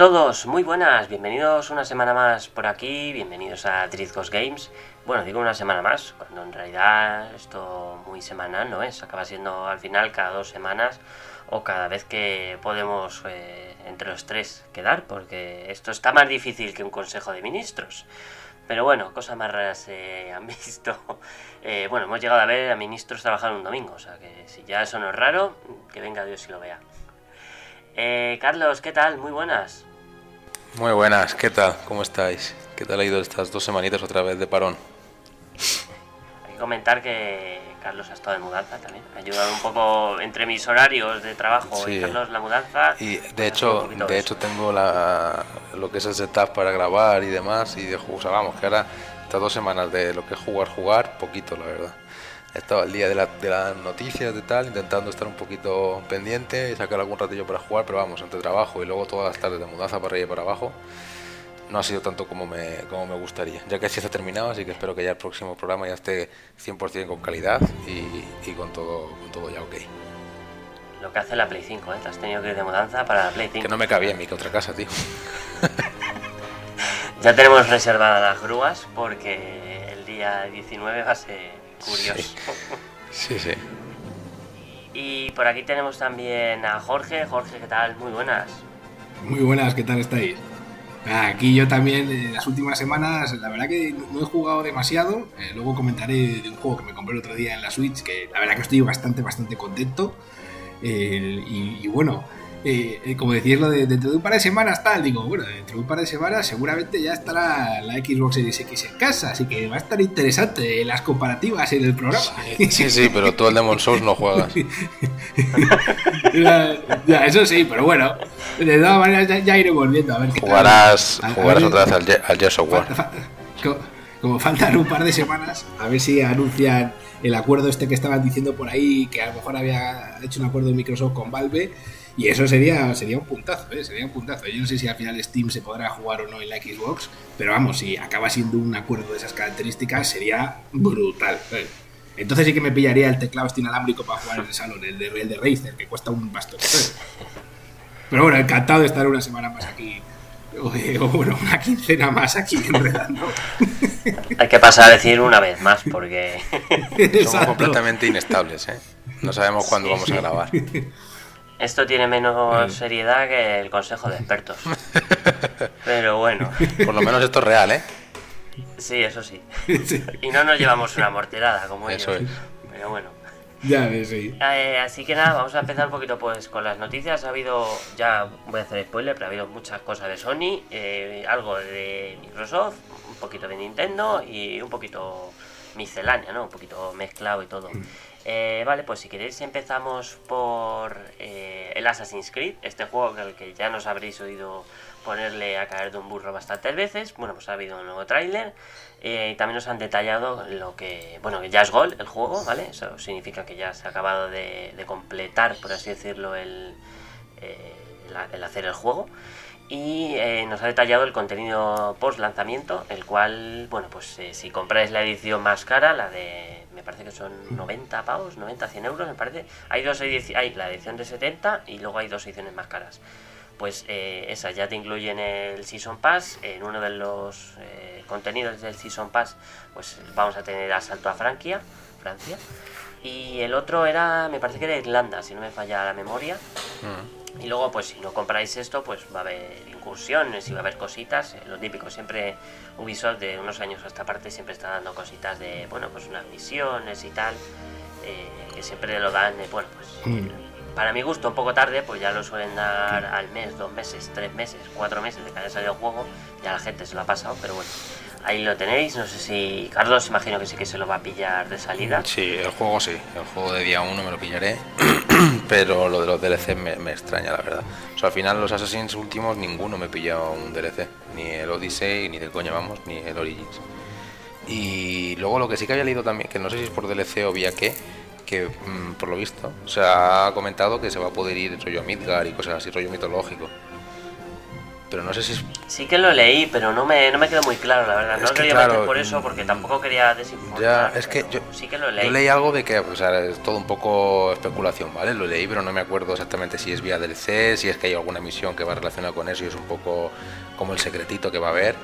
Todos, muy buenas, bienvenidos una semana más por aquí, bienvenidos a Drizgos Games. Bueno, digo una semana más, cuando en realidad esto muy semanal no es, acaba siendo al final cada dos semanas o cada vez que podemos eh, entre los tres quedar, porque esto está más difícil que un consejo de ministros. Pero bueno, cosas más raras se han visto. Eh, bueno, hemos llegado a ver a ministros trabajar un domingo, o sea que si ya eso no es raro, que venga Dios y lo vea. Eh, Carlos, ¿qué tal? Muy buenas. Muy buenas, ¿qué tal? ¿Cómo estáis? ¿Qué tal ha ido estas dos semanitas otra vez de parón? Hay que comentar que Carlos ha estado de mudanza también. Ha ayudado un poco entre mis horarios de trabajo y Carlos la mudanza. Y de hecho, de hecho tengo la, lo que es el setup para grabar y demás y de o sea, vamos, que ahora estas dos semanas de lo que es jugar, jugar, poquito la verdad. He estado al día de, la, de las noticias de tal, intentando estar un poquito pendiente y sacar algún ratillo para jugar, pero vamos, entre trabajo y luego todas las tardes de mudanza para arriba y para abajo, no ha sido tanto como me, como me gustaría. Ya que así está terminado, así que espero que ya el próximo programa ya esté 100% con calidad y, con, todo, con todo ya ok. Lo que hace la Play 5, ¿eh? Te has tenido que ir de mudanza para la Play 5. Que no me cabía en mi otra casa, tío. ya tenemos reservadas las grúas porque el día 19 va a ser curioso. Sí, sí. Y por aquí tenemos también a Jorge. Jorge, ¿qué tal? Muy buenas. Muy buenas, ¿qué tal estáis? Aquí yo también, en las últimas semanas, la verdad que no he jugado demasiado. Eh, luego comentaré de un juego que me compré el otro día en la Switch, que la verdad que estoy bastante, bastante contento. Eh, y, bueno, eh, eh, como decís lo de dentro de un par de semanas tal, digo, bueno, dentro de un par de semanas seguramente ya estará la Xbox Series X en casa, así que va a estar interesante las comparativas en el programa. Sí, sí, pero tú el Demon Souls no juegas. ya, eso sí, pero bueno, de todas maneras ya, iré volviendo a ver qué jugarás, Jugarás otra vez al, al of War. como faltan un par de semanas, a ver si anuncian el acuerdo este que estaban diciendo por ahí, que a lo mejor había hecho un acuerdo Microsoft con Valve y eso sería, sería un puntazo, ¿eh? sería un puntazo. Yo no sé si al final Steam se podrá jugar o no en la Xbox, pero vamos, si acaba siendo un acuerdo de esas características, sería brutal. ¿eh? Entonces sí que me pillaría el teclado este inalámbrico para jugar en el salón, el de, el de Razer, que cuesta un bastón. ¿eh? Pero bueno, encantado de estar una semana más aquí. O, bueno, una quincena más aquí enredando. Hay que pasar a decir una vez más porque somos completamente inestables, ¿eh? No sabemos cuándo vamos a grabar. Esto tiene menos seriedad que el consejo de expertos. Pero bueno. Por lo menos esto es real, ¿eh? Sí, eso sí. Y no nos llevamos una morterada como eso ellos. Pero bueno. Ya ves, sí. Eh, así que nada, vamos a empezar un poquito pues con las noticias. Ha habido, ya voy a hacer spoiler, pero ha habido muchas cosas de Sony, eh, algo de Microsoft, un poquito de Nintendo y un poquito miscelánea, ¿no? Un poquito mezclado y todo. Mm. Eh, vale, pues si queréis empezamos por eh, el Assassin's Creed, este juego el que ya nos habréis oído ponerle a caer de un burro bastantes veces. Bueno, pues ha habido un nuevo tráiler eh, y también nos han detallado lo que, bueno, ya es gol el juego, ¿vale? Eso significa que ya se ha acabado de, completar, por así decirlo, el, el hacer el juego y nos ha detallado el contenido post lanzamiento, el cual, bueno, pues si compráis la edición más cara, la de me parece que son 90 pavos, 90, 100 euros, me parece. Hay dos hay la edición de 70 y luego hay dos ediciones más caras. Pues eh, esa ya te incluyen el Season Pass. En uno de los eh, contenidos del Season Pass, pues vamos a tener Asalto a Francia, Francia. Y el otro era, me parece que era Irlanda, si no me falla la memoria. Mm. Y luego, pues si no compráis esto, pues va a haber incursiones y va a haber cositas. Eh, lo típico, siempre Ubisoft de unos años a esta parte siempre está dando cositas de, bueno, pues unas misiones y tal, eh, que siempre lo dan, de, bueno, pues mm. para mi gusto un poco tarde, pues ya lo suelen dar al mes, dos meses, tres meses, cuatro meses de que haya salido el juego, ya la gente se lo ha pasado, pero bueno. Ahí lo tenéis, no sé si Carlos imagino que sí que se lo va a pillar de salida. Sí, el juego sí, el juego de día uno me lo pillaré, pero lo de los DLC me, extraña la verdad. O sea, al final los Assassins últimos ninguno me pilla un DLC ni el Odyssey, ni de coña vamos, ni el Origins. Y luego lo que sí que había leído también, que no sé si es por DLC o vía qué, que mm, por lo visto se ha comentado que se va a poder ir rollo Midgar y cosas así, rollo mitológico. Pero no sé si es... Sí que lo leí, pero no me, no me quedó muy claro, la verdad. no lo quería meter por eso, porque tampoco quería desinformar. Ya, es que yo, sí que lo leí. Yo leí algo de que, o sea, es todo un poco especulación, ¿vale? Lo leí, pero no me acuerdo exactamente si es vía DLC, si es que hay alguna misión que va relacionada con eso y es un poco como el secretito que va a haber.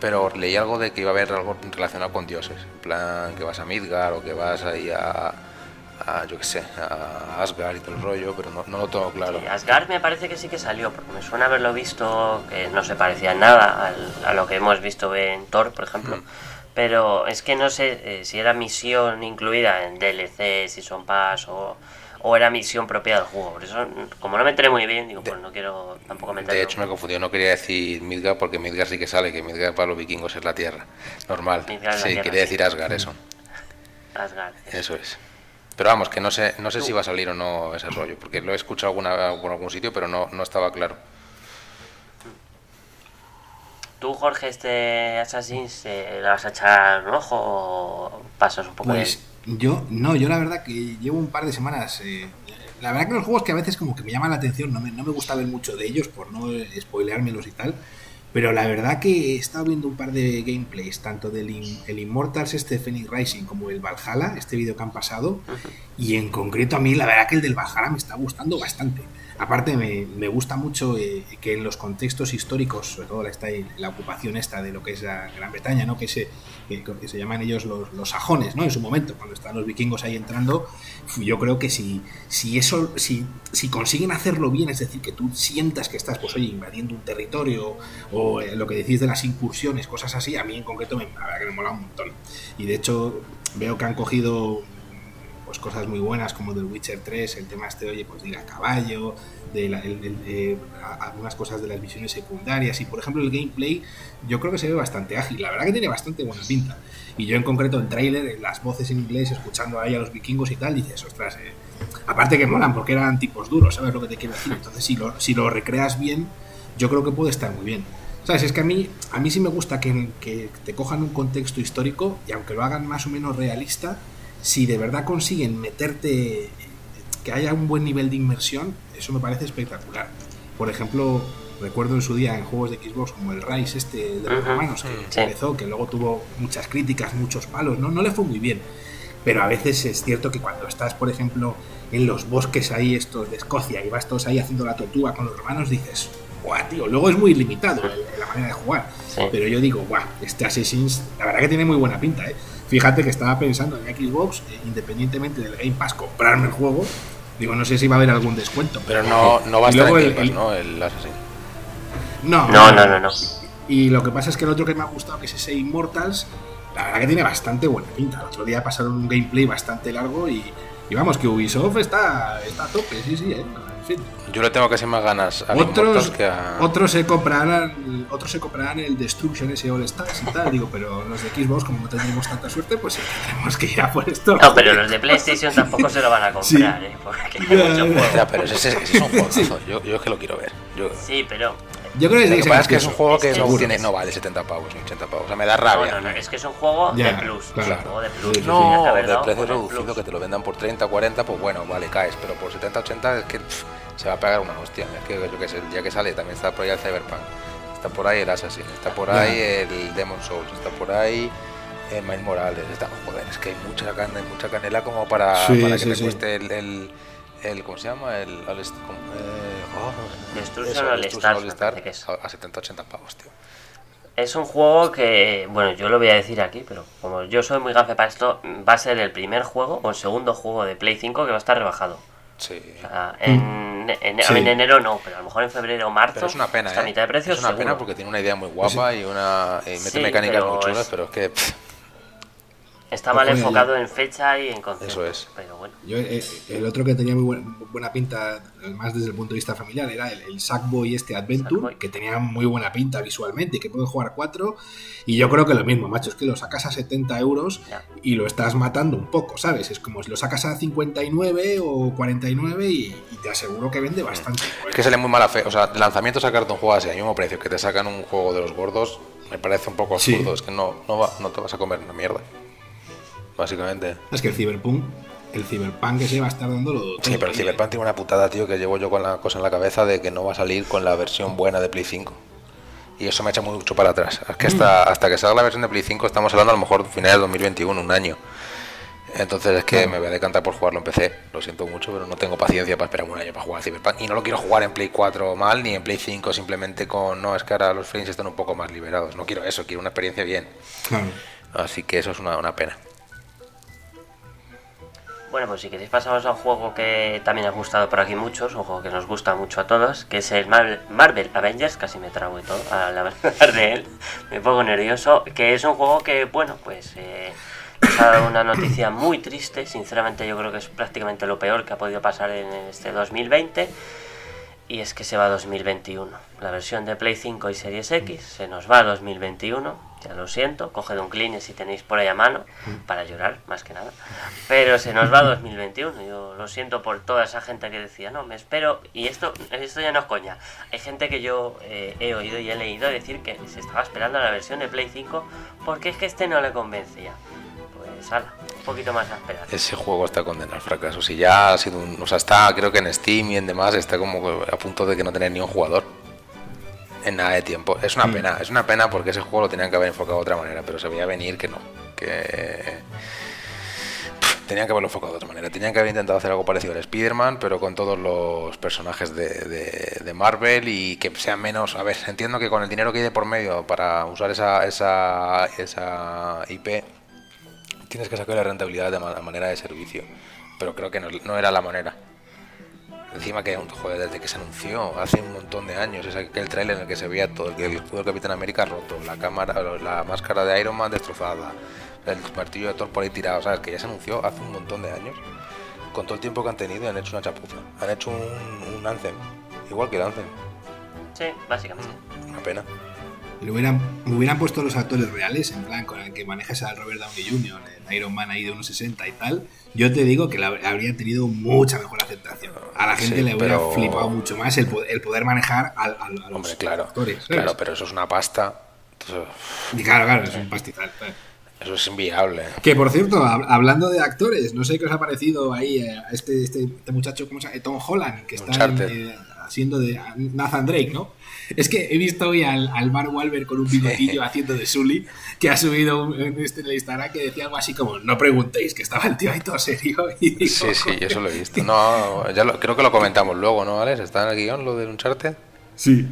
Pero leí algo de que iba a haber algo relacionado con dioses. En plan, que vas a Midgar o que vas ahí a a, yo qué sé, a Asgard y todo el rollo, pero no, lo tengo claro. Asgard me parece que sí que salió, porque me suena haberlo visto, que no se parecía en nada a lo que hemos visto en Thor, por ejemplo. Mm. Pero es que no sé eh, si era misión incluida en DLC, si son Pass o, o era misión propia del juego. Por eso, como no me enteré muy bien, digo, pues no quiero tampoco meterme. De hecho, me confundí, no quería decir Midgard porque Midgard sí que sale, que Midgard para los vikingos es la tierra. Normal. sí, quería decir Asgard, eso. Asgard. Eso es. Pero vamos, que no sé, no sé si va a salir o no ese rollo, porque lo he escuchado alguna, por algún sitio, pero no, no estaba claro. ¿Tú, Jorge, este Assassin's, eh, le vas a echar un ojo o pasas un poco Pues yo, no, yo la verdad que llevo un par de semanas. Eh, la verdad que los juegos que a veces como que me llaman la atención, no me, no me gusta ver mucho de ellos por no spoileármelos y tal. Pero la verdad que he estado viendo un par de gameplays, tanto del el Immortals, este Phoenix Rising, como el Valhalla, este vídeo que han pasado. Y en concreto a mí la verdad que el del Valhalla me está gustando bastante. Aparte me, me gusta mucho eh, que en los contextos históricos, sobre todo la, la ocupación esta de lo que es la Gran Bretaña, ¿no? que, se, que, se llaman ellos los, los, sajones, ¿no? en su momento, cuando están los vikingos ahí entrando, yo creo que si, si eso, si, si consiguen hacerlo bien, es decir, que tú sientas que estás pues oye, invadiendo un territorio o eh, lo que decís de las incursiones, cosas así, a mí en concreto me, que me mola un montón. Y de hecho veo que han cogido pues cosas muy buenas como del Witcher 3, el tema este, oye, pues diga caballo, de, algunas cosas de las misiones secundarias y por ejemplo el gameplay yo creo que se ve bastante ágil, la verdad que tiene bastante buena pinta. Y yo en concreto el trailer, las voces en inglés, escuchando ahí a los vikingos y tal, dices, ostras, eh, aparte que molan porque eran tipos duros, ¿sabes lo que te quiero decir? Entonces si lo, si lo recreas bien, yo creo que puede estar muy bien. ¿Sabes? Es que a mí, a mí sí me gusta que, que te cojan un contexto histórico y aunque lo hagan más o menos realista, si de verdad consiguen meterte, que haya un buen nivel de inmersión, eso me parece espectacular. Por ejemplo, recuerdo en su día en juegos de Xbox como el Rise este de los hermanos que empezó, que luego tuvo muchas críticas, muchos palos, ¿no? No le fue muy bien. Pero a veces es cierto que cuando estás, por ejemplo, en los bosques ahí estos de Escocia y vas todos ahí haciendo la tortuga con los hermanos, dices, guau, tío, luego es muy limitado la manera de jugar. Pero yo digo, guau, este Assassin's, la verdad que tiene muy buena pinta, ¿eh? Fíjate que estaba pensando en Xbox, eh, independientemente del Game Pass, comprarme el juego. Digo, no sé si va a haber algún descuento. Pero no, no va a estar en el, Pass, ¿no? El Assassin. No, no, no, no, Y lo que pasa es que el otro que me ha gustado, que es ese Immortals, la verdad que tiene bastante buena pinta. El otro día pasaron un gameplay bastante largo y, y vamos, que Ubisoft está, está a tope, sí, sí, ¿eh? Yo le tengo casi más ganas a otros, que a... otros se comprarán otros se comprarán el Destruction ese All Stars y tal, digo, pero los de Xbox como no tenemos tanta suerte, pues tenemos que ir a por esto. No, pero los de PlayStation tampoco se lo van a comprar, ¿eh? Porque hay mucho Ya, pero ese, ese es un juego. Yo, yo es que lo quiero ver. Yo... Sí, pero yo creo que, lo que pasa es que es un juego que, no, tiene, no vale 70 pavos ni 80 pavos. O sea, me da rabia. No, no, no, es que es un juego de plus. Claro. Un juego de plus. no, de precio reducido que te lo vendan por 30, 40, pues bueno, vale, caes. Pero por 70, 80 es que se va a pegar una hostia. Es que yo que sé, ya que sale también está por ahí el Cyberpunk. Está por ahí el Assassin, está por ahí el Demon Souls, está por ahí eh, Miles Morales. Está, joder, es que hay mucha, carne, mucha canela como para, para que te cueste el, el, el, ¿Cómo se llama? El. el eh, oh, Destruction All Stars. A 70-80 pavos, tío. Es un juego que, bueno, yo lo voy a decir aquí, pero como yo soy muy gafe para esto, va a ser el primer juego o el segundo juego de Play 5 que va a estar rebajado. Sí. en, en, enero no, pero a lo mejor en febrero o marzo. es una pena, ¿eh? mitad de precio. Es una pena porque tiene una idea muy guapa y una y mete mecánicas muy chulas, pero es que. Está mal enfocado en fecha y en concepto. Eso es. Pero bueno. Yo, eh, el otro que tenía muy buena, pinta, más desde el punto de vista familiar, era el, Sackboy este Adventure, que tenía muy buena pinta visualmente y que puede jugar cuatro. Y yo creo que lo mismo, macho, es que lo sacas a 70 euros y lo estás matando un poco, ¿sabes? Es como si lo sacas a 59 o 49 y, y te aseguro que vende bastante. Es que sale muy mala fe. O sea, lanzamiento sacarte un juego así al mismo precio que te sacan un juego de los gordos, me parece un poco absurdo. Es que no, no, va, no te vas a comer una mierda básicamente. Es que el Cyberpunk, el Cyberpunk que se va a estar dando lo Sí, pero el Cyberpunk tiene una putada, tío, que llevo yo con la cosa en la cabeza de que no va a salir con la versión buena de Play 5. Y eso me echa mucho para atrás. Es que hasta, hasta que salga la versión de Play 5 estamos hablando a lo mejor finales de 2021, un año. Entonces es que me voy a decantar por jugarlo en PC. Lo siento mucho, pero no tengo paciencia para esperar un año para jugar Cyberpunk. Y no lo quiero jugar en Play 4 mal, ni en Play 5 simplemente con... No, es que ahora los frames están un poco más liberados. No quiero eso, quiero una experiencia bien. Así que eso es una, una pena. Bueno, pues si queréis pasamos a un juego que también ha gustado por aquí muchos, un juego que nos gusta mucho a todos, que es el Marvel, Avengers, casi me trago y todo al hablar de él, me pongo nervioso, que es un juego que, bueno, pues eh, ha dado una noticia muy triste, sinceramente yo creo que es prácticamente lo peor que ha podido pasar en este 2020, y es que se va a 2021. La versión de Play 5 y Series X se nos va a 2021 ya lo siento, coged un clean si tenéis por ahí a mano, para llorar, más que nada. Pero se nos va 2021, yo lo siento por toda esa gente que decía, no, me espero, y esto, esto ya no es coña. Hay gente que yo eh, he oído y he leído decir que se estaba esperando la versión de Play 5 porque es que este no le convencía. Pues ala, poquito más. Ese juego está condenado al fracaso. Si ya ha sido un. O sea, está, creo que en Steam y en demás, está como a punto de que no tener ni un jugador en nada de tiempo. Es una mm. pena, es una pena porque ese juego lo tenían que haber enfocado de otra manera, pero se veía venir que no. Que. tenían que haberlo enfocado de otra manera. Tenían que haber intentado hacer algo parecido al Spider-Man, pero con todos los personajes de, de, Marvel y que sean menos. A ver, entiendo que con el dinero que hay de por medio para usar esa, esa, esa IP, tienes que sacar la rentabilidad de manera de servicio. Pero creo que no era la manera. Encima que, joder, desde que se anunció hace un montón de años, es aquel trailer en el que se veía todo, el escudo del Capitán América roto, la cámara, la máscara de Iron Man destrozada, el martillo de Thor por ahí tirado, ¿sabes? Que ya se anunció hace un montón de años. Con todo el tiempo que han tenido han hecho una chapuza. Han hecho un, un Anthem, igual que el Anthem. Sí, básicamente. Una pena. Le hubieran, hubieran puesto los actores reales, en plan, con el que manejas al Robert Downey Jr., el Iron Man ahí de unos 60 y tal, yo te digo que la, habría tenido mucha mejor aceptación. A la gente le hubiera flipado mucho más el, el poder manejar a, los Hombre, claro, actores. Claro, pero eso es una pasta. Y claro, claro, es un pastizal. Eso es inviable. Que por cierto, hablando de actores, no sé qué os ha parecido ahí eh, este, este, este, muchacho, ¿cómo se llama? Tom Holland, que está en, haciendo de Nathan Drake, ¿no? Es que he visto hoy al, al Mark Wahlberg con un bigotillo haciendo de Sully, que ha subido un, este en el Instagram que decía algo así como, no preguntéis, que estaba el tío ahí todo serio. sí, sí, eso lo he visto. No, ya creo que lo comentamos luego, ¿no, Alex? ¿Está en el guion lo del Uncharted? Sí.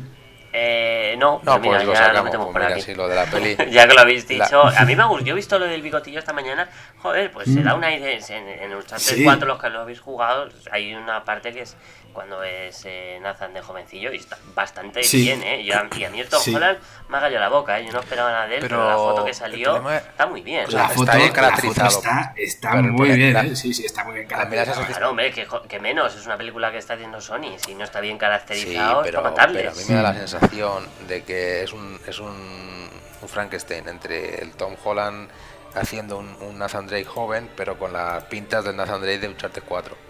Eh, no, no pues lo ya lo metemos por aquí. lo de la peli. ya que lo habéis dicho, a mí me ha gustado. Yo he visto lo del bigotillo esta mañana. Joder, pues se da una idea. En, en Uncharted 4, los que lo habéis jugado, hay una parte que es cuando es eh, Nathan de jovencillo y está bastante bien, ¿eh? y a mí el Tom Holland me ha callado la boca, ¿eh? Yo no esperaba nada de él, pero, la foto que salió está muy bien. la, foto, está bien caracterizado. está, muy bien, ¿eh? Sí, sí, está muy bien caracterizado. Claro, hombre, que, que, menos. Es una película que está haciendo Sony. Si no está bien caracterizado, pero, es para pero a mí me da la sensación de que es un, es un, un Frankenstein entre el Tom Holland haciendo un, un Nathan Drake joven, pero con las pintas del Nathan Drake de Uncharted 4.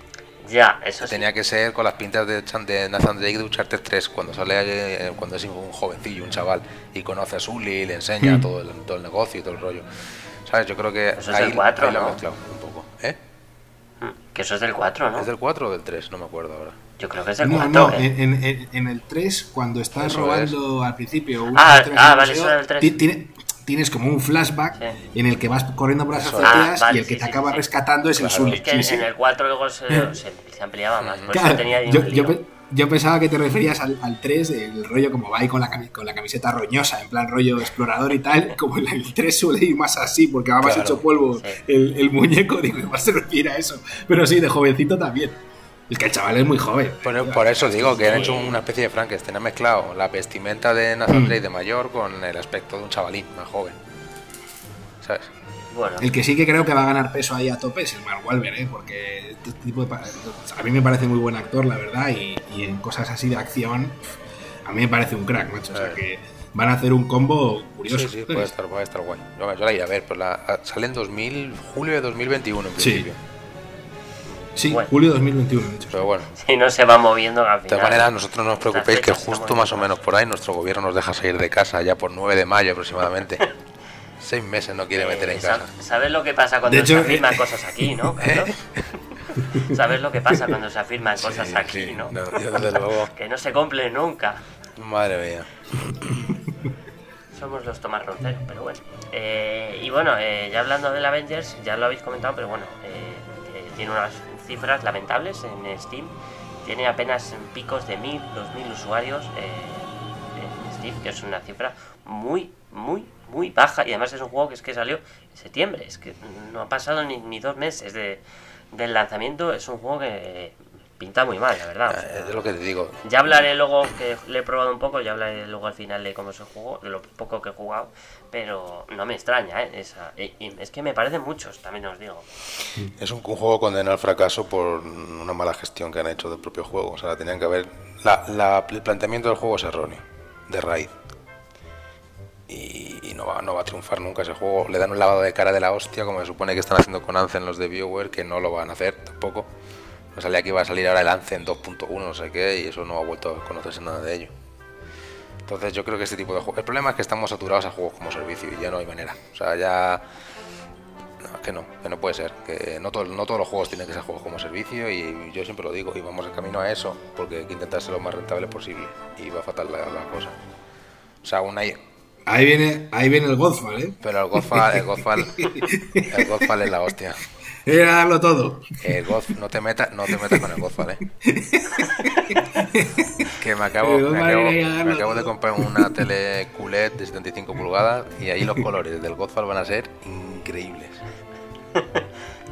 Ya, eso sí. Tenía que ser con las pintas de, de Nathan Drake de Uncharted 3, cuando sale eh, cuando es un jovencillo, un chaval, y conoce a Sully, y le enseña hmm. todo, el, todo el negocio y todo el rollo. ¿Sabes? Yo creo que eso ahí, es del 4, ¿no? un poco. ¿Eh? Hmm, que eso es del 4, ¿no? ¿Es del 4 o del 3? No me acuerdo ahora. Yo creo que es del 4. No, ¿eh? en, en, en, el 3, cuando estás robando al principio. Un ah, ah vale, eso es el 3. Tiene, tienes como un flashback en el que vas corriendo por las azoteas ah, y el que te acaba rescatando es el Sully. Es que en el 4 luego se, se, ampliaba más, por eso tenía yo, yo, pensaba que te referías al, al 3, el rollo como va ahí con la, con la camiseta roñosa, en plan rollo explorador y tal, como el, el 3 suele ir más así, porque va más hecho polvo el, el, muñeco, digo, igual se refiere a eso. Pero sí, de jovencito también. El que el chaval es muy joven. Por, eso digo que han hecho una especie de Frankenstein. Han mezclado la vestimenta de Nathan mm. Drake de mayor con el aspecto de un chavalín más joven. ¿Sabes? Bueno. El que sí que creo que va a ganar peso ahí a tope es el Mark Wahlberg, ¿eh? porque este tipo de, a mí me parece muy buen actor, la verdad, y, en cosas así de acción, a mí me parece un crack, macho. O sea que van a hacer un combo curioso. Sí, sí, puede estar, puede estar guay. Yo, la iré a ver, pero la, sale en 2000, julio de 2021 en principio. Sí, julio de 2021, Pero bueno. Si no se va moviendo al final. De todas maneras, nosotros no os preocupéis que justo más o menos por ahí nuestro gobierno nos deja salir de casa ya por 9 de mayo aproximadamente. Seis meses no quiere meter en casa. ¿Sabes lo que pasa cuando se afirman cosas aquí, no? ¿Eh? ¿Sabes lo que pasa cuando se afirman cosas aquí, no? no desde luego. que no se cumple nunca. Madre mía. somos los Tomás Roncero, pero bueno. Eh, y bueno, eh, ya hablando del Avengers, ya lo habéis comentado, pero bueno, eh, tiene unas cifras lamentables en Steam. Tiene apenas picos de 1000, 2000 usuarios en Steam, que es una cifra muy, muy, muy baja. Y además es un juego que es que salió en septiembre, es que no ha pasado ni, ni dos meses de, del lanzamiento. Es un juego que pinta muy mal, la verdad. es lo que te digo. Ya hablaré luego, que le he probado un poco, ya hablaré luego al final de cómo se jugó, de lo poco que he jugado, pero no me extraña, ¿eh? Esa, es que me parecen muchos, también os digo. Es un, juego condenado al fracaso por una mala gestión que han hecho del propio juego. O sea, tenían que haber. La, el planteamiento del juego es erróneo, de raíz. Y, no, va, no va a triunfar nunca ese juego. Le dan un lavado de cara de la hostia, como se supone que están haciendo con Anzen los de BioWare, que no lo van a hacer tampoco salía que iba a salir ahora el ANCE en 2.1, no sé qué, y eso no ha vuelto a conocerse nada de ello. Entonces yo creo que este tipo de juegos... El problema es que estamos saturados a juegos como servicio y ya no hay manera. O sea, ya... que no, que no puede ser. Que no, no todos los juegos tienen que ser juegos como servicio y yo siempre lo digo, y vamos en camino a eso, porque hay que intentar ser lo más rentable posible. Y va a faltar la, cosa. O sea, aún hay... Ahí viene, ahí viene el Godfall, ¿eh? Pero el Godfall, el Godfall, el Godfall es la hostia. Era darlo todo. Goz, no te metas, no te metas con el Goz, ¿vale? que me acabo, me acabo, me acabo de comprar una tele QLED de 75 pulgadas y ahí los colores del Godfall van a ser increíbles.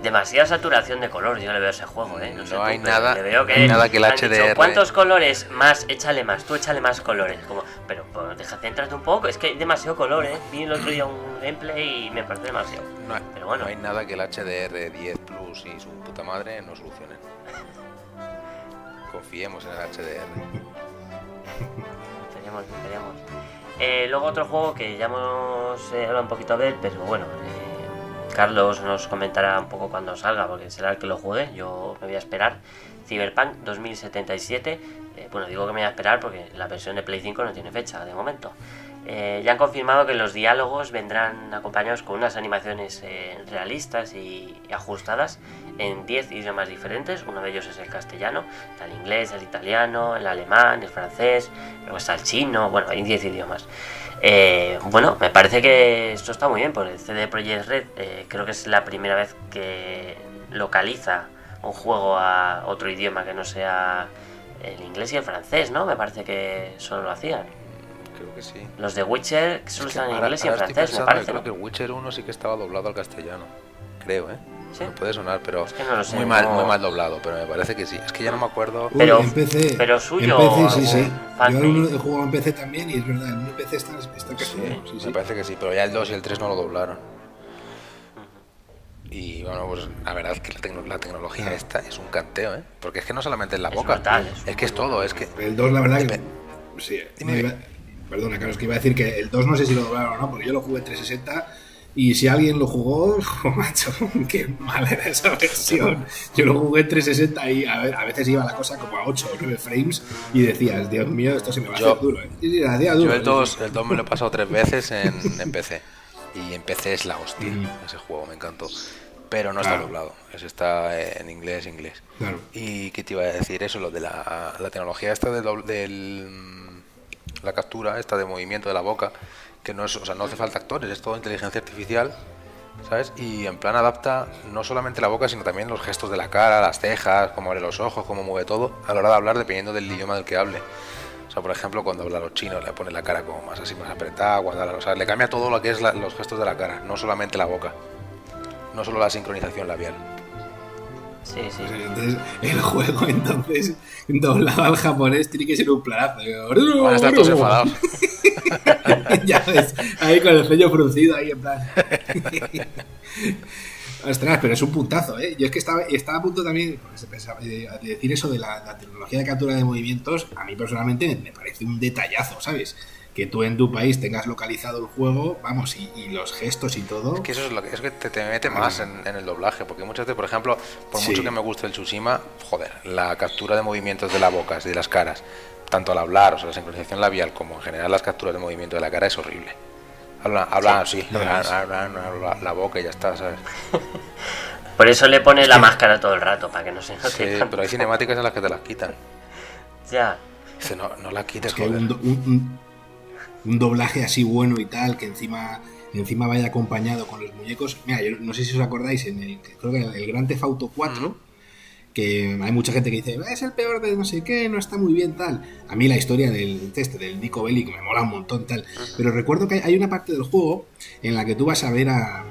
Demasiada saturación de color, yo le veo ese juego, ¿eh? No, hay nada, que, nada que el HDR. ¿Cuántos colores más? Échale más, tú échale más colores. Como, pero pues, déjate entrarte un poco, es que hay demasiado color, ¿eh? Vi el otro día un gameplay y me parece demasiado. No, pero bueno. no hay nada que el HDR 10 Plus y su puta madre no solucionen. Confiemos en el HDR. Teníamos, teníamos. Eh, luego otro juego que ya hemos eh, hablado un poquito de él, pero bueno, eh, Carlos nos comentará un poco cuando salga, porque será el que lo juegue. Yo me voy a esperar. Cyberpunk 2077. Eh, bueno, digo que me voy a esperar porque la versión de Play 5 no tiene fecha de momento. Eh, ya han confirmado que los diálogos vendrán acompañados con unas animaciones eh, realistas y, ajustadas en 10 idiomas diferentes. Uno de ellos es el castellano, el inglés, el italiano, el alemán, el francés, luego está el chino, bueno, hay 10 idiomas. Eh, bueno, me parece que esto está muy bien, porque el CD Projekt Red eh, creo que es la primera vez que localiza un juego a otro idioma que no sea el inglés y el francés, ¿no? Me parece que solo lo hacían. Creo que sí. Los de Witcher solo están en inglés y en francés, me parece. Creo que el Witcher 1 sí que estaba doblado al castellano. Creo, ¿eh? Puede sonar, pero es que no lo sé, muy, mal, muy mal doblado, pero me parece que sí. Es que ya no me acuerdo. pero, en PC, pero suyo. En PC, sí, sí. Yo he jugado en PC también y es verdad, en PC está, está sí, sí, Me parece que sí, pero ya el 2 y el 3 no lo doblaron. Y bueno, pues la verdad es que la, tecnología esta es un canteo, ¿eh? Porque es que no solamente es la boca, es, que es todo, es que... El 2 la verdad que... Sí, perdona, Carlos, que iba a decir que el 2 no sé si lo doblaron o no, porque yo lo jugué en 360 y si alguien lo jugó, oh, macho, qué mal era esa versión. Yo lo jugué en 360 y a, veces iba la cosa como a 8 o 9 frames y decías, Dios mío, esto se me va a hacer duro. ¿eh? Yo el 2, el 2 me lo he pasado tres veces en, en PC. Y en PC es la hostia. Ese juego me encantó. Pero no está doblado. Ese está en inglés, inglés. Claro. Y qué te iba a decir eso, lo de la, la tecnología esta del, del la captura, esta de movimiento de la boca que no es, o sea, no hace falta actores, es todo inteligencia artificial, ¿sabes? Y en plan adapta no solamente la boca, sino también los gestos de la cara, las cejas, cómo abre los ojos, cómo mueve todo, a la hora de hablar, dependiendo del idioma del que hable. O sea, por ejemplo, cuando habla los chinos, le pone la cara como más así, más apretada, cuando, o sea, le cambia todo lo que es los gestos de la cara, no solamente la boca, no solo la sincronización labial. Sí, sí. Pues entonces, el juego, entonces, doblado al japonés, tiene que ser un planazo. Van a estar todos enfadados. ya ves, ahí con el ceño fruncido, ahí en plan. Ostras, pero es un puntazo, ¿eh? Yo es que estaba, estaba a punto también de decir eso de la, tecnología de captura de movimientos. A mí personalmente me parece un detallazo, ¿sabes? Que tú en tu país tengas localizado el juego, vamos, y, los gestos y todo. Es que eso es lo que, es que te, mete más en, el doblaje, porque muchas veces, por ejemplo, por mucho que me guste el Tsushima, joder, la captura de movimientos de la boca, de las caras, tanto al hablar, o sea, la sincronización labial, como en general las capturas de movimiento de la cara es horrible. Hablan, hablan así, la boca y ya está, ¿sabes? Por eso le pone la máscara todo el rato, para que no se note. Sí, pero hay cinemáticas en las que te las quitan. Ya. Dice, no, no la quites, es que un, un doblaje así bueno y tal, que encima encima vaya acompañado con los muñecos. Mira, yo no sé si os acordáis, en el, creo que el Gran Theft Auto 4, que hay mucha gente que dice, es el peor de no sé qué, no está muy bien tal. A mí la historia del este, del Nico Bellic me mola un montón tal. Pero recuerdo que hay una parte del juego en la que tú vas a ver a,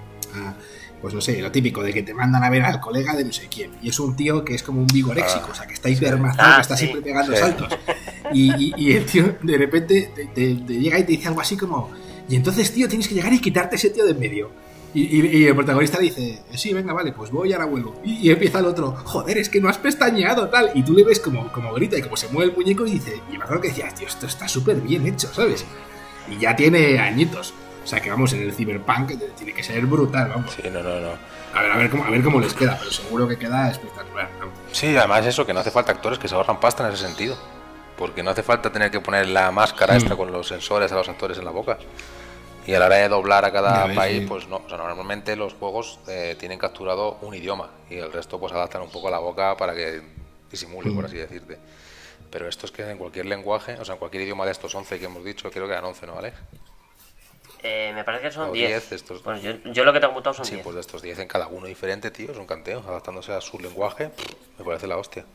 pues no sé, lo típico de que te mandan a ver al colega de no sé quién. Y es un tío que es como un vigoréxico, o sea, que está hipermazado, que ah, está siempre pegando saltos. Y, el tío de repente te, llega y te dice algo así como, y entonces, tío, tienes que llegar y quitarte ese tío de en medio. Y, el protagonista dice, sí, venga, vale, pues voy y ahora vuelvo. Y, empieza el otro, joder, es que no has pestañeado, tal. Y tú le ves como, como grita y como se mueve el muñeco y dice, y me acuerdo que decía, tío, esto está súper bien hecho, ¿sabes? Y ya tiene añitos. O sea que vamos, en el Cyberpunk tiene que ser brutal, vamos. Sí, no, no, no. A ver, a ver cómo, a ver cómo les queda, pero seguro que queda espectacular. Sí, además eso, que no hace falta actores que se ahorran pasta en ese sentido. Porque no hace falta tener que poner la máscara esta mm. con los sensores a los actores en la boca. Y a la hora de doblar a cada país, pues no. O sea, normalmente los juegos eh, tienen capturado un idioma y el resto pues adaptan un poco a la boca para que disimule, por mm. así decirte. Pero esto es que en cualquier lenguaje, o sea, en cualquier idioma de estos 11 que hemos dicho, creo que eran 11, ¿no, vale? Eh, me parece que son 10. Estos... Pues yo, yo, lo que tengo apuntado son 10. Sí, pues de estos 10 en cada uno diferente, tío, es un canteo, adaptándose a su lenguaje, me parece la hostia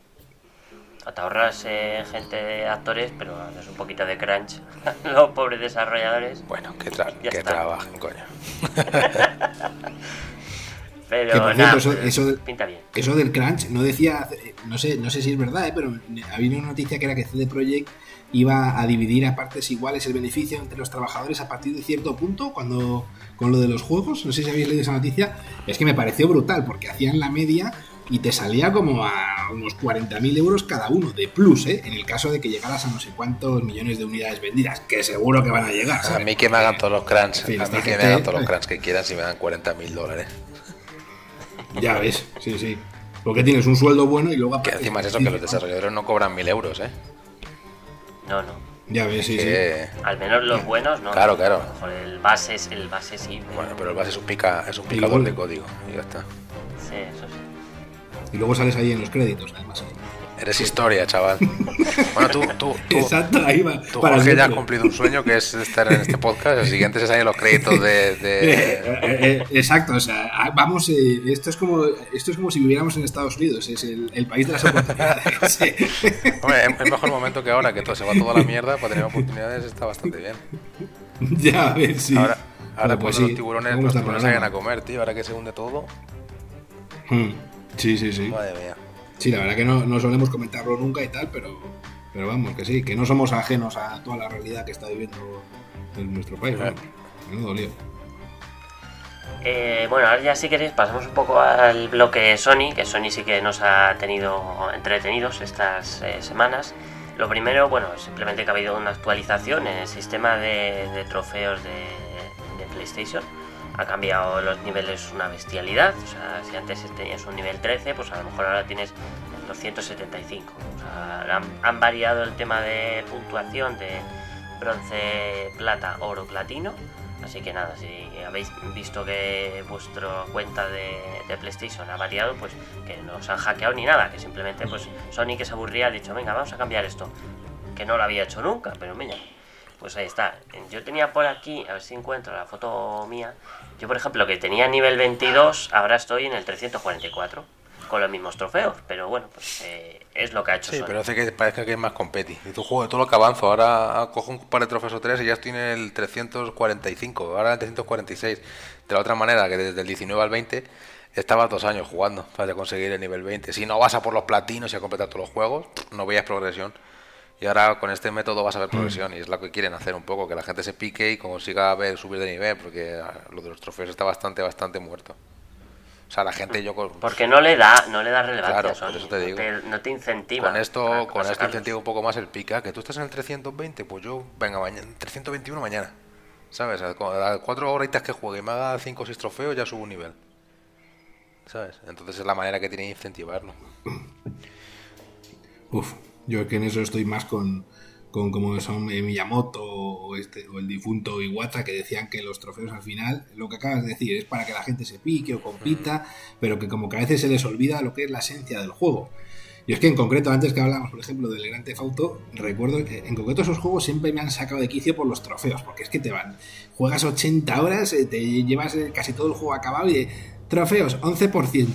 te ahorras eh, gente de actores, pero haces un poquito de crunch los pobres desarrolladores. Bueno, que, trabajen, coño. pero nada, eso, pinta bien. Eso del crunch, no decía, no sé, no sé si es verdad, eh, pero había una noticia que era que CD Projekt iba a dividir a partes iguales el beneficio entre los trabajadores a partir de cierto punto cuando con lo de los juegos, no sé si habéis leído esa noticia, es que me pareció brutal porque hacían la media y te salía como a unos 40.000 euros cada uno de plus, ¿eh? En el caso de que llegaras a no sé cuántos millones de unidades vendidas, que seguro que van a llegar. A mí que me hagan todos los crunch, a mí que me hagan todos los crunch que quieran si me dan 40.000 dólares. Ya ves, sí, sí. Porque tienes un sueldo bueno y luego... Que encima es eso, que los desarrolladores no cobran 1.000 euros, ¿eh? No, no. Ya ves, sí, sí. Al menos los buenos, ¿no? Claro, claro. el base, es, el base sí. Bueno, pero el base es un, pica, es un picador de código y ya está. Sí, eso sí. Y luego sales ahí en los créditos, además. Eres historia, chaval. Bueno, tú, tú, tú, Exacto, ahí va. Tú, Jorge, ya has cumplido un sueño que es estar en este podcast. El siguiente se salen los créditos de. de... Eh, eh, eh, exacto, o sea, ah, vamos, esto, es como, esto es como si viviéramos en Estados Unidos, es el, el país de las oportunidades. Hombre, es mejor momento que ahora, que todo se va toda la mierda, para tener oportunidades está bastante bien. Ya, a ver, sí. Ahora, ahora pues los tiburones, los tiburones vayan a comer, tío, ahora que se hunde todo. Hmm. Sí, sí, sí. Madre mía. Sí, la verdad que no, no solemos comentarlo nunca y tal, pero, pero vamos, que sí, que no somos ajenos a toda la realidad que está viviendo en nuestro país. Menudo lío. Eh, bueno, ahora ya si queréis pasamos un poco al bloque Sony, que Sony sí que nos ha tenido entretenidos estas eh, semanas. Lo primero, bueno, simplemente que ha habido una actualización en el sistema de, trofeos de, de PlayStation ha cambiado los niveles una bestialidad. O sea, si antes tenías un nivel 13, pues a lo mejor ahora tienes 275. O sea, han, variado el tema de puntuación de bronce, plata, oro, platino. Así que nada, si habéis visto que vuestra cuenta de, PlayStation ha variado, pues que no os han hackeado ni nada, que simplemente pues Sony que se aburría ha dicho, venga, vamos a cambiar esto. Que no lo había hecho nunca, pero mira, pues ahí está. Yo tenía por aquí, a ver si encuentro la foto mía. Yo, por ejemplo, que tenía nivel 22, ahora estoy en el 344 con los mismos trofeos, pero bueno, pues eh, es lo que ha hecho. Sí, pero hace que parezca que es más competi. Y tu juego, todo lo que avanzo, ahora cojo un par de trofeos o tres y ya estoy en el 345, ahora en el 346. De la otra manera, que desde el 19 al 20 estabas dos años jugando para conseguir el nivel 20. Si no vas a por los platinos y a completar todos los juegos, no veías progresión. Y ahora con este método vas a ver mm. progresión y es lo que quieren hacer un poco, que la gente se pique y consiga ver subir de nivel, porque ah, lo de los trofeos está bastante, bastante muerto. O sea, la gente yo Porque no le da, no le da relevancia. Claro, eso te digo. No te, incentiva. Con esto, con esto incentiva un poco más el pica. Que tú estás en el 320, pues yo, venga, mañana, 321 mañana. ¿Sabes? A cuatro horitas que juegue y me haga 5 o 6 trofeos, ya subo un nivel. ¿Sabes? Entonces es la manera que tiene de incentivarlo. Uf, yo que en eso estoy más con, con como son Miyamoto o, este, o el difunto Iwata que decían que los trofeos al final, lo que acabas de decir, es para que la gente se pique o compita, pero que como que a veces se les olvida lo que es la esencia del juego. Y es que en concreto, antes que hablábamos, por ejemplo, del Gran Auto, recuerdo que en concreto esos juegos siempre me han sacado de quicio por los trofeos, porque es que te van, juegas 80 horas, eh, te llevas eh, casi todo el juego acabado y de, trofeos, 11%.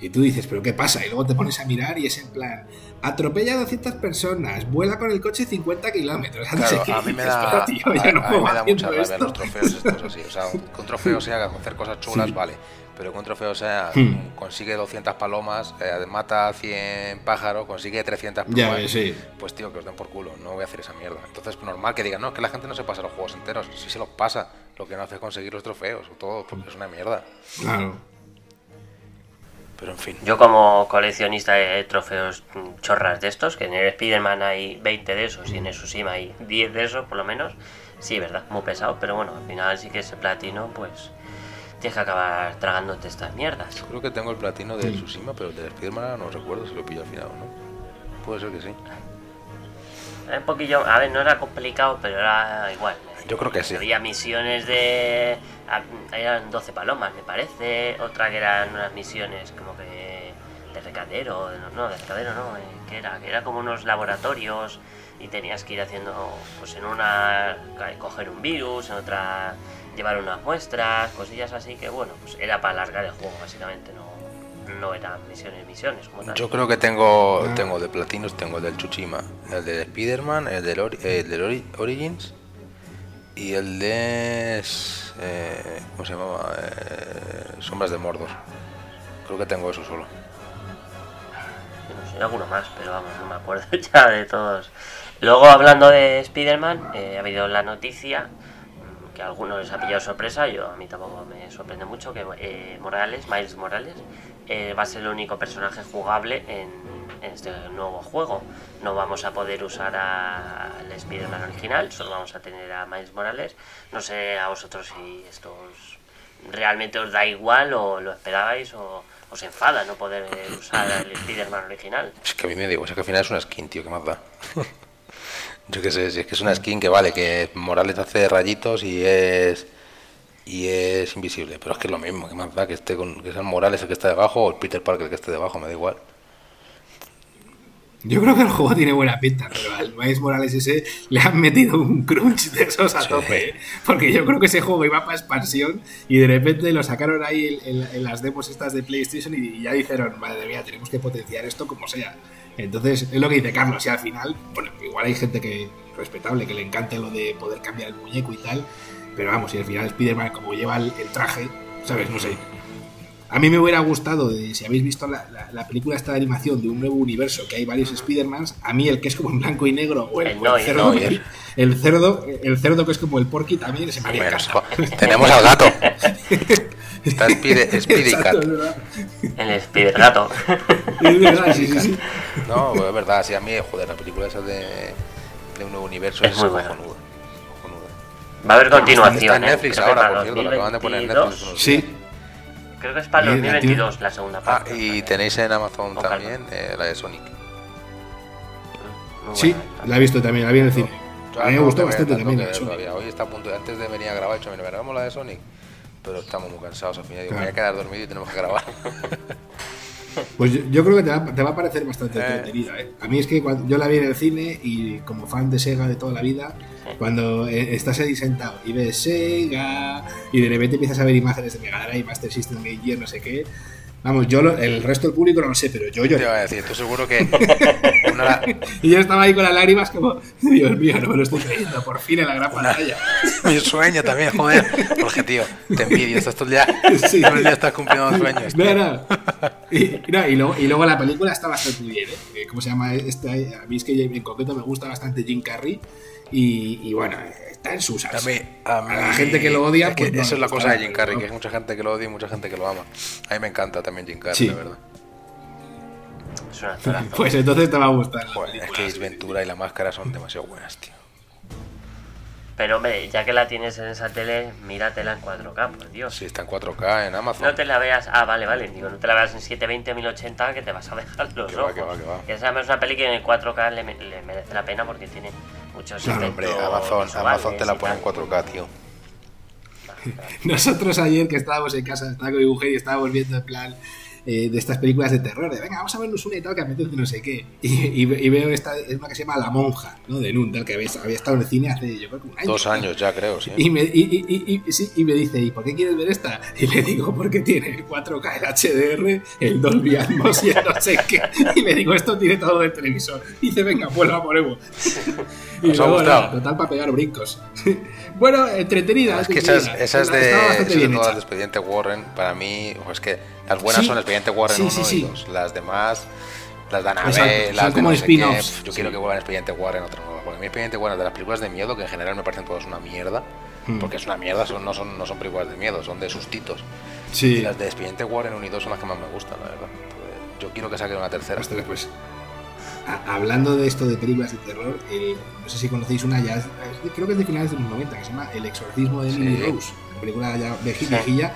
Y tú dices, ¿pero qué pasa? Y luego te pones a mirar y es en plan, atropella a 200 personas, vuela con el coche 50 kilómetros. a mí me da, mucha rabia los trofeos estos así. O sea, con trofeos sea hacer cosas chulas, vale pero con trofeo sea, hmm. consigue 200 palomas, eh, mata 100 pájaros, consigue 300 plumas, pues tío, que os den por culo, no voy a hacer esa mierda. Entonces, pues, normal que digan, no, que la gente no se pasa los juegos enteros, si se los pasa, lo que no hace es conseguir los trofeos, o todo, porque es una mierda. Claro. Pero en fin. Yo como coleccionista de trofeos chorras de estos, que en el Spider-Man hay 20 de esos y en el Tsushima hay 10 de esos por lo menos, sí, verdad, muy pesado, pero bueno, al final sí que ese platino, pues tienes que acabar tragándote estas mierdas. Creo que tengo el platino del Tsushima, pero el de Spiderman no recuerdo si lo pillo al final o no. Puede ser que sí. Un poquillo, a ver, no era complicado, pero era igual. Yo creo que sí. Había misiones de. Eran 12 palomas, me parece. Otra que eran unas misiones como que. de recadero. No, de recadero no. Eh, que era? Que era como unos laboratorios y tenías que ir haciendo. Pues en una. coger un virus, en otra llevar unas muestras, cosillas así que bueno, pues era para alargar el juego básicamente, no, no eran misiones, misiones como. Yo creo que tengo tengo de platinos, tengo el del Chuchima, el de Spider-Man, el del, el Origins y el de... Eh, ¿Cómo se llamaba? Eh, Sombras de Mordor. Creo que tengo eso solo. No sé, alguno más, pero vamos, no me acuerdo ya de todos. Luego, hablando de Spider-Man, eh, ha habido la noticia que a algunos les ha pillado sorpresa, yo a mí tampoco me sorprende mucho que eh, Morales, Miles Morales, eh, va a ser el único personaje jugable en, este nuevo juego. No vamos a poder usar al Spider-Man original, solo vamos a tener a Miles Morales. No sé a vosotros si esto realmente os da igual o lo esperabais o os enfada no poder usar al Spider-Man original. Es que a mí me digo, es que al final es una skin, tío, que más da. Yo qué sé, si es que es una skin que vale, que Morales hace rayitos y es y es invisible, pero es que es lo mismo, que más da que esté con que sea Morales el que está debajo o el Peter Parker el que esté debajo, me da igual. Yo creo que el juego tiene buena pinta, pero al Miles Morales ese le han metido un crunch de esos a tope. ¿eh? Porque yo creo que ese juego iba para expansión y de repente lo sacaron ahí en, las demos estas de PlayStation y ya dijeron, madre mía, tenemos que potenciar esto como sea. Entonces, es lo que dice Carlos, y al final, bueno, igual hay gente que respetable, que le encante lo de poder cambiar el muñeco y tal, pero vamos, y al final Spider-Man como lleva el, traje, ¿sabes? No sé. A mí me hubiera gustado, si habéis visto la, película esta de animación de un nuevo universo, que hay varios Spider-Mans, a mí el que es como en blanco y negro, o el, cerdo, el, cerdo, el cerdo que es como el porky también se me haría Tenemos al gato. Está Spider Cat. El Spider Gato. Es verdad, sí, sí, sí. No, es verdad, sí, a mí, joder, la película esa de, de un nuevo universo es, muy buena. Va a haber continuación. Está en ¿eh? Netflix ahora, por cierto, la acaban de poner en Netflix. Sí. Creo que es para el 2022 la segunda parte. Ah, y tenéis en Amazon también eh, la de Sonic. Sí, la he visto también, la vi en el cine. A mí me gustó bastante también. Hoy está a punto, antes de venir a grabar, he dicho, mira, vemos la de Sonic pero estamos muy cansados al final. Digo, me voy a quedar dormido y tenemos que grabar. Pues yo, creo que te va, te va, a parecer bastante eh. entretenida. ¿eh? A mí es que cuando, yo la vi en el cine y como fan de Sega de toda la vida, cuando eh, estás ahí sentado y ves Sega y de repente empiezas a ver imágenes de Mega Drive, Master System, Game Gear, no sé qué, Vamos, yo el resto del público no lo sé, pero yo yo. Te iba a decir, tú seguro que. y yo estaba ahí con las lágrimas como, Dios mío, no me lo estoy creyendo, por fin en la gran pantalla. Mi sueño también, joder. Porque, tío, te envidio, estás todo el día, sí. todo el día estás cumpliendo sueños. No, no. Y, no, y, luego, y luego la película está bastante bien, ¿eh? ¿Cómo se llama? Este, a mí es que en concreto me gusta bastante Jim Carrey. Y, y bueno, está en sus a, mí, a, la gente que lo odia, pues eso es la cosa de Jim Carrey, que hay mucha gente que lo odia y mucha gente que lo ama. A mí me encanta también Jim Carrey, la verdad. pues entonces te va a gustar. es que Ace Ventura y la máscara son demasiado buenas, tío. Pero hombre, ya que la tienes en esa tele, míratela en 4K, por Dios. Sí, está en 4K en Amazon. No te la veas. Ah, vale, vale. Digo, no te la veas en 720 1080 que te vas a dejar los ojos. que va, que va. Esa es una peli que en 4K le, merece la pena porque tiene muchos claro, hombre, Amazon, Amazon te la pone en 4K, tío. Nosotros ayer que estábamos en casa, estaba con mi mujer y estábamos viendo en plan eh, de estas películas de terror, de venga, vamos a vernos una y tal que apetece no sé qué. Y, veo esta, es una que se llama La Monja, ¿no? De Nun, tal, que había, estado en el cine hace, yo creo que un año. Dos años ya, creo, sí. Y me, y, y, me dice, ¿y por qué quieres ver esta? Y le digo, porque tiene el 4K, el HDR, el Dolby Atmos y el no sé qué. Y le digo, esto tiene todo de televisor. Y dice, venga, pues la ponemos. Y luego, total, para pegar brincos. bueno, entretenida. Es que esa es, esa es de, de de Expediente Warren. Para mí, es que las buenas son Expediente Warren 1 y 2. Las demás, las de Anabel, las de no qué, Yo quiero que vuelvan Expediente Warren otra nueva. Porque a mí Expediente Warren de las películas de miedo, que en general me parecen todas una mierda. Hmm. Porque es una mierda, son, no, son, no son películas de miedo, son de sustitos. Sí. Y las de Expediente Warren 1 y 2 son las que más me gustan, la verdad. yo quiero que saquen una tercera. Después. Hablando de esto de películas de terror, no sé si conocéis una ya, creo que es de finales de los 90, que se llama El exorcismo de Emily Rose, película ya viejilla.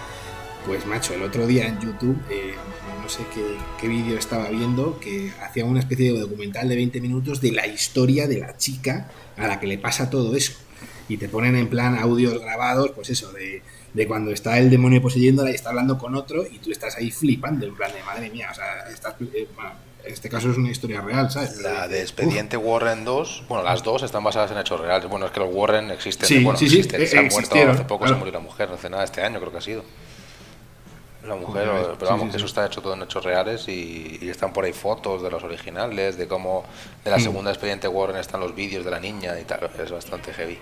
Pues macho, el otro día en YouTube, eh, no sé qué, vídeo estaba viendo, que hacía una especie de documental de 20 minutos de la historia de la chica a la que le pasa todo eso. Y te ponen en plan audios grabados, pues eso, de, de cuando está el demonio poseyéndola y está hablando con otro y tú estás ahí flipando, en plan de madre mía, o sea, estás, eh, en este caso es una historia real, ¿sabes? La de Expediente Warren 2, bueno, las dos están basadas en hechos reales. Bueno, es que los Warren existen, bueno, existen, se han muerto hace poco, se murió la mujer, hace nada, este año creo que ha sido. La mujer, pero vamos, eso está hecho todo en hechos reales y, están por ahí fotos de los originales, de cómo de la mm. segunda expediente Warren están los vídeos de la niña y tal, es bastante heavy.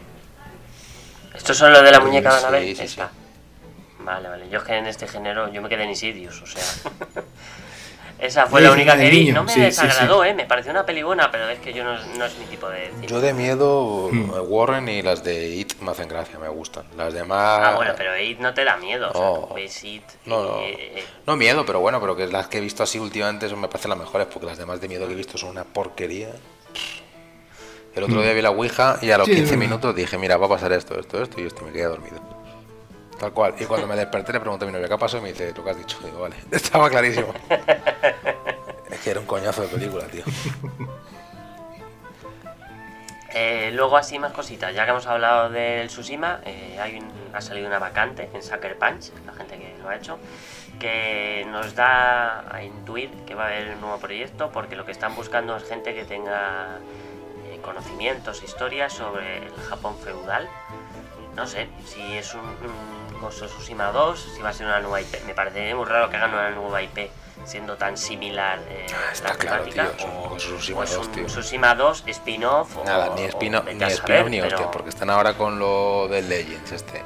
¿Esto son lo de la muñeca de Anabel? Sí, sí, Vale, vale, yo es que en este género yo me quedé en Isidious, o sea... Esa fue la única que vi. No me desagradó, ¿eh? Me pareció una peli buena, pero es que yo no, no es mi tipo de cine. Yo de miedo, hmm. Warren y las de It me hacen gracia, me gustan. Las demás. Ah, bueno, pero It no te da miedo. No, It no, no. no, miedo, pero bueno, pero que las que he visto así últimamente son, me parecen las mejores, porque las demás de miedo que he visto son una porquería. El otro hmm. día vi la Ouija y a los 15 minutos dije, mira, va a pasar esto, esto, esto, y esto, me quedé dormido. Tal cual. Y cuando me desperté le pregunté a mi novia qué pasó y me dice, lo que has dicho. Digo, vale, estaba clarísimo. que era un coñazo de película, tío. Eh, luego así más cositas, ya que hemos hablado del Tsushima, eh, hay ha salido una vacante en Sucker Punch, la gente que lo ha hecho, que nos da a intuir que va a haber un nuevo proyecto porque lo que están buscando es gente que tenga eh, conocimientos, historias sobre el Japón feudal. No sé si es un Ghost of Tsushima 2, si va a ser una nueva IP. Me parece muy raro que hagan una nueva IP siendo tan similar eh, ah, Está claro, tío, o, 2, tío. Tsushima 2, spin-off Nada, ni spin-off ni, spin ni hostia, porque están ahora con lo del Legends este,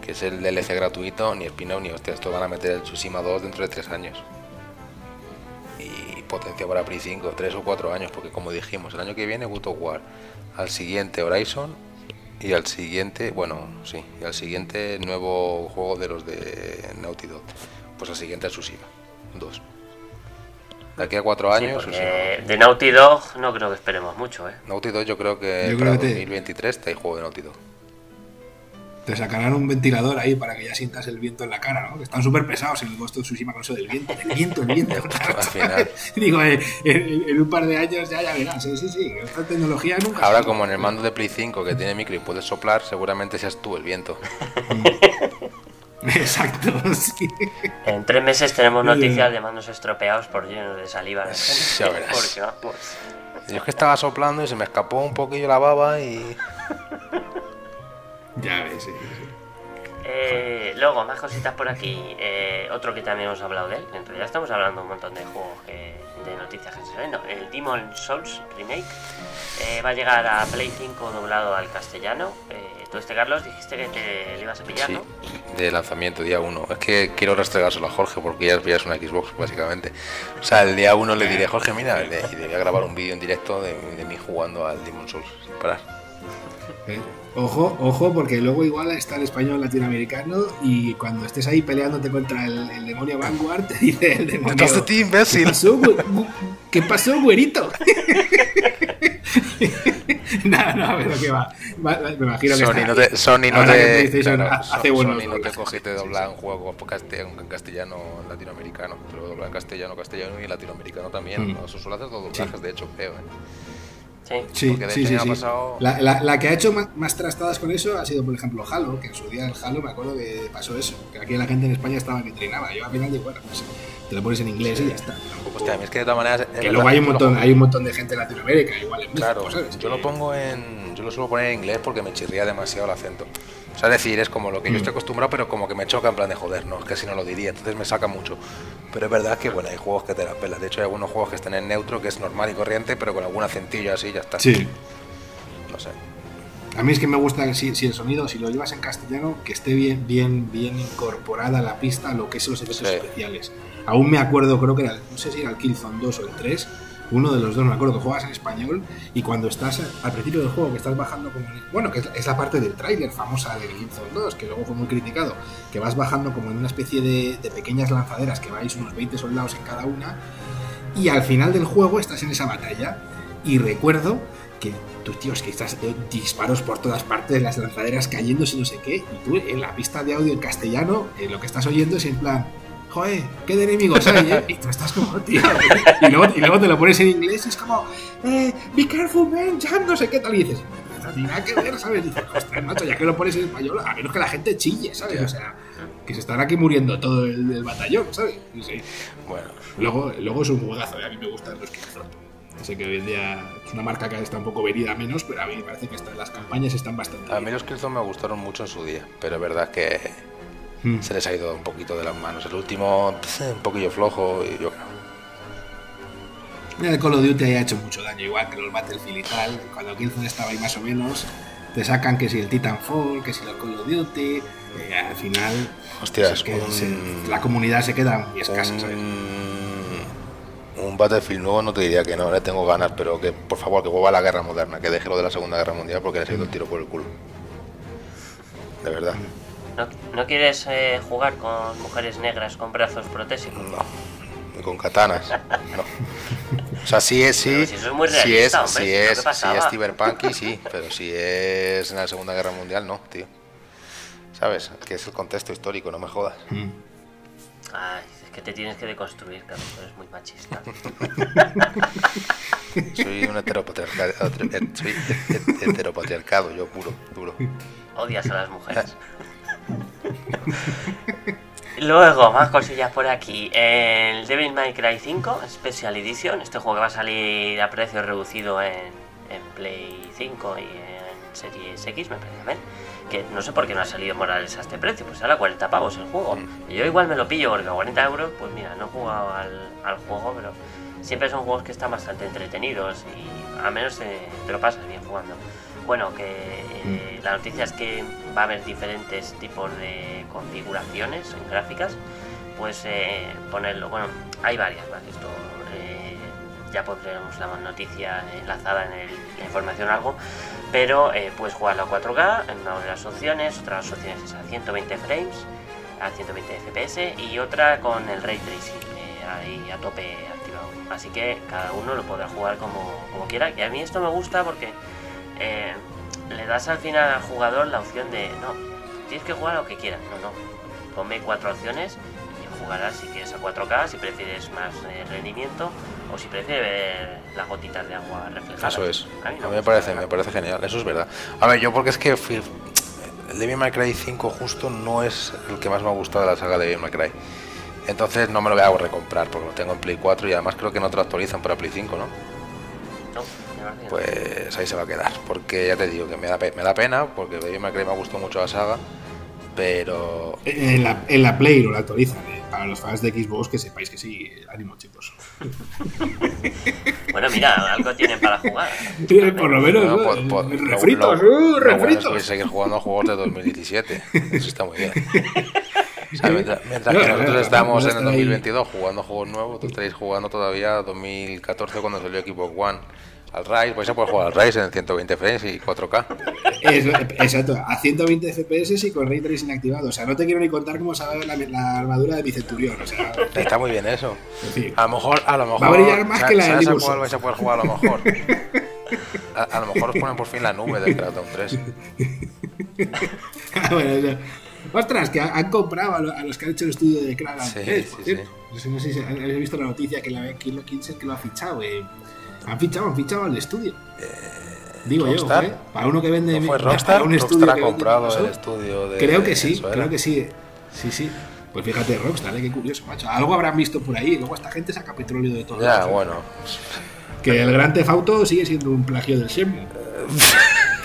que es el DLC gratuito, ni spin-off ni hostia, esto van a meter el Tsushima 2 dentro de 3 años. Y potencia para Play 5, 3 o 4 años, porque como dijimos, el año que viene God of War, al siguiente Horizon y al siguiente, bueno, sí, y al siguiente nuevo juego de los de Naughty Dog. Pues al siguiente es Tsushima 2. De aquí a cuatro años. de Naughty Dog no creo que esperemos mucho, ¿eh? Naughty Dog yo creo que para 2023 está el juego de Naughty Dog te sacarán un ventilador ahí para que ya sientas el viento en la cara, ¿no? Que están súper pesados en el Ghost of Tsushima con eso del viento, el viento, el viento. Digo, eh, en, un par de años ya, ya verás, sí, sí, sí, esta tecnología nunca... Ahora como en el mando de Play 5 que tiene micro y puedes soplar, seguramente seas tú el viento. Exacto, sí. En tres meses tenemos noticias de mandos estropeados por lleno de saliva. Ya verás. Yo es que estaba soplando y se me escapó un poquillo la baba y... Ya ves, sí. Eh, luego, más cositas por aquí. Eh, otro que también hemos hablado de él. En realidad estamos hablando un montón de juegos de noticias que se no, El Demon Souls Remake eh, va a llegar a Play 5 doblado al castellano. tú, este Carlos, dijiste que te le ibas a pillar, sí, De lanzamiento, día 1. Es que quiero restregárselo a Jorge porque ya es una Xbox, básicamente. O sea, el día 1 le diré, Jorge, mira, y le voy a grabar un vídeo en directo de, de mí jugando al Demon Souls sin parar. Ojo, ojo, porque luego igual está el español latinoamericano y cuando estés ahí peleándote contra el, demonio Vanguard, te dice el demonio. ¿Qué ti, imbécil? ¿Qué pasó, güerito? Nada, no, pero que va. Me imagino que Sony no te, Sony no te, hace Sony no te coge y te dobla un juego en castellano latinoamericano. Te lo dobla en castellano, castellano y latinoamericano también. Mm. Eso suele hacer dos doblajes, de hecho, creo. ¿eh? Sí, sí, sí, la, que ha hecho más, trastadas con eso ha sido, por ejemplo, Halo, que en su día el Halo me acuerdo que pasó eso, que aquí la gente en España estaba que trinaba. Yo al final digo, bueno, pues te lo pones en inglés y ya está. Hostia, a mí es que de todas maneras. Que luego hay un, montón, hay un montón de gente en Latinoamérica, igual en Claro, yo lo pongo en. Yo lo suelo poner en inglés porque me chirría demasiado el acento. O sea, es decir, es como lo que yo estoy mm. acostumbrado, pero como que me choca en plan de joder, no, es que si no lo diría, entonces me saca mucho. Pero es verdad que, bueno, hay juegos que te la pelas. De hecho, hay algunos juegos que están en neutro, que es normal y corriente, pero con algún acentillo así ya está. Sí. No sé. A mí es que me gusta si, si, el sonido, si lo llevas en castellano, que esté bien, bien, bien incorporada la pista a lo que son los efectos especiales. Aún me acuerdo, creo que era, no sé si era el Killzone 2 o el 3, uno de los dos, me acuerdo que juegas en español y cuando estás al principio del juego, que estás bajando como... Bueno, que es la parte del tráiler famosa del Killzone 2, que luego fue muy criticado, que vas bajando como en una especie de, pequeñas lanzaderas que vais unos 20 soldados en cada una y al final del juego estás en esa batalla. Y recuerdo que tú, tío, es que estás eh, disparos por todas partes, las lanzaderas cayéndose, no sé qué, y tú en la pista de audio en castellano, eh, lo que estás oyendo es en plan, joder, qué de enemigos hay, ¿eh? Y tú estás como, tío. Y luego, y luego te lo pones en inglés y es como, eh, be careful, man, ya no sé qué tal. Y dices, no tiene nada que ver, ¿sabes? Y dices, ostras, macho, ya que lo pones en español, a menos que la gente chille, ¿sabes? O sea, que se estará aquí muriendo todo el, batallón, ¿sabes? Sí. Bueno. Luego, luego es un juegazo, ¿eh? a mí me gustan los Killzone. Sé que hoy en día es una marca que está un poco venida menos, pero a mí me parece que las campañas están bastante. A mí los Killzone me gustaron mucho en su día, pero es verdad que Hmm. se les ha ido un poquito de las manos. El último, pues, eh, un poquillo flojo y yo creo. El Call of Duty ha hecho mucho daño, igual que los Battlefield y tal. Cuando Killzone estaba ahí más o menos, te sacan que si el Titanfall, que si el Call of Duty. Eh, al final, Hostias, que la comunidad se queda muy escasa. Un, Battlefield nuevo no te diría que no, le tengo ganas, pero que por favor que vuelva a la guerra moderna, que deje lo de la Segunda Guerra Mundial porque le ha ido el tiro por el culo. De verdad. ¿No, quieres eh, jugar con mujeres negras con brazos protésicos? No, ni con katanas. No. O sea, sí es, sí. Si, es muy realista, si es, si es, si es cyberpunk, sí, pero si es en la Segunda Guerra Mundial, no, tío. ¿Sabes? Que es el contexto histórico, no me jodas. Mm. Ay, es que te tienes que deconstruir, cabrón, eres muy machista. soy un heteropatriarcado, soy heteropatriarcado, yo puro, duro. Odias a las mujeres. Luego, más cosillas por aquí. El Devil May Cry 5 Special Edition, este juego que va a salir a precio reducido en, Play 5 y en Series X, me parece Que no sé por qué no ha salido Morales a este precio, pues a 40 pavos el juego. Mm. yo igual me lo pillo porque a 40 euros, pues mira, no he jugado al, al juego, pero siempre son juegos que están bastante entretenidos y al menos te lo pasas bien jugando. Bueno, que eh, la noticia es que va a haber diferentes tipos de configuraciones en gráficas. Pues eh, ponerlo, bueno, hay varias, ¿vale? Esto eh, ya pondremos la noticia enlazada en, la información o algo. Pero puedes jugarlo a 4K en una de las opciones, otra de las opciones es a 120 frames, a 120 FPS y otra con el ray tracing ahí a tope activado. Así que cada uno lo podrá jugar como, como quiera. Y a mí esto me gusta porque eh, le das al final al jugador la opción de, no, tienes que jugar lo que quieras, no, no, ponme cuatro opciones y jugarás si quieres a 4K, si prefieres más eh, rendimiento o si prefieres ver las gotitas de agua reflejadas. Eso es, a mí, me, parece, me parece genial, eso es verdad. A ver, yo porque es que Devil May Cry 5 justo no es el que más me ha gustado de la saga de Devil May Cry. Entonces no me lo voy a recomprar porque lo tengo en Play 4 y además creo que no te lo actualizan para Play 5, ¿no? Pues ahí se va a quedar. Porque ya te digo que me da, me da pena, porque me, me ha gustado mucho la saga, pero... En la, en la Play lo actualizan, ¿eh? para los fans de Xbox que sepáis que sí, ánimo chicos. bueno, mira, algo tienen para jugar. por lo menos, refritos, uh, refritos. seguir jugando juegos de 2017, eso está muy bien. mientras, que nosotros estamos en el 2022 jugando juegos nuevos, tú estaréis jugando todavía 2014 cuando salió Xbox One al Rise, vais a poder jugar al Rise en 120 frames y 4K. exacto, a 120 FPS y con Ray Tracing activado. O sea, no te quiero ni contar cómo se va a ver la, armadura de mi centurión. O sea, Está muy bien eso. a lo mejor, a lo mejor. Va a brillar más que la de cuál vais a poder jugar a lo mejor? A, lo mejor os ponen por fin la nube del Crackdown 3. Ah, bueno, Ostras, que han comprado a los que han hecho el estudio de Crackdown sí, 3. Sí, sí. No sé si habéis visto la noticia que la Kilo 15 que lo ha fichado. Eh han fichado, han fichado al estudio. Digo yo, ¿eh? para uno que vende. ¿No fue Rockstar? un estudio Rockstar ha comprado el estudio de. Creo que sí, creo que sí. Sí, sí. Pues fíjate, Rockstar, ¿eh? qué curioso, macho. Algo habrán visto por ahí. Luego esta gente saca petróleo de todo. Ya, bueno. Que el Gran Theft Auto sigue siendo un plagio del Shenmue.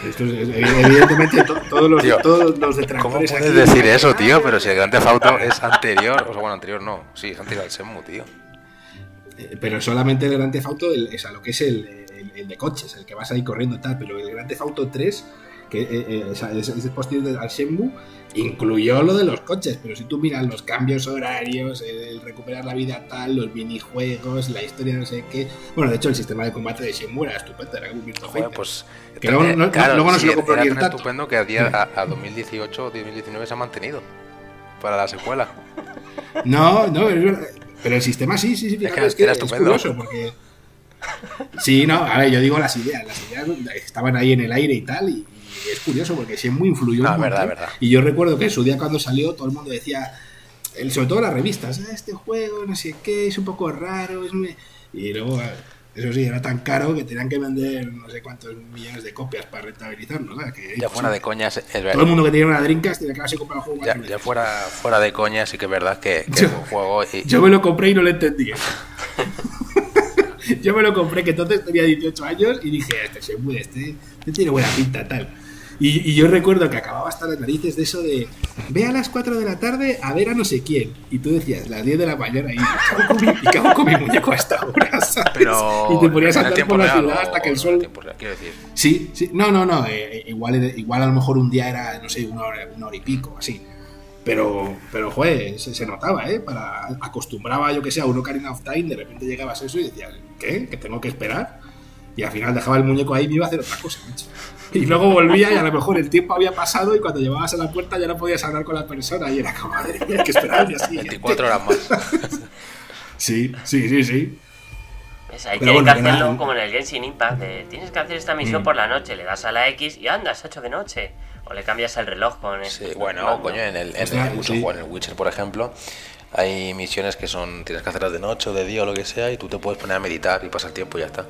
Esto es, evidentemente todos los, todos los detractores ¿Cómo puedes decir eso, tío? Pero si el Gran Theft Auto es anterior, o sea, bueno, anterior no, sí, es anterior al Shenmue, tío. Eh, pero solamente el Gran Theft Auto, el, o sea, lo que es el, el, de coches, el que vas ahí corriendo y tal, pero el Gran Theft Auto 3, que eh, eh, es, es, posterior al Shenmue, incluyó lo de los coches, pero si tú miras los cambios horarios, el recuperar la vida tal, los minijuegos, la historia no sé qué. Bueno, de hecho, el sistema de combate de Shenmue era estupendo, era un Joder, pues. Que luego no, luego no se lo compró era tan estupendo que a, día, a, a 2018 o 2019 se ha mantenido para la secuela. No, no, pero el sistema sí, sí, sí, fíjate, es que. Es curioso porque. Sí, no, a ver, yo digo las ideas, las ideas estaban ahí en el aire y tal, y, es curioso porque sí muy influyó no, verdad, verdad. Y yo recuerdo que en su día cuando salió todo el mundo decía, sobre todo las revistas, ah, este juego, no sé qué, es un poco raro, es muy... Y luego, eso sí, era tan caro que tenían que vender no sé cuántos millones de copias para rentabilizarlo. Que, ya fuera de coñas, es verdad. Todo el mundo que tenía una Dreamcast tenía que haberse comprado el juego. Ya, ya fuera, fuera de coña, sí que es verdad que, que yo, un juego... Y... Yo me lo compré y no lo entendía. yo me lo compré que entonces tenía 18 años y dije, este se puede, este, este tiene buena pinta, tal. Y, yo recuerdo que acababa hasta las narices de eso de ve a las 4 de la tarde a ver a no sé quién. Y tú decías, las 10 de la mañana, y ¿qué hago con mi, muñeco a esta hora? Pero y te ponías a andar por la ciudad hasta que el sol. decir. Sí, sí, no, no, no. Eh, igual, igual a lo mejor un día era, no sé, una hora, una hora y pico, así. Pero, pero joder, se, notaba, ¿eh? Para, acostumbraba, yo que sé, a uno Ocarina of Time, de repente llegabas a eso y decías, ¿qué? ¿Que tengo que esperar? Y al final dejaba el muñeco ahí y me iba a hacer otra cosa, macho. Y luego volvía y a lo mejor el tiempo había pasado y cuando llevabas a la puerta ya no podías hablar con la persona y era como, madre hay que esperar al día siguiente. 24 horas más. sí, sí, sí, sí. Pues hay que hacerlo como en el Genshin Impact, de, tienes que hacer esta misión mm. por la noche, le das a la X y anda, se ha hecho de noche. O le cambias el reloj con el... Sí, bueno, coño, en el, en, el, en el Witcher, por ejemplo, hay misiones que son, tienes que hacerlas de noche o de día o lo que sea y tú te puedes poner a meditar y pasar tiempo y ya está.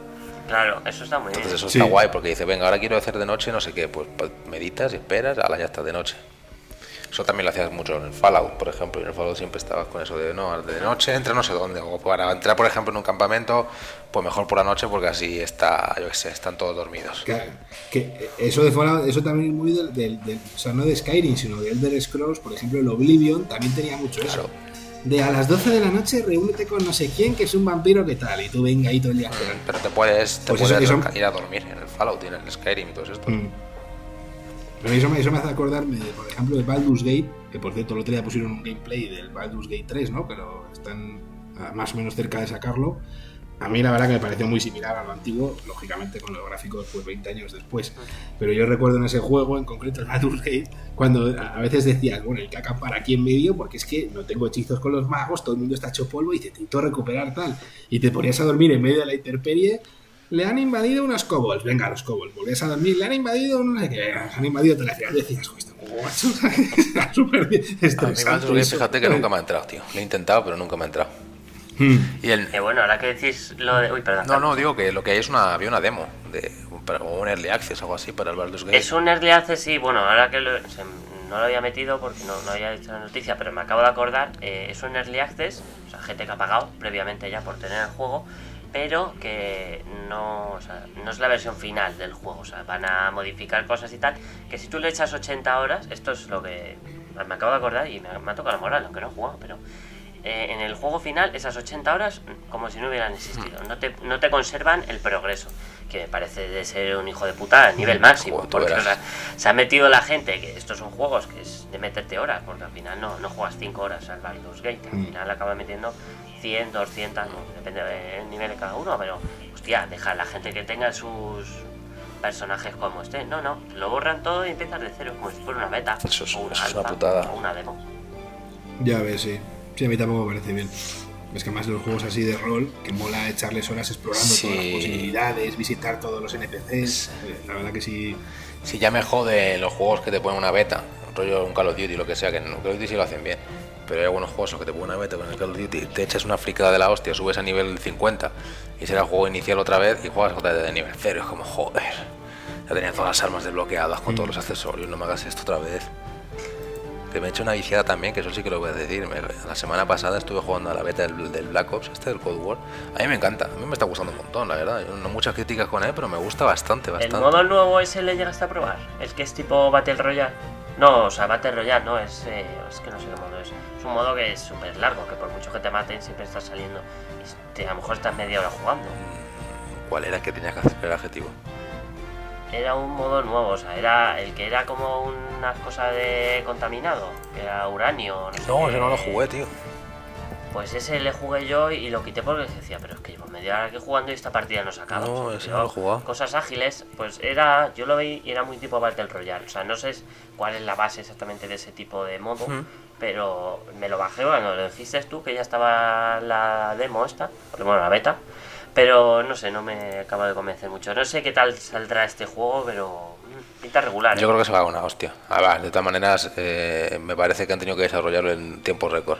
Claro, eso está muy Entonces eso está guay porque dice, venga, ahora quiero hacer de noche, no sé qué, pues, pues meditas y esperas, ahora ya está de noche. Eso también lo hacías mucho en el Fallout, por ejemplo. Y en el Fallout siempre estabas con eso de, no, de noche entra no sé dónde. O para entrar, por ejemplo, en un campamento, pues mejor por la noche porque así está, yo qué sé, están todos dormidos. que eso de Fallout, eso también es muy del, o sea, no de Skyrim, sino de Elder Scrolls, por ejemplo, el Oblivion también tenía mucho eso de a las 12 de la noche reúnete con no sé quién que es un vampiro que tal y tú venga ahí todo el día pero te puedes, te pues puedes ir a dormir en el Fallout y en el Skyrim y todo esto mm. pero eso, eso, me hace acordarme por ejemplo de Baldur's Gate que por cierto el otro día pusieron un gameplay del Baldur's Gate 3 ¿no? pero están más o menos cerca de sacarlo a mí la verdad que me pareció muy similar a lo antiguo, lógicamente con los gráficos pues 20 años después. Pero yo recuerdo en ese juego, en concreto el Gate, cuando a veces decías, bueno, hay que acampar aquí en medio porque es que no tengo hechizos con los magos, todo el mundo está hecho polvo y te intento recuperar tal. Y te ponías a dormir en medio de la intemperie, le han invadido unos kobolds, venga los kobolds, volvías a dormir, le han invadido no sé qué, han invadido ciudad, decías, esto macho, está súper estresante. A mí fíjate que nunca me ha entrado, tío. Lo he intentado, pero nunca me ha entrado. Hmm. Y el... Eh, bueno, ahora que decís lo de... Uy, perdón. No, no, digo que lo que hay es una, había una demo de, o un early access, algo así para el Baldur's Gate. Es un early access, sí, bueno, ahora que lo, no lo había metido porque no, no había hecho la noticia, pero me acabo de acordar, eh, es un early access, o sea, gente que ha pagado previamente ya por tener el juego, pero que no, o sea, no es la versión final del juego, o sea, van a modificar cosas y tal, que si tú le echas 80 horas, esto es lo que me acabo de acordar y me, me ha tocado la moral, aunque no he jugado, pero eh, en el juego final esas 80 horas como si no hubieran existido. No te, no te conservan el progreso, que me parece de ser un hijo de puta a nivel máximo. Porque se ha metido la gente, que estos son juegos que es de meterte horas, porque al final no, no juegas 5 horas al Baldur's Gate, al mm. final acaba metiendo 100, 200, depende del nivel de cada uno, pero hostia, deja a la gente que tenga sus personajes como este. No, no, lo borran todo y empiezas de cero, como si fuera una beta. Eso es, una putada. O una demo. Ya ves, sí. Sí, a mí tampoco me parece bien. Es que más de los juegos así de rol, que mola echarles horas explorando todas las posibilidades, visitar todos los NPCs. La verdad que sí. Si ya me jode los juegos que te ponen una beta, rollo un Call of Duty, lo que sea, que en Call of Duty sí lo hacen bien. Pero hay algunos juegos que te ponen una meta con el Call of Duty, te echas una fricada de la hostia, subes a nivel 50 y será el juego inicial otra vez y juegas otra vez de nivel 0. Es como, joder, ya tenía todas las armas desbloqueadas con todos los accesorios, no me hagas esto otra vez. Que me he hecho una viciada también, que eso sí que lo voy a decir. la semana pasada estuve jugando a la beta del, Black Ops, este del Cold War. A mí me encanta, a mí me está gustando un montón, la verdad. no muchas críticas con él, pero me gusta bastante, bastante. ¿El modo nuevo ese le llegaste a probar? ¿El que es tipo Battle Royale? No, o sea, Battle Royale no, es, eh, es que no sé qué modo es. Es un modo que es súper largo, que por mucho que te maten siempre estás saliendo. Y a lo mejor estás media hora jugando. ¿Cuál era el que tenías que hacer el adjetivo? Era un modo nuevo, o sea, era el que era como una cosa de contaminado, que era uranio. No, no ese no lo jugué, tío. Pues ese le jugué yo y lo quité porque decía, pero es que llevo media hora aquí jugando y esta partida no se acaba. No, ese no lo jugado. Cosas ágiles, pues era, yo lo vi y era muy tipo Battle Royale. O sea, no sé cuál es la base exactamente de ese tipo de modo, pero me lo bajé cuando lo dijiste tú, que ya estaba la demo esta, bueno, la beta. Pero no sé, no me acaba de convencer mucho. No sé qué tal saldrá este juego, pero mm, pinta regular. Yo ¿eh? creo que se va a una hostia. Ah, de todas maneras, eh, me parece que han tenido que desarrollarlo en tiempo récord.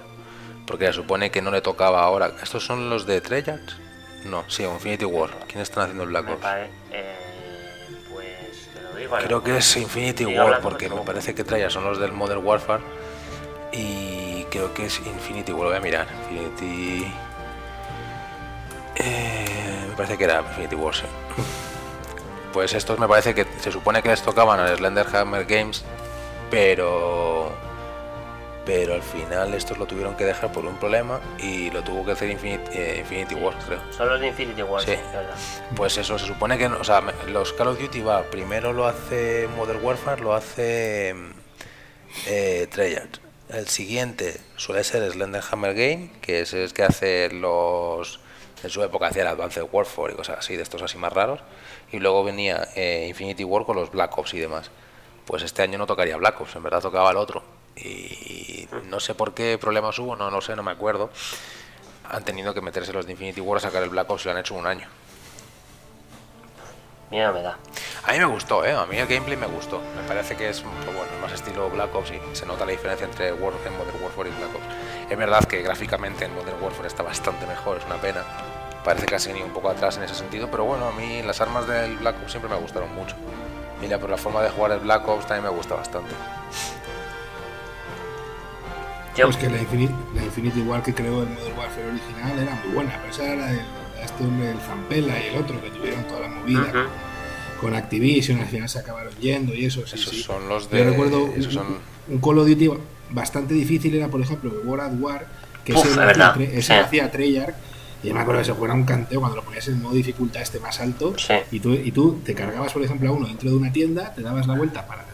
Porque se supone que no le tocaba ahora. ¿Estos son los de Treyarch? No, sí, Infinity War. ¿Quién están haciendo el Black Ops? Eh, pues te lo digo. Creo que es Infinity War, porque me parece que Treyarch son los del Modern Warfare. Y creo que es Infinity War. Lo voy a mirar. Infinity. Eh, me parece que era Infinity Wars. Pues estos me parece que se supone que les tocaban a Slenderhammer Games, pero pero al final estos lo tuvieron que dejar por un problema y lo tuvo que hacer Infinity, eh, Infinity Wars, creo. Son los de Infinity Wars, sí. Pues eso, se supone que, o sea, los Call of Duty va, primero lo hace Modern Warfare, lo hace eh, Treyarch. El siguiente suele ser Slenderhammer Game, que es el que hace los en su época hacía el Advanced Warfare y cosas así, de estos así más raros. Y luego venía eh, Infinity War con los Black Ops y demás. Pues este año no tocaría Black Ops, en verdad tocaba el otro. Y no sé por qué problemas hubo, no, no sé, no me acuerdo. Han tenido que meterse los de Infinity War a sacar el Black Ops y lo han hecho un año. Mira, me da. A mí me gustó, ¿eh? A mí el gameplay me gustó. Me parece que es pues bueno, más estilo Black Ops y se nota la diferencia entre World, Modern Warfare y Black Ops. Es verdad que gráficamente en Modern Warfare está bastante mejor, es una pena. Parece que ha seguido un poco atrás en ese sentido, pero bueno, a mí las armas del Black Ops siempre me gustaron mucho. Y por la forma de jugar el Black Ops también me gusta bastante. Pues que la Infinity, la Infinity War que creó el Modern Warfare original era muy buena, pero esa era el, este hombre, el Zampella y el otro que tuvieron toda la movida. con Activision, al final se acabaron yendo y eso. esos son los de. Yo recuerdo un, Call of Duty bastante difícil era, por ejemplo, World at War, que ese, hacía Treyarch. Y me acuerdo que se fuera un canteo cuando lo ponías en modo dificultad este más alto. Y, tú, y tú te cargabas, por ejemplo, a uno dentro de una tienda, te dabas la vuelta para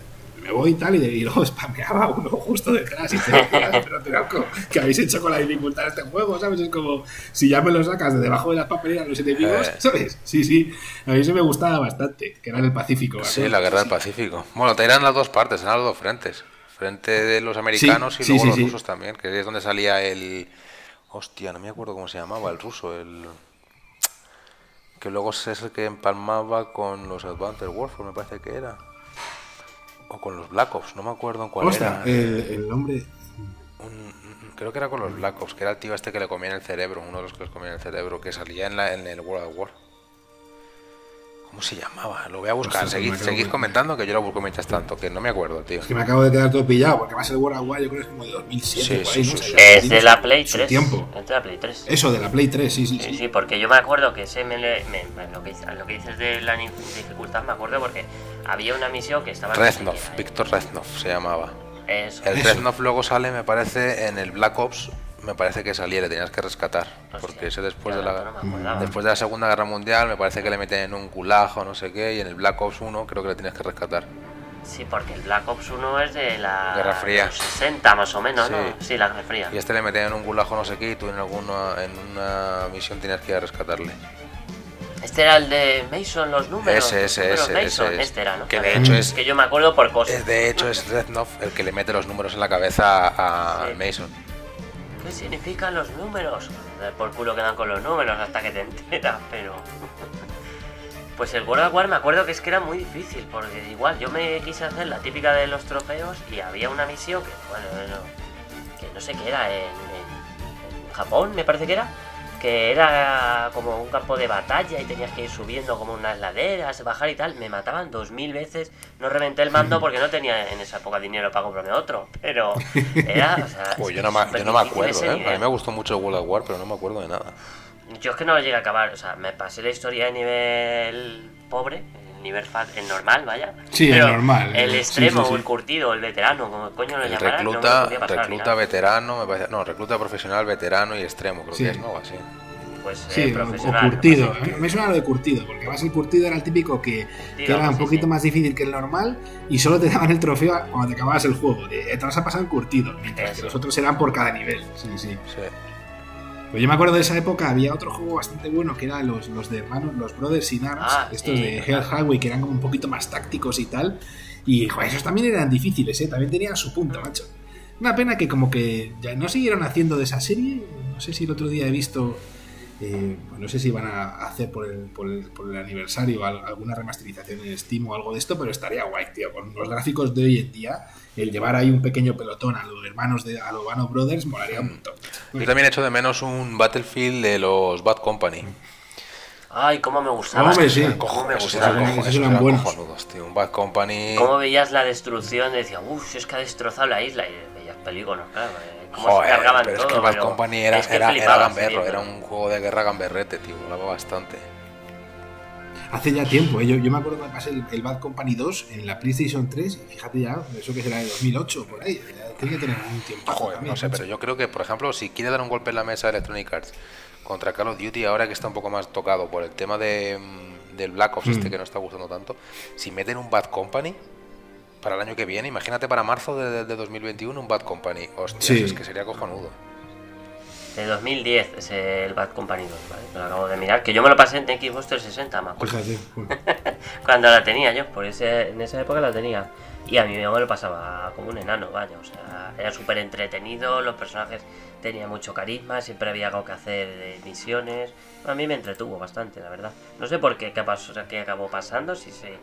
me voy y tal, y, y luego spameaba uno justo detrás y te decía, pero ¿qué habéis hecho con la dificultad de este juego? ¿Sabes? Es como si ya me lo sacas de debajo de las papeleras los enemigos, eh. ¿sabes? Sí, sí, a mí se me gustaba bastante, que era en el Pacífico. Sí, la guerra del Pacífico. Bueno, te eran las dos partes, eran los dos frentes. Frente de los americanos y luego los rusos también, que es donde salía el... Hostia, no me acuerdo cómo se llamaba, el ruso, el que luego es el que empalmaba con los Advanced Warfare, me parece que era o con los Black Ops, no me acuerdo en cuál era. El, nombre. creo que era con los Black Ops, que era el tío este que le comía el cerebro, uno de los que les comía el cerebro, que salía en, la, en el World of War. ¿Cómo se llamaba? Lo voy a buscar. seguid, comentando que yo lo busco mientras tanto, que no me acuerdo, tío. Es que me acabo de quedar todo pillado, porque más el World of War yo creo que es como de 2007. Sí, sí, sí, Es de la Play 3. Tiempo. Es de la Play 3. Eso, de la Play 3, sí, sí. Sí, sí, porque yo me acuerdo que ese me, me, lo, que, lo que dices de la dificultad, me acuerdo porque había una misión que estaba... Reznov, Víctor Reznov se llamaba. Eso. El Reznov luego sale, me parece, en el Black Ops, me parece que salía, le tenías que rescatar. porque ese después de, la, después de la Segunda Guerra Mundial, me parece que le meten en un gulag o no sé qué, y en el Black Ops 1 creo que le tienes que rescatar. Sí, porque el Black Ops 1 es de la Guerra Fría. 60 más o menos, sí. ¿no? Sí, la Guerra Fría. Y este le meten en un gulag o no sé qué, y tú en, alguna, en una misión tienes que ir a rescatarle. Este era el de Mason, los números. Ese, ese, ese, Este era, ¿no? Que de hecho es. Que yo me acuerdo por cosas. De hecho es Rednov el que le mete los números en la cabeza a Mason. ¿Qué significan los números? Por culo quedan con los números hasta que te enteras, pero. Pues el World of War me acuerdo que es que era muy difícil, porque igual yo me quise hacer la típica de los trofeos y había una misión que, bueno, que no sé qué era, en Japón me parece que era, que era como un campo de batalla y tenías que ir subiendo como unas laderas, bajar y tal, me mataban dos mil veces. No reventé el mando porque no tenía en esa época dinero para comprarme otro, pero era, o sea, Pues yo no, me, yo no me acuerdo, ¿eh? A mí me gustó mucho World of War, pero no me acuerdo de nada. Yo es que no lo llegué a acabar, o sea, me pasé la historia de nivel pobre, nivel fa- el normal, vaya. Sí, el normal, El extremo, sí, el curtido, el veterano, como coño lo El llamarán, recluta, no pasar recluta veterano, me parece, no, recluta profesional, veterano y extremo, creo Sí. que es, ¿no? Así. Pues Sí, eh, o- curtido. no sé. Me suena lo de curtido, porque además el curtido era el típico que, que era un sí, poquito sí. más difícil que el normal y solo te daban el trofeo cuando te acababas el juego. De, te vas a pasar en curtido, mientras que los otros eran por cada nivel. Sí, sí. Sí. Pues yo me acuerdo de esa época, había otro juego bastante bueno que eran los, los de hermanos, los Brothers in Arms, Ah, estos sí, de. Hell Highway, que eran como un poquito más tácticos y tal. Y joder, esos también eran difíciles, ¿eh? también tenían su punto, macho. Una pena que como que ya no siguieron haciendo de esa serie. No sé si el otro día he visto, eh, no sé si van a hacer por el, por el, por el aniversario al- alguna remasterización en Steam o algo de esto, pero estaría guay, tío. Con los gráficos de hoy en día, el llevar ahí un pequeño pelotón a los hermanos de a los Bano Brothers molaría un montón. Yo también echo de menos un Battlefield de los Bad Company. Ay, cómo me gustaba. Hombre, esto, sí. Cómo me gustaba. buenos. tío. Un Bad Company. Cómo veías la destrucción, decía, uff, es que ha destrozado la isla. Y veías polígonos, claro. eh, Cómo se Joder, cargaban pero todo. es que Bad pero Company era, es que era, era gamberro, viendo. era un juego de guerra gamberrete, tío. Molaba bastante. Hace ya tiempo, ¿eh? yo, yo me acuerdo que me pasé el, el Bad Company 2 en la PlayStation 3 y fíjate ya, eso que será de 2008 por ahí, tiene que tener un tiempo. Joder, no sé, pero yo creo que, por ejemplo, si quiere dar un golpe en la mesa de Electronic Arts contra Call of Duty, ahora que está un poco más tocado por el tema de, mm, del Black Ops este Mm. que no está gustando tanto, si meten un Bad Company para el año que viene, imagínate para marzo de, de- de 2021 un Bad Company. Hostias, Sí. es que sería cojonudo. De 2010 es el Bad Company 2, ¿vale? Lo acabo de mirar. Que yo me lo pasé en Xbox 360, me acuerdo. Fíjate, bueno. Cuando la tenía yo, por ese, en esa época la tenía. Y a mí me lo pasaba como un enano, vaya. O sea, era súper entretenido, los personajes tenían mucho carisma, siempre había algo que hacer de misiones. A mí me entretuvo bastante, la verdad. No sé por qué, qué, pasó, qué acabó pasando, si se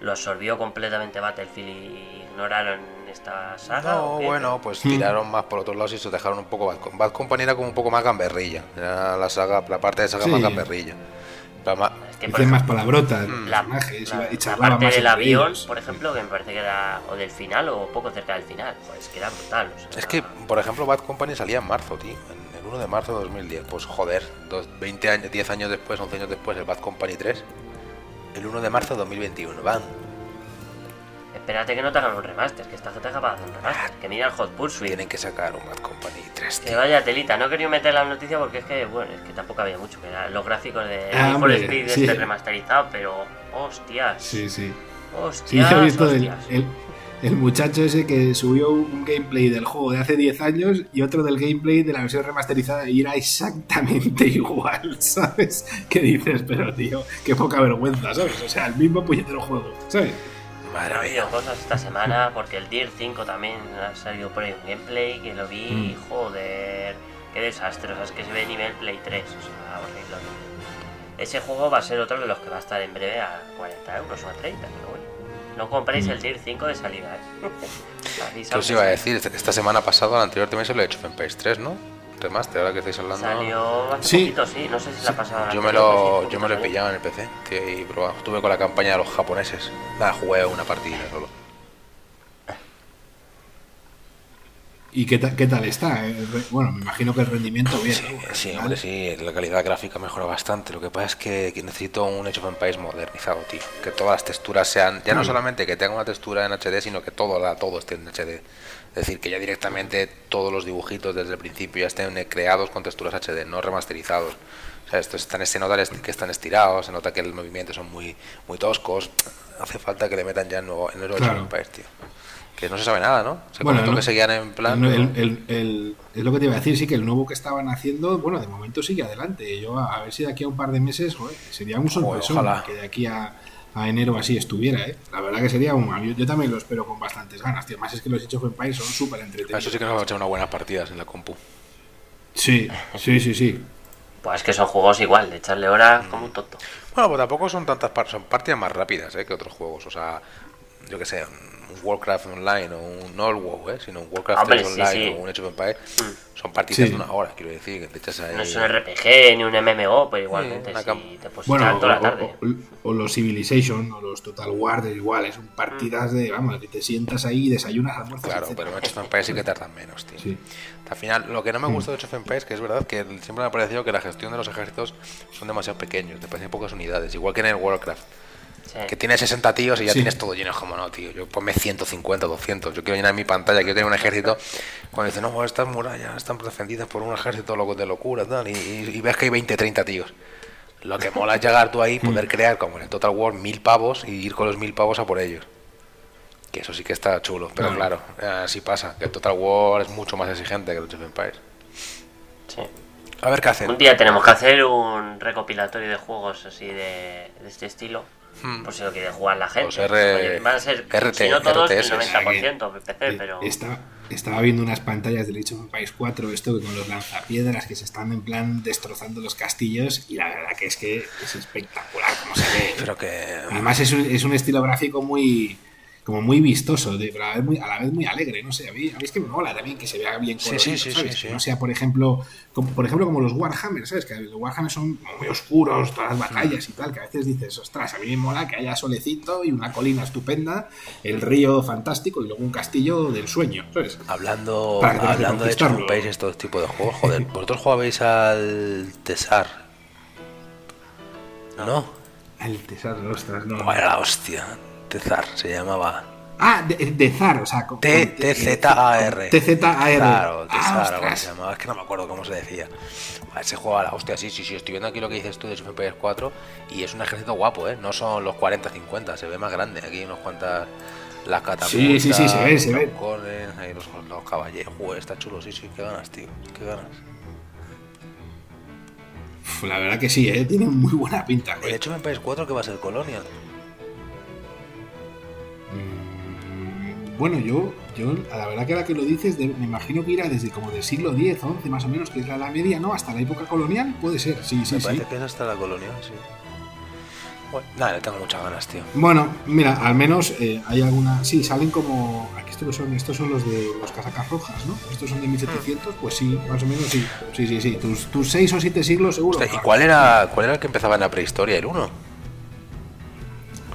lo absorbió completamente Battlefield y ignoraron esta saga. No, bueno, pues tiraron más por otros lados y se dejaron un poco Bad, Bad Company era como un poco más gamberrilla. Era la saga, la parte de saga Sí. más gamberrilla. La ma- Es que, más palabrotas, Mm. la, personajes, la- y la parte más del avión, ellos. por ejemplo, que me parece que era o del final o poco cerca del final, pues que era brutal. o sea, Es que, por ejemplo, Bad Company salía en marzo, tío. En el 1 de marzo de 2010. Pues joder, dos, 20 años, 10 años después, 11 años después, el Bad Company 3. El 1 de marzo de 2021. Van. Espérate que no te hagan un remaster, que esta gente es capaz de hacer un remaster. Que mira el Hot Pursuit. Tienen que sacar un Bad Company 3, Que vaya telita, no he querido meter la noticia porque es que, bueno, es que tampoco había mucho, que los gráficos de Ah, Need for hombre, Speed sí. este remasterizado, pero hostias, Sí, sí. Sí, hostias, yo he visto hostias. el, el muchacho ese que subió un gameplay del juego de hace 10 años y otro del gameplay de la versión remasterizada y era exactamente igual, ¿sabes? Que dices, pero tío, qué poca vergüenza, ¿sabes? O sea, el mismo puñetero juego, ¿sabes? Madre mía. cosas esta semana porque el Deer 5 también ha salido por ahí un gameplay que lo vi y Mm. joder, qué desastre, o sea, es que se ve nivel Play 3, o sea, horrible. horrible. Ese juego va a ser otro de los que va a estar en breve a 40 euros o a 30, pero bueno. No compréis el Deer 5 de salida, ¿eh? Aviso ¿Qué os iba a decir? Esta- Esta semana pasada, la anterior también se lo he hecho en Empires 3, ¿no? Remaster, ahora que estáis hablando. Salió hace Sí. poquito, sí, no sé si la ha pasado. la Yo me lo, sí, yo me lo he pillado en el PC, tío, y probado. Estuve con la campaña de los japoneses. Nada, jugué una partida solo. ¿Y qué, ta- qué tal está? Eh, Bueno, me imagino que el rendimiento bien. Sí, ¿no? Sí, hombre, sí, la calidad gráfica mejora bastante. Lo que pasa es que, que necesito un Age of Empires modernizado, tío. Que todas las texturas sean, ya no solamente que tenga una textura en HD, sino que todo, la, todo esté en HD. Es decir, que ya directamente todos los dibujitos desde el principio ya estén eh, creados con texturas HD, no remasterizados. O sea, estos están, se nota que están estirados, se nota que los movimientos son muy, muy toscos. Hace falta que le metan ya el nuevo, el nuevo Claro. Tío. Que no se sabe nada, ¿no? Se Bueno, comentó no- que seguían en plan... El- el- el- el- es lo que te iba a decir, sí que el nuevo que estaban haciendo, bueno, de momento sigue adelante. Yo a, a ver si de aquí a un par de meses, joder, sería un sorpresón ojalá. que de aquí a, a enero así estuviera, ¿eh? La verdad que sería un... Yo, yo también lo espero con bastantes ganas, tío. Más es que los hechos of Empires son súper entretenidos. Eso sí que nos va a echar unas buenas partidas en la compu. Sí, sí, sí, sí. Pues es que son juegos igual, de echarle horas como un tonto. Bueno, pues tampoco son tantas par- son partidas más rápidas ¿eh? que otros juegos. O sea, yo que sé, un Warcraft Online o un no el WoW, ¿eh? sino un Warcraft 3 Online o un Age of Empires, mm. son partidas de una hora, quiero decir. Que te echas ahí... No es un RPG ni un MMO, pero igualmente sí, te bueno, toda la tarde. O, los Civilization o los Total War, igual, son partidas de, vamos, que te sientas ahí y desayunas, almuerzas. Claro, pero Age of Empires sí que tardan menos, tío. Sí. Al final, lo que no me mm. gusta de Age of Empires, que es verdad que siempre me ha parecido que la gestión de los ejércitos son demasiado pequeños, te parecen pocas unidades, igual que en el Warcraft. Que tiene 60 tíos y ya tienes todo lleno. Como no, tío. Yo ponme 150, 200. Yo quiero llenar mi pantalla. Quiero tener un ejército. Cuando dicen, no, estas murallas están defendidas por un ejército loco de locura. Tal, y, ves que hay 20, 30 tíos. Lo que mola es llegar tú ahí, poder mm. crear, como en el Total War, mil pavos y ir con los mil pavos a por ellos. Que eso sí que está chulo. Pero claro, así pasa. Que el Total War es mucho más exigente que el of Empires. Sí. A ver qué hacer. Un día tenemos que hacer un recopilatorio de juegos así de este estilo Hmm. Por si lo quiere jugar la gente. van a ser, si no todos, el 90% PC, pero... estaba viendo unas pantallas del Age of Empires 4, esto que con los lanzapiedras que se están en plan destrozando los castillos, y la verdad que es que es espectacular como se ve. Pero que... Además es un, es un estilo gráfico muy como muy vistoso, de, pero a la, vez muy, a la vez muy alegre, no sé, a mí, a mí es que me mola también que se vea bien colorido, sí, sí, ¿sabes? Sí, no sea, por ejemplo, como, por ejemplo, como los Warhammer, ¿sabes? Que los Warhammer son muy oscuros, todas las batallas y tal, que a veces dices, ostras, a mí me mola que haya solecito y una colina estupenda, el río fantástico y luego un castillo del sueño, ¿sabes? Hablando, hablando de hecho, países todo tipo de juegos, joder, ¿vosotros jugabais al Tesar? ¿No? Al Tesar, ostras, no. Bueno, la hostia Tezar se llamaba. Ah, de, Zar, o sea. T-Z-A-R. T-Z-A-R. Claro, Tezar, ah, se llamaba. Es que no me acuerdo cómo se decía. Se juega la hostia, sí, sí, sí. Estoy viendo aquí lo que dices tú de Super ps 4 y es un ejército guapo, ¿eh? No son los 40-50, se ve más grande. Aquí unos cuantas. Las catapultas. Sí, sí, sí, se ve, se ve. ahí los, los caballeros. Está chulo, sí, sí. Qué ganas, tío. Qué ganas. la verdad que sí, ¿eh? tiene muy buena pinta. De hecho, en ps 4 que va a ser Colonial. Bueno, yo, yo, a la verdad que ahora que lo dices, me imagino que irá desde como del siglo X, XI, más o menos, que es la, media, ¿no? Hasta la época colonial, puede ser, sí, sí, me parece que es hasta la colonial, sí. Bueno, nada, le tengo muchas ganas, tío. Bueno, mira, al menos eh, hay alguna. Sí, salen como. Aquí estos son, estos son los de los casacas rojas, ¿no? Estos son de 1700, pues sí, más o menos sí. Sí, sí, sí. Tus, tus seis o siete siglos seguro. ¿Y cuál era, cuál era el que empezaba en la prehistoria? ¿El 1?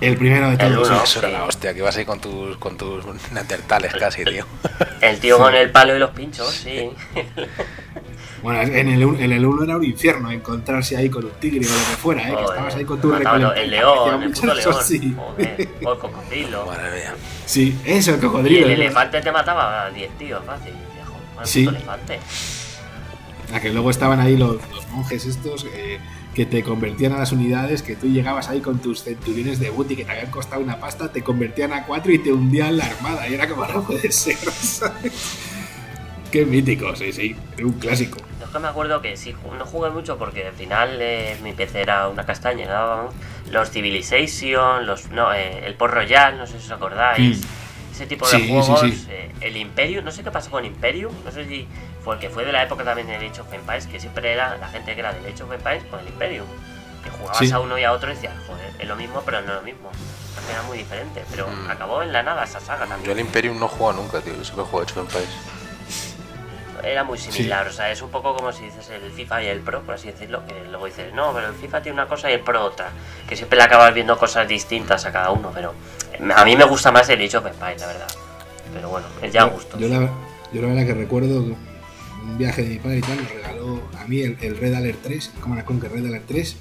El primero de todos. El eso era la hostia, que ibas ahí con tus, con tus neandertales casi, tío. El tío con el palo y los pinchos, sí. Bueno, en el, en el 1 era un infierno encontrarse ahí con un tigre o lo que fuera, ¿eh? que estabas ahí con tu recolector. El león, el puto león. Sí. o el cocodrilo. Madre mía. Sí, eso, el cocodrilo. Y el elefante te mataba a 10 tíos, fácil. Viejo. sí. elefante. A que luego estaban ahí los, los monjes estos. Eh, que te convertían a las unidades, que tú llegabas ahí con tus centuriones de booty que te habían costado una pasta, te convertían a cuatro y te hundían la armada. Y era como, no puede ser, Qué mítico, sí, sí, un clásico. Yo es que me acuerdo que sí, no jugué mucho porque al final eh, mi PC era una castaña, los Civilization, los, no, eh, el Port Royal, no sé si os acordáis. Hmm. Ese tipo de juegos, eh, el Imperium, no sé qué pasó con Imperium, no sé si porque fue de la época también de Age of Empires, que siempre era la gente que era de Age of Empires con el Imperium. Que jugabas a uno y a otro y decías, joder, es lo mismo, pero no es lo mismo. Era muy diferente, pero mm. acabó en la nada esa saga también. Yo el Imperium no juego nunca, tío, yo siempre juego Age of Empires. Era muy similar, o sea, es un poco como si dices el FIFA y el Pro, por así decirlo, que luego dices, no, pero el FIFA tiene una cosa y el Pro otra, que siempre le acabas viendo cosas distintas a cada uno, pero a mí me gusta más el Age of Empires, la verdad. Pero bueno, es ya gusto. Yo la, yo la verdad que recuerdo un viaje de mi padre y tal, nos regaló a mí el, Red Alert 3, Command Conquer Red Alert 3,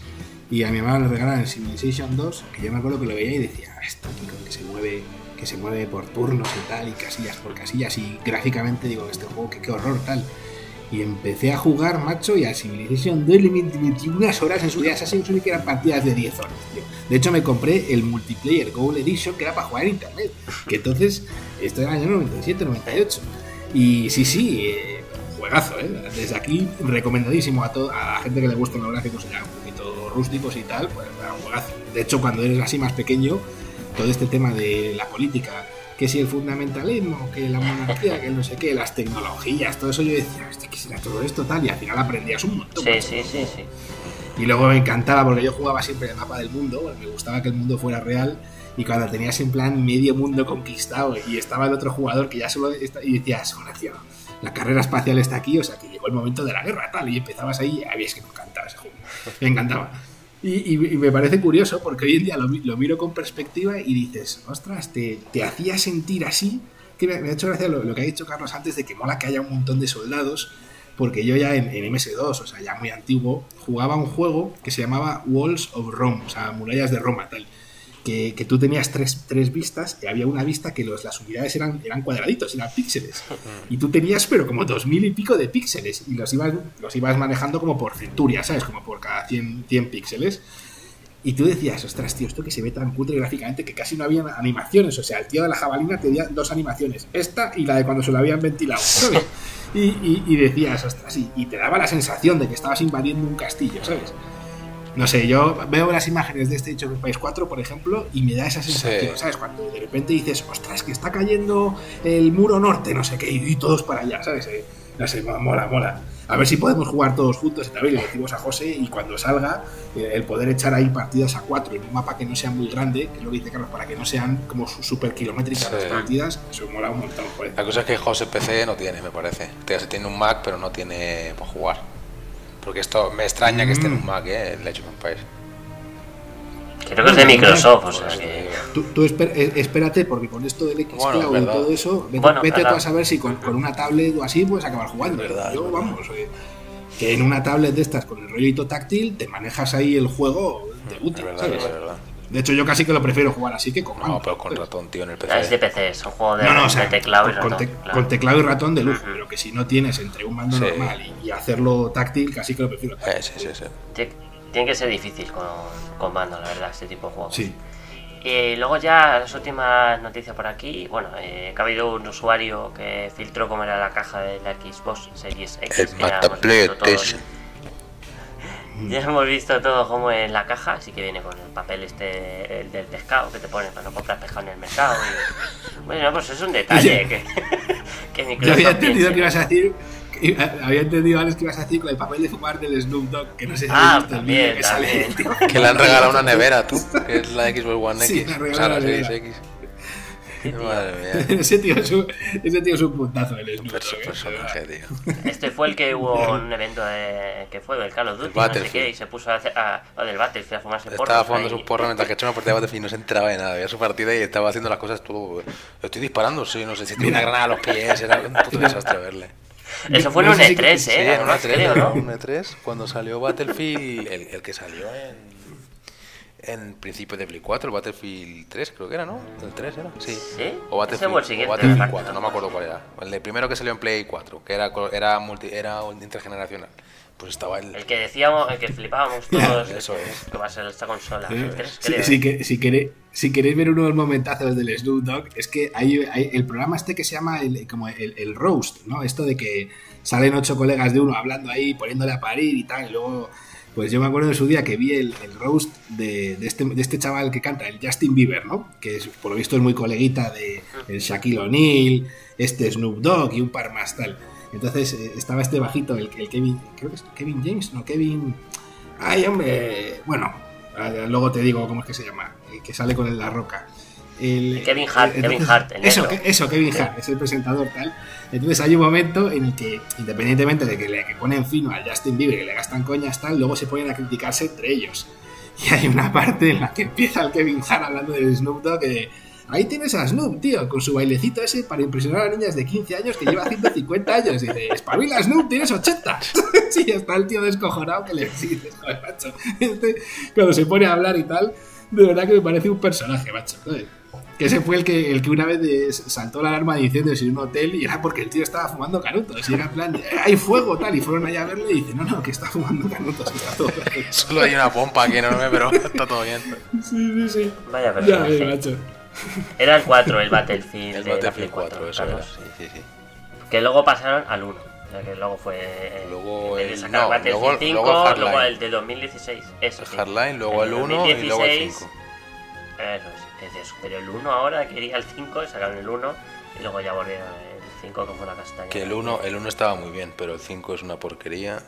y a mi mamá nos regalaron el Civilization 2, que yo me acuerdo que lo veía y decía, ah, esto que se mueve que se mueve por turnos y tal, y casillas por casillas, y gráficamente digo, este juego, que qué horror tal. Y empecé a jugar, macho, y a Civilization 2 le metí unas horas en su día Assassin's Creed que eran partidas de 10 horas, tío. De hecho, me compré el multiplayer Gold Edition, que era para jugar en internet. Que entonces, esto era el año 97, 98. Y sí, sí, eh, juegazo, ¿eh? Desde aquí, recomendadísimo a, a la gente que le gustan los gráficos ya un poquito rústicos y tal, pues un juegazo. De hecho, cuando eres así más pequeño, todo este tema de la política, que si el fundamentalismo, que la monarquía, que no sé qué, las tecnologías, todo eso yo decía, que será todo esto tal, y al final aprendías un montón. Sí, sí, sí, sí. Y luego me encantaba porque yo jugaba siempre el mapa del mundo, me gustaba que el mundo fuera real y cuando tenías en plan medio mundo conquistado y estaba el otro jugador que ya solo y decías, tío, la carrera espacial está aquí, o sea que llegó el momento de la guerra tal y empezabas ahí, habías que me encantaba ese juego, me encantaba. Y, me parece curioso porque hoy en día lo, miro con perspectiva y dices, ostras, te, te hacía sentir así, que me, ha hecho gracia lo, que ha dicho Carlos antes de que mola que haya un montón de soldados, porque yo ya en, en, MS2, o sea, ya muy antiguo, jugaba un juego que se llamaba Walls of Rome, o sea, murallas de Roma, tal que, que, tú tenías tres, tres, vistas y había una vista que los, las unidades eran, eran cuadraditos, eran píxeles. Y tú tenías, pero como dos mil y pico de píxeles y los ibas, los ibas manejando como por centuria, ¿sabes? Como por cada 100, 100 píxeles. Y tú decías, ostras, tío, esto que se ve tan cutre gráficamente que casi no había animaciones. O sea, el tío de la jabalina tenía dos animaciones, esta y la de cuando se lo habían ventilado, ¿sabes? Y, y, y decías, ostras, y, y te daba la sensación de que estabas invadiendo un castillo, ¿sabes? No sé, yo veo las imágenes de este hecho en País 4, por ejemplo, y me da esa sensación, ¿sabes? Cuando de repente dices, ostras, que está cayendo el muro norte, no sé qué, y, todos para allá, ¿sabes? Eh, no sé, mola, mola. A ver si podemos jugar todos juntos, y también le decimos a José, y cuando salga, eh, el poder echar ahí partidas a cuatro en un mapa que no sea muy grande, que es lo que dice Carlos, para que no sean como súper kilométricas las partidas, eso mola un montón. La cosa es que José PC no tiene, me parece. Tiene un Mac, pero no tiene para jugar. Porque esto me extraña que esté en un mm. Mac, ¿eh? El Age of Empires. Creo que es de Microsoft, o sea que... Tú, eh, espérate, porque con esto del Xcloud y todo eso, vete, tú a saber si con, una tablet o así puedes acabar jugando. Verdad, Yo, vamos, que en una tablet de estas con el rollito táctil te manejas ahí el juego de útil, verdad, ¿sabes? Verdad. De hecho, yo casi que lo prefiero jugar así que con No, pero con ratón, tío, en el PC. es de PC, es un juego de, teclado y ratón. Con, teclado y ratón de luz, pero que si no tienes entre un mando normal y, hacerlo táctil, casi que lo prefiero. Eh, sí, sí, sí. Tiene que ser difícil con, con mando, la verdad, este tipo de juegos. Sí. Y luego ya las últimas noticias por aquí, bueno, eh, que ha habido un usuario que filtró cómo era la caja de la Xbox Series X. El PlayStation ya hemos visto todo como en la caja, así que viene con el papel este el del pescado que te ponen para no comprar pescado en el mercado. Bueno, pues es un detalle que, que Yo había entendido que ibas a decir había entendido antes que ibas a decir con el papel de fumar del Snoop Dogg, que no sé si ah, visto también, que sale. Que le han regalado una nevera, tú, que es la Xbox One X. Sí, le han regalado la X. Madre mía. ese, tío es un, ese tío es un puntazo el Snoop personaje, tío. Este fue el que hubo un evento de, que fue del Call of Duty, no sé qué, y se puso a, hacer, a, a del Battlefield a fumarse porros. Estaba fumando sus porros mientras que echaba una partida de Battlefield y no se enteraba de nada. Veía su partida y estaba haciendo las cosas todo. Estoy disparando, sí, no sé si tiene una granada a los pies, era un puto desastre verle. Eso fue en un E3, ¿eh? Sí, en un E3, ¿no? Un E3, cuando salió Battlefield, el, el que salió en en principio de Play 4, el Battlefield 3 creo que era, ¿no? El 3 era, sí. ¿Sí? O Battlefield, o Battlefield 4, no me acuerdo cuál era. El primero que salió en Play 4, que era, era, multi, era intergeneracional. Pues estaba el... El que decíamos, el que flipábamos todos. Eso es. Que va a ser esta consola. Sí, que, si, queréis, si queréis ver unos momentazos del Snoop Dogg, es que hay, hay, el programa este que se llama el, como el, el roast, ¿no? Esto de que salen ocho colegas de uno hablando ahí, poniéndole a parir y tal, y luego pues yo me acuerdo de su día que vi el, roast de, este, de, este, chaval que canta, el Justin Bieber, ¿no? Que es, por lo visto es muy coleguita de el Shaquille O'Neal, este Snoop Dogg y un par más tal. Entonces eh, estaba este bajito, el, el, Kevin, creo que es Kevin James, no, Kevin... Ay, hombre, bueno, luego te digo cómo es que se llama, que sale con el La Roca. Kevin Hart, Kevin Hart. eso, eso, Kevin Hart, es el presentador tal. Entonces hay un momento en el que, independientemente de que le ponen fino al Justin Bieber, que le gastan coñas tal, luego se ponen a criticarse entre ellos. Y hay una parte en la que empieza el Kevin Hart hablando del Snoop Dogg que ahí tienes a Snoop, tío, con su bailecito ese para impresionar a niñas de 15 años que lleva 150 años. Y dice, espabila Snoop, tienes 80. sí, está el tío descojonado que le dices, joder, macho. Este, cuando se pone a hablar y tal, de verdad que me parece un personaje, macho. Que ese fue el que, el que una vez saltó la alarma diciendo en un hotel y era porque el tío estaba fumando canutos. Y era en plan, hay fuego, tal. Y fueron allá a verle y dicen, no, no, que está fumando canutos. Está todo Solo hay una pompa aquí enorme, pero está todo bien. Sí, sí, sí. Vaya persona. Ya, macho. Era el 4, el Battlefield. El Battlefield 4, eso era. Sí, sí, sí. Que luego pasaron al 1. O sea, que luego fue luego el, de sacar no, Battlefield 5, luego, luego, el de 2016. Eso, el Hardline, luego el, 1 y luego el 5. Eso es pero el 1 ahora quería el 5, sacaron el 1 y luego ya volvieron el 5 que fue una castaña. Que el 1, el 1 estaba muy bien, pero el 5 es una porquería.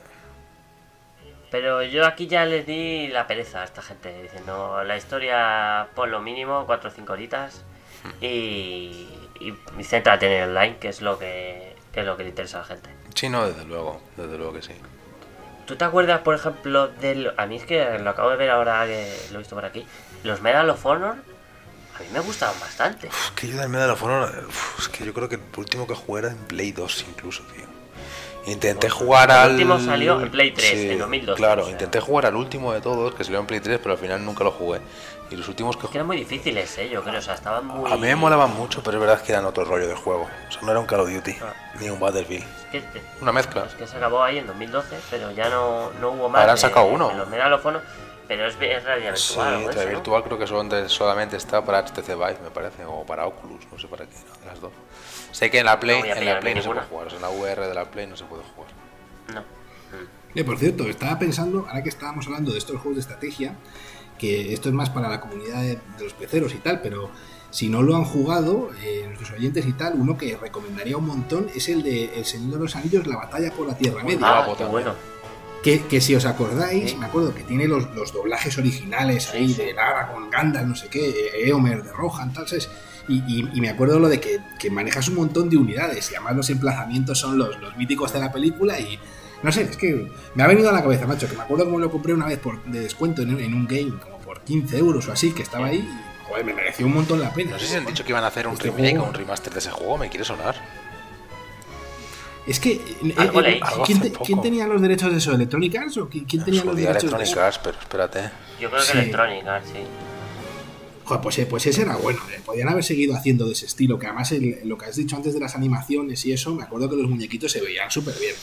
Pero yo aquí ya les di la pereza a esta gente, diciendo la historia por lo mínimo, 4 o 5 horitas, y, y, y céntrate en el online, que es lo que, que es lo que le interesa a la gente. Sí, no, desde luego, desde luego que sí. ¿Tú te acuerdas, por ejemplo, del... A mí es que lo acabo de ver ahora que lo he visto por aquí. Los Medal of Honor, a mí me gustaban bastante. Uf, que yo del Medal of Honor, uf, es que yo creo que el último que jugué era en Play 2 incluso, tío. Intenté jugar el al... último salió en Play 3, en 2012, Claro, o sea. intenté jugar al último de todos, que salió en Play 3, pero al final nunca lo jugué. Y los últimos que Que eran muy difíciles, ¿eh? Yo creo, o sea, estaban muy... A mí me molaban mucho, pero es verdad que eran otro rollo de juego. O sea, no era un Call of Duty, Ah. ni un Battlefield. Es que, es Una mezcla. que se acabó ahí en 2012, pero ya no, no hubo más. Ahora han sacado uno. los Medal of Honor, pero es, es realidad Sí, virtual. de realidad ¿no? virtual creo que solamente, solamente está para HTC Vive, me parece, o para Oculus, no sé para qué, no, de las dos. Sé que en la Play, a en la Play no se ninguna. puede jugar, o sea, en la VR de la Play no se puede jugar. No. Mm. Eh, por cierto, estaba pensando, ahora que estábamos hablando de estos juegos de estrategia, que esto es más para la comunidad de, de los peceros y tal, pero si no lo han jugado, eh, nuestros oyentes y tal, uno que recomendaría un montón es el de El Señor de los Anillos, La Batalla por la Tierra Media. Ah, qué bueno. Que, que si os acordáis, Sí. me acuerdo que tiene los, los doblajes originales ahí Sí, sí. de Lara con Gandalf, no sé qué, eh, Eomer de Rohan, tal, ¿sabes? Y, y- y me acuerdo lo de que, que manejas un montón de unidades y además los emplazamientos son los, los míticos de la película y no sé, es que me ha venido a la cabeza, macho, que me acuerdo como lo compré una vez por, de descuento en, en un game, como por 15 euros o así, que estaba ahí y joder, me mereció un montón la pena. No sé si han dicho que iban a hacer un Este remake juego- o un remaster de ese juego, me quiere sonar. Es que, eh, Algo eh, leí. Algo ¿quién, te- tenía los derechos de eso? ¿Electronic Arts o quién, quién tenía los derechos de Electronic eso? Arts, pero espérate. Yo creo que Sí. Electronic Arts, sí. Joder, pues, eh, pues ese era bueno, eh. podían haber seguido haciendo de ese estilo, que además el- lo que has dicho antes de las animaciones y eso, me acuerdo que los muñequitos se veían súper bien.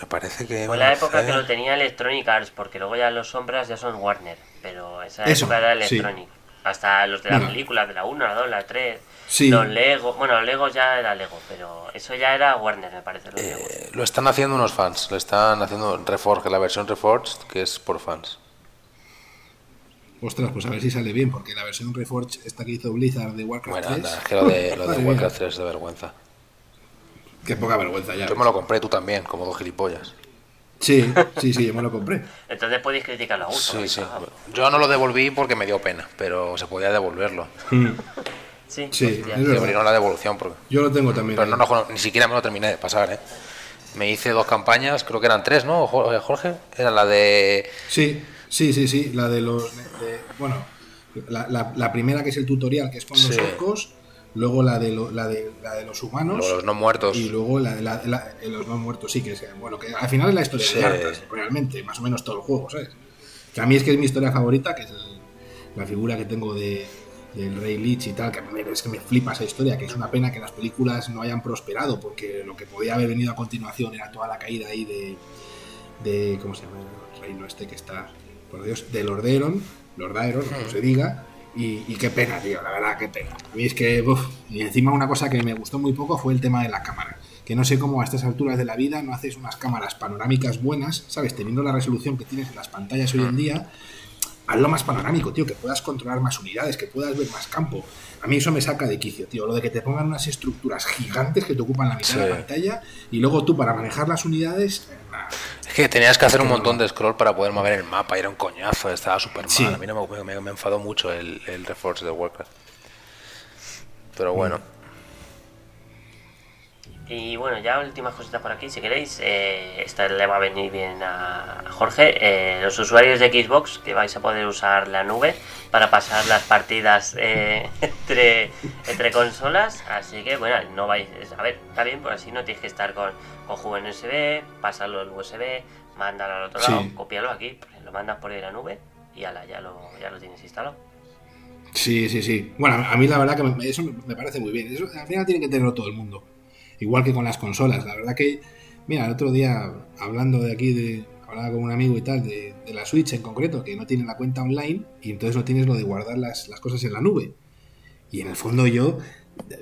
Me parece que. Fue la época que lo tenía Electronic Arts, porque luego ya los sombras ya son Warner, pero esa Eso, época era sí. Electronic. Hasta los de la Bueno. película, de la 1, la 2, la 3. Sí. Los Lego, bueno, los Lego ya era Lego, pero eso ya era Warner, me parece. Los. Eh, lo están haciendo unos fans, lo están haciendo Reforged, la versión Reforged, que es por fans. Ostras, pues a ver si sale bien, porque la versión Reforged, esta que hizo Blizzard de Warcraft Bueno, 3, anda, es que lo de, lo Warcraft 3 es de vergüenza. Qué poca vergüenza ya. Yo me lo compré tú también, como dos gilipollas. Sí, sí, sí, yo me lo compré. Entonces podéis criticarlo a gusto. Sí, sí. Yo no lo devolví porque me dio pena, pero se podía devolverlo. Sí, Sí, verdad. abrieron la devolución, porque... Yo lo tengo también. pero no, no, ni siquiera me lo terminé de pasar, ¿eh? Me hice dos campañas, creo que eran tres, ¿no, eh, Jorge? Era la de... Sí, sí, sí, sí, la de los... de- bueno, la, la- la primera que es el tutorial, que es con los Sí. orcos, luego la de, lo- la de, la de los humanos... Los, los no muertos. Y luego la de la, la- de los no muertos, sí, que es, bueno, que al final es la historia Sí. de Arthas, realmente, más o menos todo el juego, ¿sabes? Que a mí es que es mi historia favorita, que es el- la figura que tengo de, del Rey Lich y tal, que a mí me- es que me flipa esa historia, que es una pena que las películas no hayan prosperado, porque lo que podía haber venido a continuación era toda la caída ahí de, de ¿cómo se llama? El reino este que está, por Dios, de Lord Aeron, Lord Aeron, como se diga, y, y qué pena, tío, la verdad, qué pena. A mí es que, uf, y encima una cosa que me gustó muy poco fue el tema de la cámara. Que no sé cómo a estas alturas de la vida no haces unas cámaras panorámicas buenas, ¿sabes? Teniendo la resolución que tienes en las pantallas hoy en día, hazlo más panorámico, tío, que puedas controlar más unidades, que puedas ver más campo. A mí eso me saca de quicio, tío. Lo de que te pongan unas estructuras gigantes que te ocupan la mitad de la pantalla y luego tú para manejar las unidades, eh, nah. Es que tenías que hacer un montón de scroll para poder mover el mapa, era un coñazo, estaba súper mal. Sí. A mí no me, me, me enfadó mucho el, el de Warcraft. Pero bueno, Y bueno, ya últimas cositas por aquí, si queréis. eh, esta le va a venir bien a Jorge. Eh, los usuarios de Xbox que vais a poder usar la nube para pasar las partidas eh, entre, entre consolas. Así que bueno, no vais. A ver, está bien, pues así no tienes que estar con, con juego en USB, pasarlo al USB, mándalo al otro Sí. lado, copiarlo aquí, lo mandas por ahí a la nube y ala, ya lo, ya lo tienes instalado. Sí, sí, sí. Bueno, a mí la verdad que me- eso me me parece muy bien. Eso al final tiene que tenerlo todo el mundo. Igual que con las consolas. La verdad que, mira, el otro día hablando de aquí, de, hablaba con un amigo y tal, de, de la Switch en concreto, que no tiene la cuenta online y entonces no tienes lo de guardar las, las cosas en la nube. Y en el fondo yo,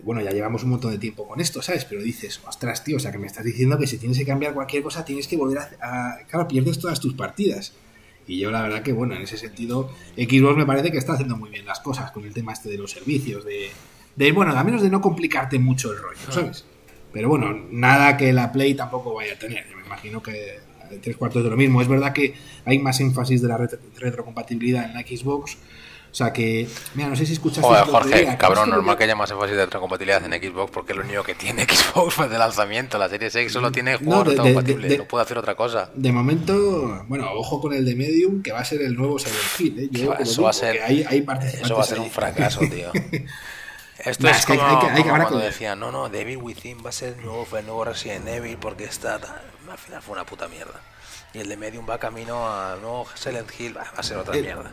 bueno, ya llevamos un montón de tiempo con esto, ¿sabes? Pero dices, ostras, tío, o sea, que me estás diciendo que si tienes que cambiar cualquier cosa tienes que volver a... a- claro, pierdes todas tus partidas. Y yo la verdad que, bueno, en ese sentido, Xbox me parece que está haciendo muy bien las cosas con el tema este de los servicios, de, de bueno, a menos de no complicarte mucho el rollo, ¿sabes? Pero bueno, nada que la Play tampoco vaya a tener. Yo me imagino que tres cuartos de lo mismo. Es verdad que hay más énfasis de la retrocompatibilidad en la Xbox, o sea que, mira, no sé si escuchaste. Joder, Jorge, cabrón, normal que haya más énfasis de retrocompatibilidad en Xbox porque es lo único que tiene Xbox de lanzamiento. La serie X solo tiene juegos no, retrocompatibles, no puede hacer otra cosa. De momento, bueno, ojo con el de Medium, que va a ser el nuevo Silent Hill. ¿eh? Yo eso, va a ser, hay, hay eso va a ser un fracaso, tío. Esto es, como, hay que, cuando decían, no, no, Devil Within va a ser el nuevo, el nuevo Resident Evil porque está... Al final fue una puta mierda. Y el de Medium va camino a nuevo Silent Hill, va a ser otra mierda.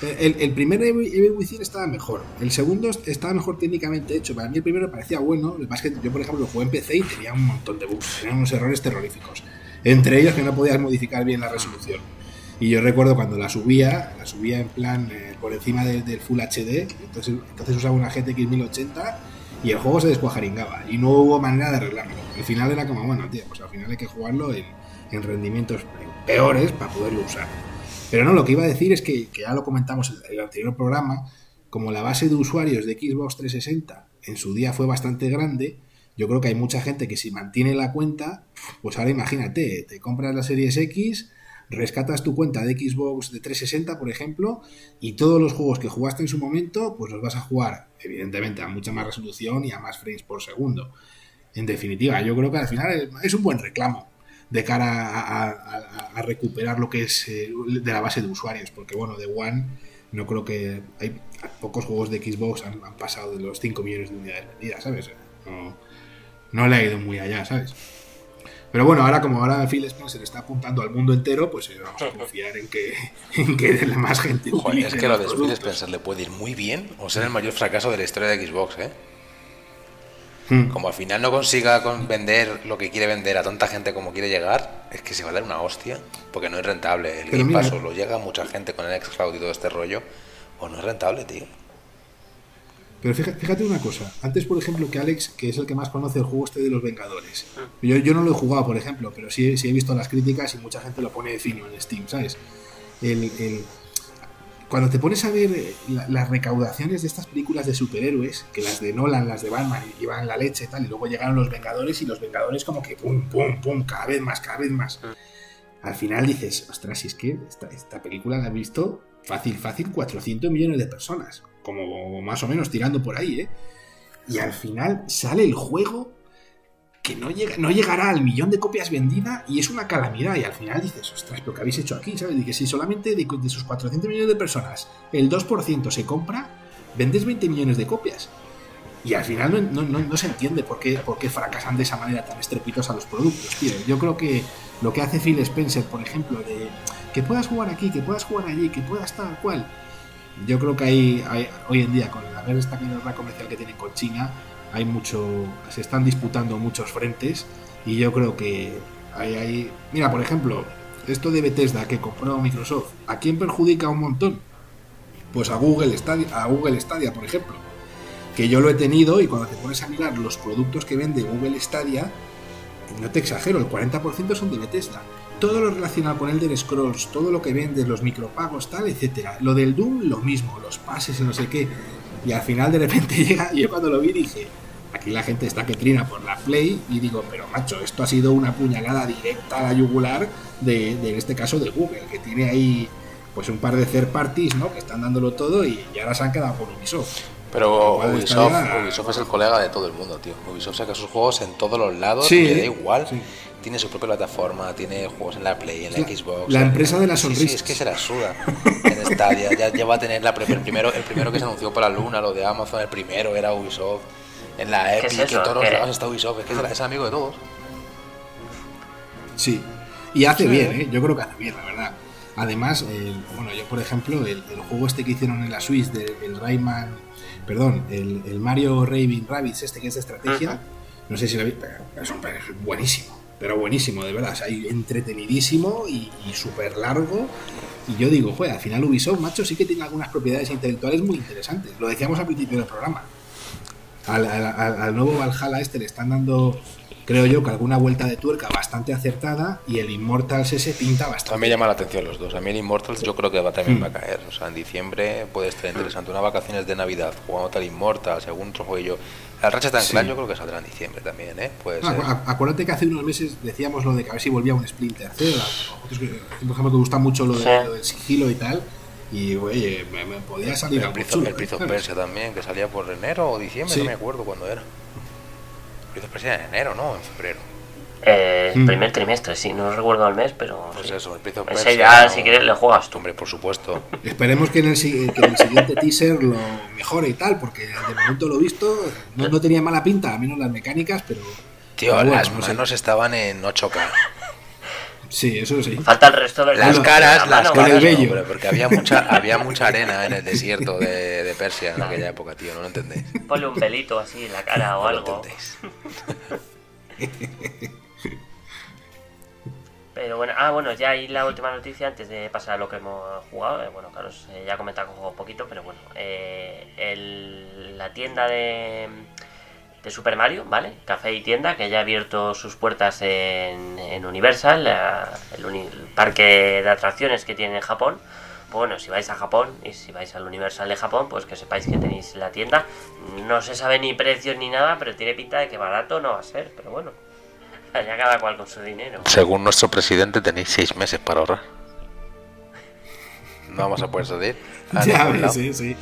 El, primer Evil Within estaba mejor. El segundo estaba mejor técnicamente hecho. Para mí el primero parecía bueno. Lo que pasa es que yo, por ejemplo, lo jugué en PC y tenía un montón de bugs. Tenían unos errores terroríficos. Entre ellos que no podías modificar bien la resolución. Y yo recuerdo cuando la subía, la subía en plan eh, por encima del Full HD. Entonces, entonces usaba una GTX 1080 y el juego se descuajaringaba. Y no hubo manera de arreglarlo. Al final era como, bueno, tío, pues al final hay que jugarlo en, en rendimientos peores para poderlo usar. Pero no, lo que iba a decir es que, ya lo comentamos en el anterior programa, como la base de usuarios de Xbox 360 en su día fue bastante grande, yo creo que hay mucha gente que si mantiene la cuenta, pues ahora imagínate, te compras la Series X, rescatas tu cuenta de Xbox de 360, por ejemplo, y todos los juegos que jugaste en su momento, pues los vas a jugar, evidentemente, a mucha más resolución y a más frames por segundo. En definitiva, yo creo que al final es un buen reclamo de cara a, recuperar lo que es eh, de la base de usuarios, porque bueno, de One no creo que hay pocos juegos de Xbox han, pasado de los 5 millones de unidades vendidas, ¿sabes? No, no le ha ido muy allá, ¿sabes? Pero bueno, ahora como ahora Phil Spencer está apuntando al mundo entero, pues eh, vamos a confiar en que, en que la más gente. Joder, es que lo de Phil Spencer le puede ir muy bien o ser el mayor fracaso de la historia de Xbox, ¿eh? Hmm. Como al final no consiga vender lo que quiere vender a tanta gente como quiere llegar, es que se va a dar una hostia, porque no es rentable. El Game Pass lo llega a mucha gente con el xCloud y todo este rollo, o no es rentable, tío. Pero fíjate, una cosa, antes por ejemplo que Alex, que es el que más conoce el juego este de los Vengadores, yo, yo no lo he jugado por ejemplo, pero sí, sí he visto las críticas y mucha gente lo pone de fino en Steam, ¿sabes? el, cuando te pones a ver eh, las recaudaciones de estas películas de superhéroes, que las de Nolan, las de Batman, iban la leche y tal, y luego llegaron los Vengadores y los Vengadores como que pum, pum, pum, cada vez más, cada vez más. Al final dices, ostras, si es que esta, película la ha visto fácil, fácil 400 millones de personas, como más o menos tirando por ahí, ¿eh? Y al final sale el juego que no, llega, no llegará al millón de copias vendidas y es una calamidad. Y al final dices, ostras, ¿pero qué habéis hecho aquí? ¿Sabes? Y que si solamente de, de sus 400 millones de personas el 2% se compra, vendes 20 millones de copias. Y al final no, no, no, se entiende por qué, por qué fracasan de esa manera tan estrepitosa los productos, tío. Yo creo que lo que hace Phil Spencer, por ejemplo, de que puedas jugar aquí, que puedas jugar allí, que puedas tal cual. Yo creo que hay, hoy en día, con la ver esta guerra comercial que tienen con China, hay mucho, se están disputando muchos frentes y yo creo que hay, mira, por ejemplo, esto de Bethesda que compró Microsoft, ¿a quién perjudica un montón? Pues a Google Stadia, a Google Stadia, por ejemplo, que yo lo he tenido y cuando te pones a mirar los productos que vende Google Stadia, no te exagero, el 40% son de Bethesda. Todo lo relacionado con Elder Scrolls, todo lo que vende, los micropagos, tal, etcétera. Lo del Doom, lo mismo, los pases y no sé qué. Y al final de repente llega, y yo cuando lo vi dije, aquí la gente está que trina por la Play y digo, pero macho, esto ha sido una puñalada directa a la yugular de, en este caso de Google, que tiene ahí pues un par de third parties, ¿no? Que están dándolo todo y, ahora se han quedado por Ubisoft. Pero Ubisoft, Ubisoft, es el colega de todo el mundo, tío. Ubisoft saca sus juegos en todos los lados y le da igual. Tiene su propia plataforma, tiene juegos en la Play, en la, Xbox. La empresa de la sonrisa. Sí, es que se la suda. en Stadia ya, va a tener la, el, primero, el primero que se anunció para la Luna, lo de Amazon, el primero era Ubisoft. En la Epic, en todos los lados está Ubisoft. Es que es amigo de todos. Sí. Y hace bien, ¿eh? Yo creo que hace bien, la verdad. Además, bueno, yo por ejemplo, el, juego este que hicieron en la Switch, del Rayman, perdón, el, Mario Raving Rabbids, este que es de estrategia, no sé si lo habéis, pero es, buenísimo pero buenísimo, de verdad. O sea, entretenidísimo y, súper largo. Y yo digo, joder, al final Ubisoft, macho, sí que tiene algunas propiedades intelectuales muy interesantes. Lo decíamos al principio del programa. Al, nuevo Valhalla este le están dando creo yo que alguna vuelta de tuerca bastante acertada y el Immortals ese pinta bastante. A mí me llama la atención los dos. A mí el Immortals yo creo que va, también va a caer. O sea, en diciembre puede estar interesante. Unas vacaciones de Navidad jugando tal Immortals, algún otro juego. El Ratchet and Clank yo creo que saldrá en diciembre también, ¿eh? Puede ser. acuérdate que hace unos meses decíamos lo de que a ver si volvía un Splinter Cell. Por ejemplo, te gusta mucho lo, de, lo del sigilo y tal. Y, oye, me, podía salir el Prince, el Prince of Persia también, que salía por enero o diciembre, no me acuerdo cuándo era. El Prince of Persia en enero, ¿no? En febrero. Eh, mm. Primer trimestre, sí, no recuerdo el mes, pero. Pues eso, el Prince of Persia. ya, si quieres, le juegas tú. Hombre, por supuesto. Esperemos que en, el, que en el siguiente teaser lo mejore y tal, porque de momento lo he visto, no, no tenía mala pinta, a menos las mecánicas, pero. Tío, las manos estaban en 8K. Sí, eso sí. Falta el resto de las caras, las caras, porque había mucha, había mucha arena en el desierto de, de, Persia en aquella época, tío, no lo entendéis. Ponle un pelito así en la cara o algo. Pero bueno, ah, bueno, ya hay la última noticia antes de pasar a lo que hemos jugado. Eh, bueno, Carlos eh, ya ha comentado un poquito, pero bueno, eh, el, la tienda de Super Mario, ¿vale? Café y tienda, que ya ha abierto sus puertas en, Universal, el, parque de atracciones que tiene en Japón. Bueno, si vais a Japón y si vais al Universal de Japón, pues que sepáis que tenéis la tienda. No se sabe ni precios ni nada, pero tiene pinta de que barato no va a ser, pero bueno. Ya cada cual con su dinero. Según nuestro presidente tenéis seis meses para ahorrar. No vamos a poder salir. ya, sí, sí.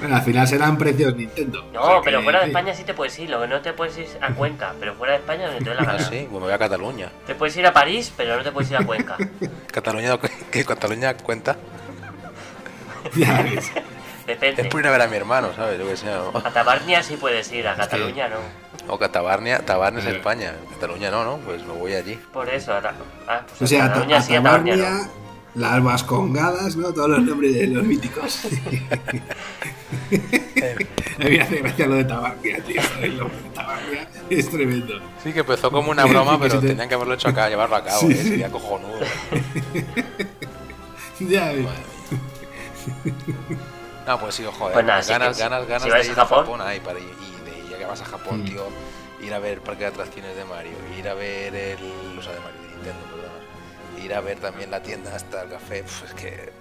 Bueno, al final serán precios Nintendo. No, pero fuera de España sí te puedes ir. Lo que no te puedes ir a Cuenca, pero fuera de España donde te dé la gana. Ah, sí, pues me voy a Cataluña. Te puedes ir a París, pero no te puedes ir a Cuenca. ¿Cataluña, ¿qué, ¿Cataluña cuenta? ya ves. Depende. Es por ir a ver a mi hermano, ¿sabes? Yo que sé, A Tabarnia sí puedes ir, a Cataluña no. O Catabarnia, Tabarnia es España, Cataluña no, ¿no? Pues me voy allí. Por eso, a, ah, pues o sea, Cataluña sí, a Tabarnia no. Las vascongadas, ¿no? Todos los nombres de los míticos. Me hace gracia lo de Tabarnia, tío. El nombre de Tabarnia es tremendo. Sí, que empezó como una broma, pero tenían que haberlo hecho acá, llevarlo a cabo. Sí, ¿eh? Sería cojonudo. ya ves. No, pues sí, ojo, pues nada, ganas, ganas, ganas de ir a Japón, Japón ahí, para, y, de, ya que vas a Japón, mm. tío, ir a ver el parque de atracciones de Mario, ir a ver el. O sea, de Mario, de Nintendo, perdona. Ir a ver también la tienda hasta el café, pues es que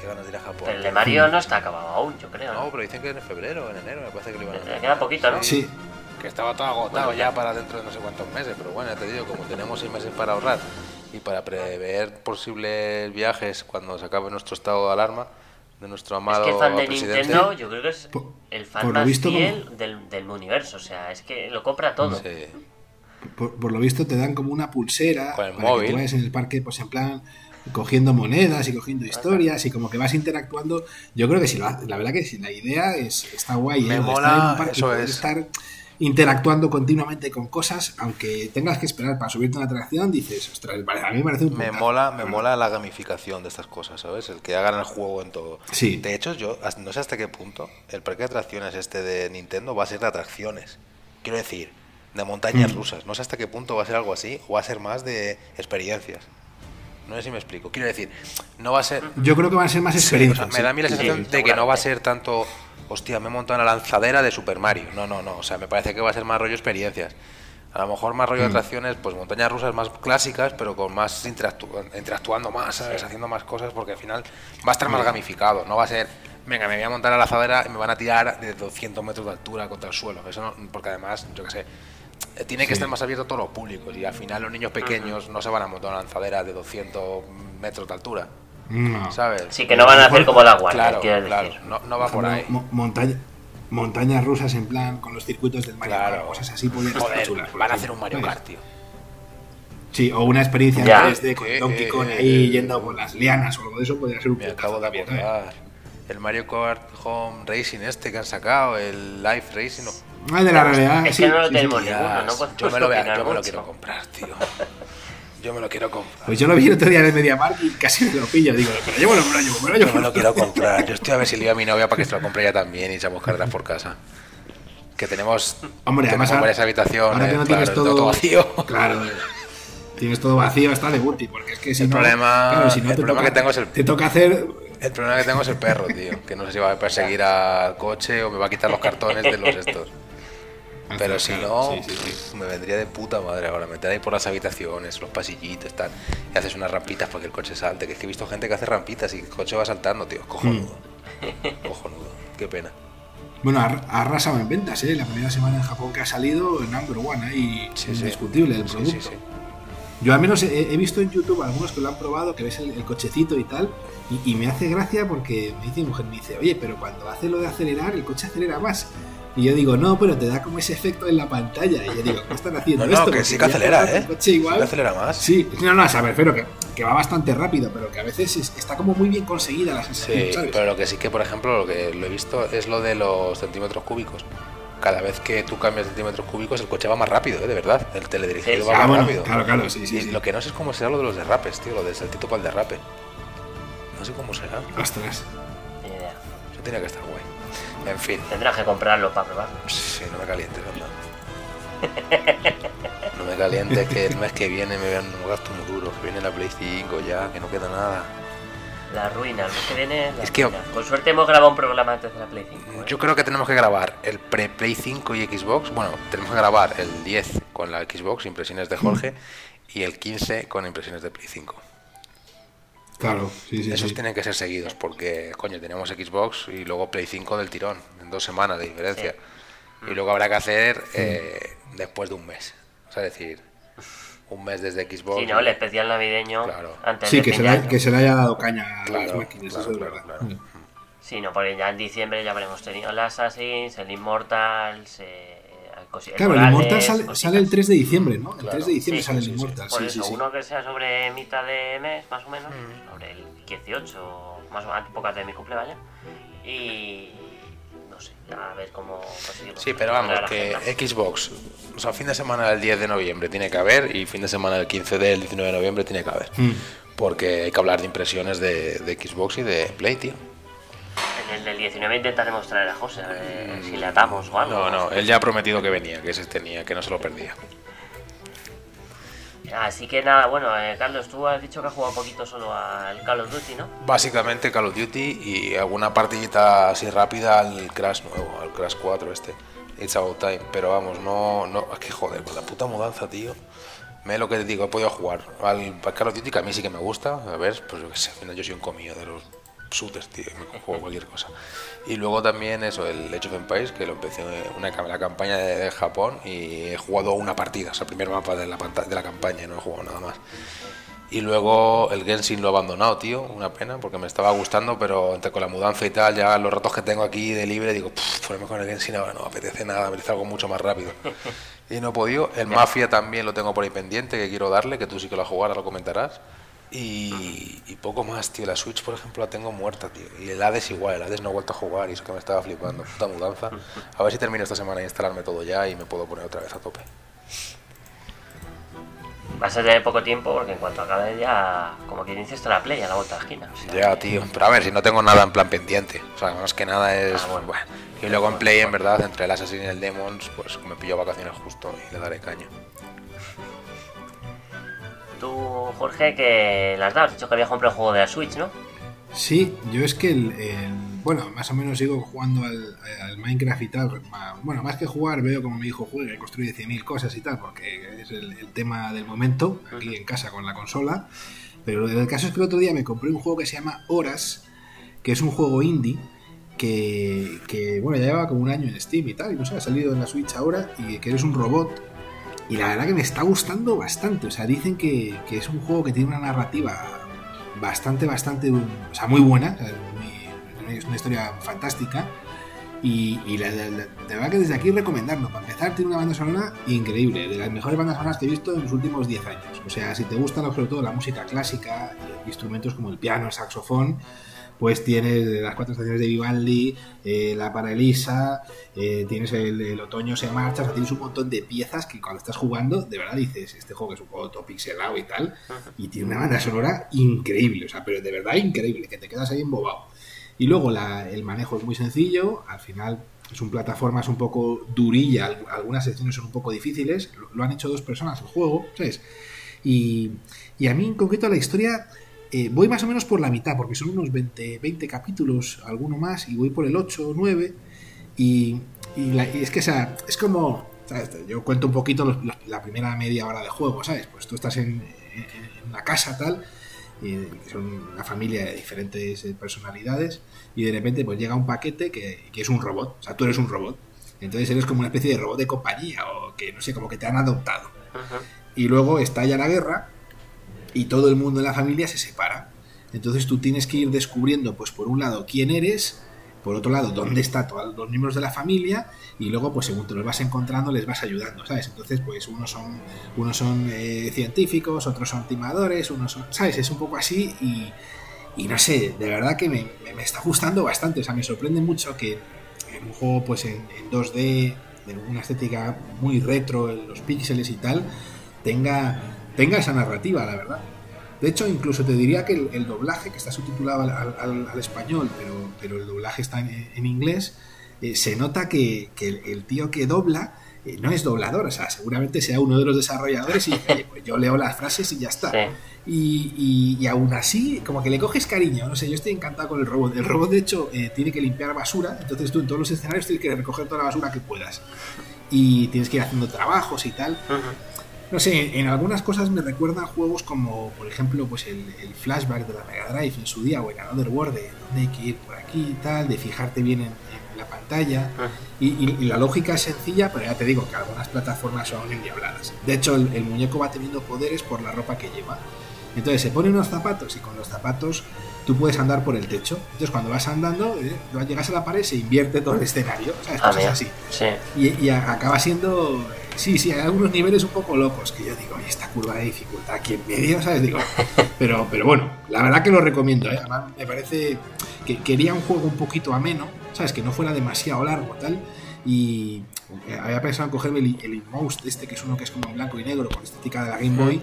qué ganas de ir a Japón. El de Mario no está acabado aún, yo creo. No, pero dicen que en febrero, en enero, me parece que lo iban a hacer. queda poquito, ¿no? Sí. Que estaba todo agotado ya para dentro de no sé cuántos meses, pero bueno, ya te digo, como tenemos seis meses para ahorrar y para prever posibles viajes cuando se acabe nuestro estado de alarma de nuestro amado Es que fan de Nintendo, yo creo que es el fan más fiel del, del, universo, o sea, es que lo compra todo. Sí. Por, lo visto te dan como una pulsera para que tú vayas en el parque, pues en plan cogiendo monedas y cogiendo historias y como que vas interactuando. Yo creo que sí, la, verdad que sí, la idea es, está guay. Me ¿eh? mola, eso es. Estar interactuando continuamente con cosas, aunque tengas que esperar para subirte a una atracción, dices, ostras, a mí me parece un Me mola, me mola la gamificación de estas cosas, ¿sabes? El que hagan el juego en todo. Sí. De hecho, yo no sé hasta qué punto el parque de atracciones este de Nintendo va a ser de atracciones. Quiero decir, de montañas mm. rusas. No sé hasta qué punto va a ser algo así o va a ser más de experiencias. No sé si me explico. Quiero decir, no va a ser. Yo creo que van a ser más experiencias. me da a mí la sensación de que no va a ser tanto. Hostia, me he montado en la lanzadera de Super Mario. No, no, no. O sea, me parece que va a ser más rollo experiencias. A lo mejor más rollo de mm. atracciones, pues montañas rusas más clásicas, pero con más interactuando más, ¿sabes? Haciendo más cosas, porque al final va a estar más gamificado. No va a ser, venga, me voy a montar a la lanzadera y me van a tirar de 200 metros de altura contra el suelo. Eso no, porque además, yo qué sé, tiene que estar más abierto a todos los públicos y al final los niños pequeños no se van a montar una lanzadera de 200 metros de altura. ¿Sabes? Sí, que no van a hacer como la guardia. Claro, claro, no, va por ahí. montaña, montañas rusas en plan con los circuitos del Mario Kart, cosas así Joder, chulas, Van a hacer un Mario Kart, tío. Sí, o una experiencia en 3D con Donkey Kong ahí yendo por las lianas o algo de eso podría ser un Me acabo de acordar. El Mario Kart Home Racing este que han sacado, el Life Racing. Ah, de la realidad. Es que no lo tenemos ninguno, ¿no? Yo me lo, yo me lo quiero comprar, tío. Yo me lo quiero comprar. Pues yo lo vi el otro día en el MediaMarkt y casi me lo pillo. Digo, pero me lo, me lo llevo, me lo llevo. Yo me lo quiero comprar. Yo estoy a ver si le digo a mi novia para que se lo compre ella también y echamos carreras por casa. Que tenemos, Hombre, tenemos además, varias habitaciones, ahora que no claro, tienes todo, todo, vacío. Claro, tienes todo vacío hasta de Guti, porque es que si el no, problema, claro, si no el te problema toca, que tengo es el te toca hacer el problema que tengo es el perro, tío. Que no sé si va a perseguir al coche o me va a quitar los cartones de los estos. Pero si no, me vendría de puta madre ahora. Meter ahí por las habitaciones, los pasillitos, tal. Y haces unas rampitas para que el coche salte. Que es que he visto gente que hace rampitas y el coche va saltando, tío. Cojonudo. Mm. Cojonudo. Qué pena. Bueno, ha, arrasado en ventas, ¿eh? La primera semana en Japón que ha salido, el number one, ahí, indiscutible el producto. Yo al menos he, visto en YouTube algunos que lo han probado, que ves el, cochecito y tal, y, me hace gracia porque me dice mi mujer, me dice, oye, pero cuando hace lo de acelerar, el coche acelera más. Y yo digo, no, pero te da como ese efecto en la pantalla. Y yo digo, ¿qué están haciendo no, esto? No, que sí que acelera, ¿eh? coche igual. Sí acelera más. Sí, no, no, a saber, pero que, que, va bastante rápido, pero que a veces está como muy bien conseguida la sensación, sí, pero lo que sí que, por ejemplo, lo que lo he visto es lo de los centímetros cúbicos. Cada vez que tú cambias centímetros cúbicos, el coche va más rápido, ¿eh? de verdad. El teledirigido va más rápido. Claro, claro, sí, sí, Lo que no sé es cómo será lo de los derrapes, tío, lo del saltito para el derrape. No sé cómo será. Ostras. Eso tiene que estar guay. En fin. Tendrás que comprarlo para probar. Sí, no me calientes, No me calientes que el mes que viene me vean un gasto muy duro, que viene la Play 5 ya, que no queda nada. La ruina, el mes que viene es que, Con suerte hemos grabado un programa antes de la Play 5. ¿eh? Yo creo que tenemos que grabar el pre-Play 5 y Xbox. Bueno, tenemos que grabar el 10 con la Xbox, impresiones de Jorge, y el 15 con impresiones de Play 5. Claro, sí, sí. Esos tienen que ser seguidos porque, coño, tenemos Xbox y luego Play 5 del tirón, en dos semanas de diferencia. Y luego habrá que hacer eh, después de un mes. O sea, decir, un mes desde Xbox. Sí, no, el especial navideño. Claro. Antes sí, que, se le, que se le haya dado caña a las máquinas, eso es verdad. Sí, no, porque ya en diciembre ya habremos tenido el Assassin's, el Immortals, eh, Claro, el Immortal sale, el 3 de diciembre, ¿no? El 3 de diciembre sale el Immortal. Por eso, uno que sea sobre mitad de mes, más o menos, mm. sobre el 18, más o menos, pocas de mi cumpleaños. Y no sé, a ver cómo conseguimos. Sí, pero vamos, que Xbox, o sea, fin de semana del 10 de noviembre tiene que haber y fin de semana del 15 del 19 de noviembre tiene que haber. Mm. Porque hay que hablar de impresiones de, de Xbox y de Play, tío. El del 19 intentaremos traer a José, a ver si le atamos o algo. No, no, él ya ha prometido que venía, que ese tenía, que no se lo perdía. Así que nada, bueno, eh, Carlos, tú has dicho que has jugado un poquito solo al Call of Duty, ¿no? Básicamente Call of Duty y alguna partidita así rápida al Crash nuevo, al Crash 4 este, It's About Time. Pero vamos, no, no, es que joder, con la puta mudanza, tío. Me lo que te digo, he podido jugar al, Call of Duty, que a mí sí que me gusta. A ver, pues yo que sé, al final yo soy un comido de los shooters, tío, me juego cualquier cosa. Y luego también eso, el Age of Empires, que lo empecé una la campaña de, Japón y he jugado una partida, o sea, el primer mapa de la, de la campaña, no he jugado nada más. Y luego el Genshin lo he abandonado, tío, una pena, porque me estaba gustando, pero entre con la mudanza y tal, ya los ratos que tengo aquí de libre, digo, ponerme con el Genshin ahora no apetece nada, me apetece algo mucho más rápido. Y no he podido. El Mafia también lo tengo por ahí pendiente, que quiero darle, que tú sí que lo has jugado, lo comentarás. Y, poco más, tío. La Switch, por ejemplo, la tengo muerta, tío. Y el Hades igual, el Hades no he vuelto a jugar y eso que me estaba flipando. Puta mudanza. A ver si termino esta semana de instalarme todo ya y me puedo poner otra vez a tope. Va a ser de poco tiempo porque en cuanto acabe ya, como que dices, está la play a la vuelta de esquina. ya, tío. Pero a ver, si no tengo nada en plan pendiente. O sea, más que nada es. Ah, bueno. Y luego en play, en verdad, entre el Assassin y el Demons, pues me pillo vacaciones justo y le daré caña. Tú, Jorge, que las has dicho que había comprado un juego de la Switch, ¿no? Sí, yo es que el, bueno, más o menos sigo jugando al, Minecraft y tal. Bueno, más que jugar, veo como mi hijo juega y construye 100.000 cosas y tal, porque es el, tema del momento, aquí en casa con la consola. Pero el caso es que el otro día me compré un juego que se llama Horas, que es un juego indie. Que, que, bueno, ya lleva como un año en Steam y tal, y no sé, ha salido en la Switch ahora, y que eres un robot y la verdad que me está gustando bastante. O sea, dicen que, es un juego que tiene una narrativa bastante, bastante, o sea, muy buena. es una historia fantástica. Y, la, verdad que desde aquí recomendarlo. Para empezar, tiene una banda sonora increíble, de las mejores bandas sonoras que he visto en los últimos 10 años. O sea, si te gusta sobre todo la música clásica, instrumentos como el piano, el saxofón, pues tienes las cuatro estaciones de Vivaldi, eh, la para Elisa, eh, tienes el, otoño se marcha, o sea, tienes un montón de piezas que cuando estás jugando, de verdad dices, este juego que es un juego todo pixelado y tal, y tiene una banda sonora increíble, o sea, pero de verdad increíble, que te quedas ahí embobado. Y luego el manejo es muy sencillo, al final es un plataforma es un poco durilla, algunas secciones son un poco difíciles, lo, han hecho dos personas el juego, ¿sabes? Y, y a mí en concreto la historia eh, voy más o menos por la mitad, porque son unos 20, 20 capítulos, alguno más, y voy por el 8 o 9. Y, es que, o sea, es como. Yo cuento un poquito la, primera media hora de juego, ¿sabes? Pues tú estás en, una casa tal, y son una familia de diferentes eh, personalidades, y de repente pues llega un paquete que, es un robot, o sea, tú eres un robot. Entonces eres como una especie de robot de compañía, o que no sé, como que te han adoptado. Y luego estalla la guerra, y todo el mundo de la familia se separa. Entonces tú tienes que ir descubriendo, pues por un lado, quién eres, por otro lado, dónde están todos los miembros de la familia y luego, pues según te los vas encontrando, les vas ayudando, ¿sabes? Entonces, pues unos son, unos son eh, científicos, otros son timadores, unos son, ¿sabes? Es un poco así y, y no sé, de verdad que me, me, está gustando bastante, o sea, me sorprende mucho que en un juego, pues en, 2D, de una estética muy retro, en los píxeles y tal, tenga, tenga esa narrativa, la verdad. De hecho, incluso te diría que el, doblaje, que está subtitulado al, español, pero, pero, el doblaje está en, inglés, eh, se nota que, el, tío que dobla eh, no es doblador, o sea, seguramente sea uno de los desarrolladores y pues yo leo las frases y ya está. Y, y, aún así, como que le coges cariño, no sé, yo estoy encantado con el robot. El robot, de hecho, eh, tiene que limpiar basura, entonces tú en todos los escenarios tienes que recoger toda la basura que puedas. Y tienes que ir haciendo trabajos y tal. No sé, en algunas cosas me recuerda a juegos como, por ejemplo, pues el, flashback de la Mega Drive en su día o en Another World, de dónde hay que ir por aquí y tal, de fijarte bien en, la pantalla. Ah. Y, la lógica es sencilla, pero ya te digo que algunas plataformas son endiabladas. De hecho, el, muñeco va teniendo poderes por la ropa que lleva. Entonces se pone unos zapatos y con los zapatos tú puedes andar por el techo. Entonces cuando vas andando, eh, llegas a la pared, se invierte todo el escenario. ¿sabes? Ah, Cosas así. Y, y acaba siendo Sí, sí, hay algunos niveles un poco locos que yo digo, oye, esta curva de dificultad aquí en medio, ¿sabes? Digo, pero, pero bueno, la verdad que lo recomiendo, ¿eh? Además, me parece que quería un juego un poquito ameno, ¿sabes? Que no fuera demasiado largo, tal. Y eh, había pensado en cogerme el, el Inmost, este que es uno que es como en blanco y negro, con estética de la Game Boy.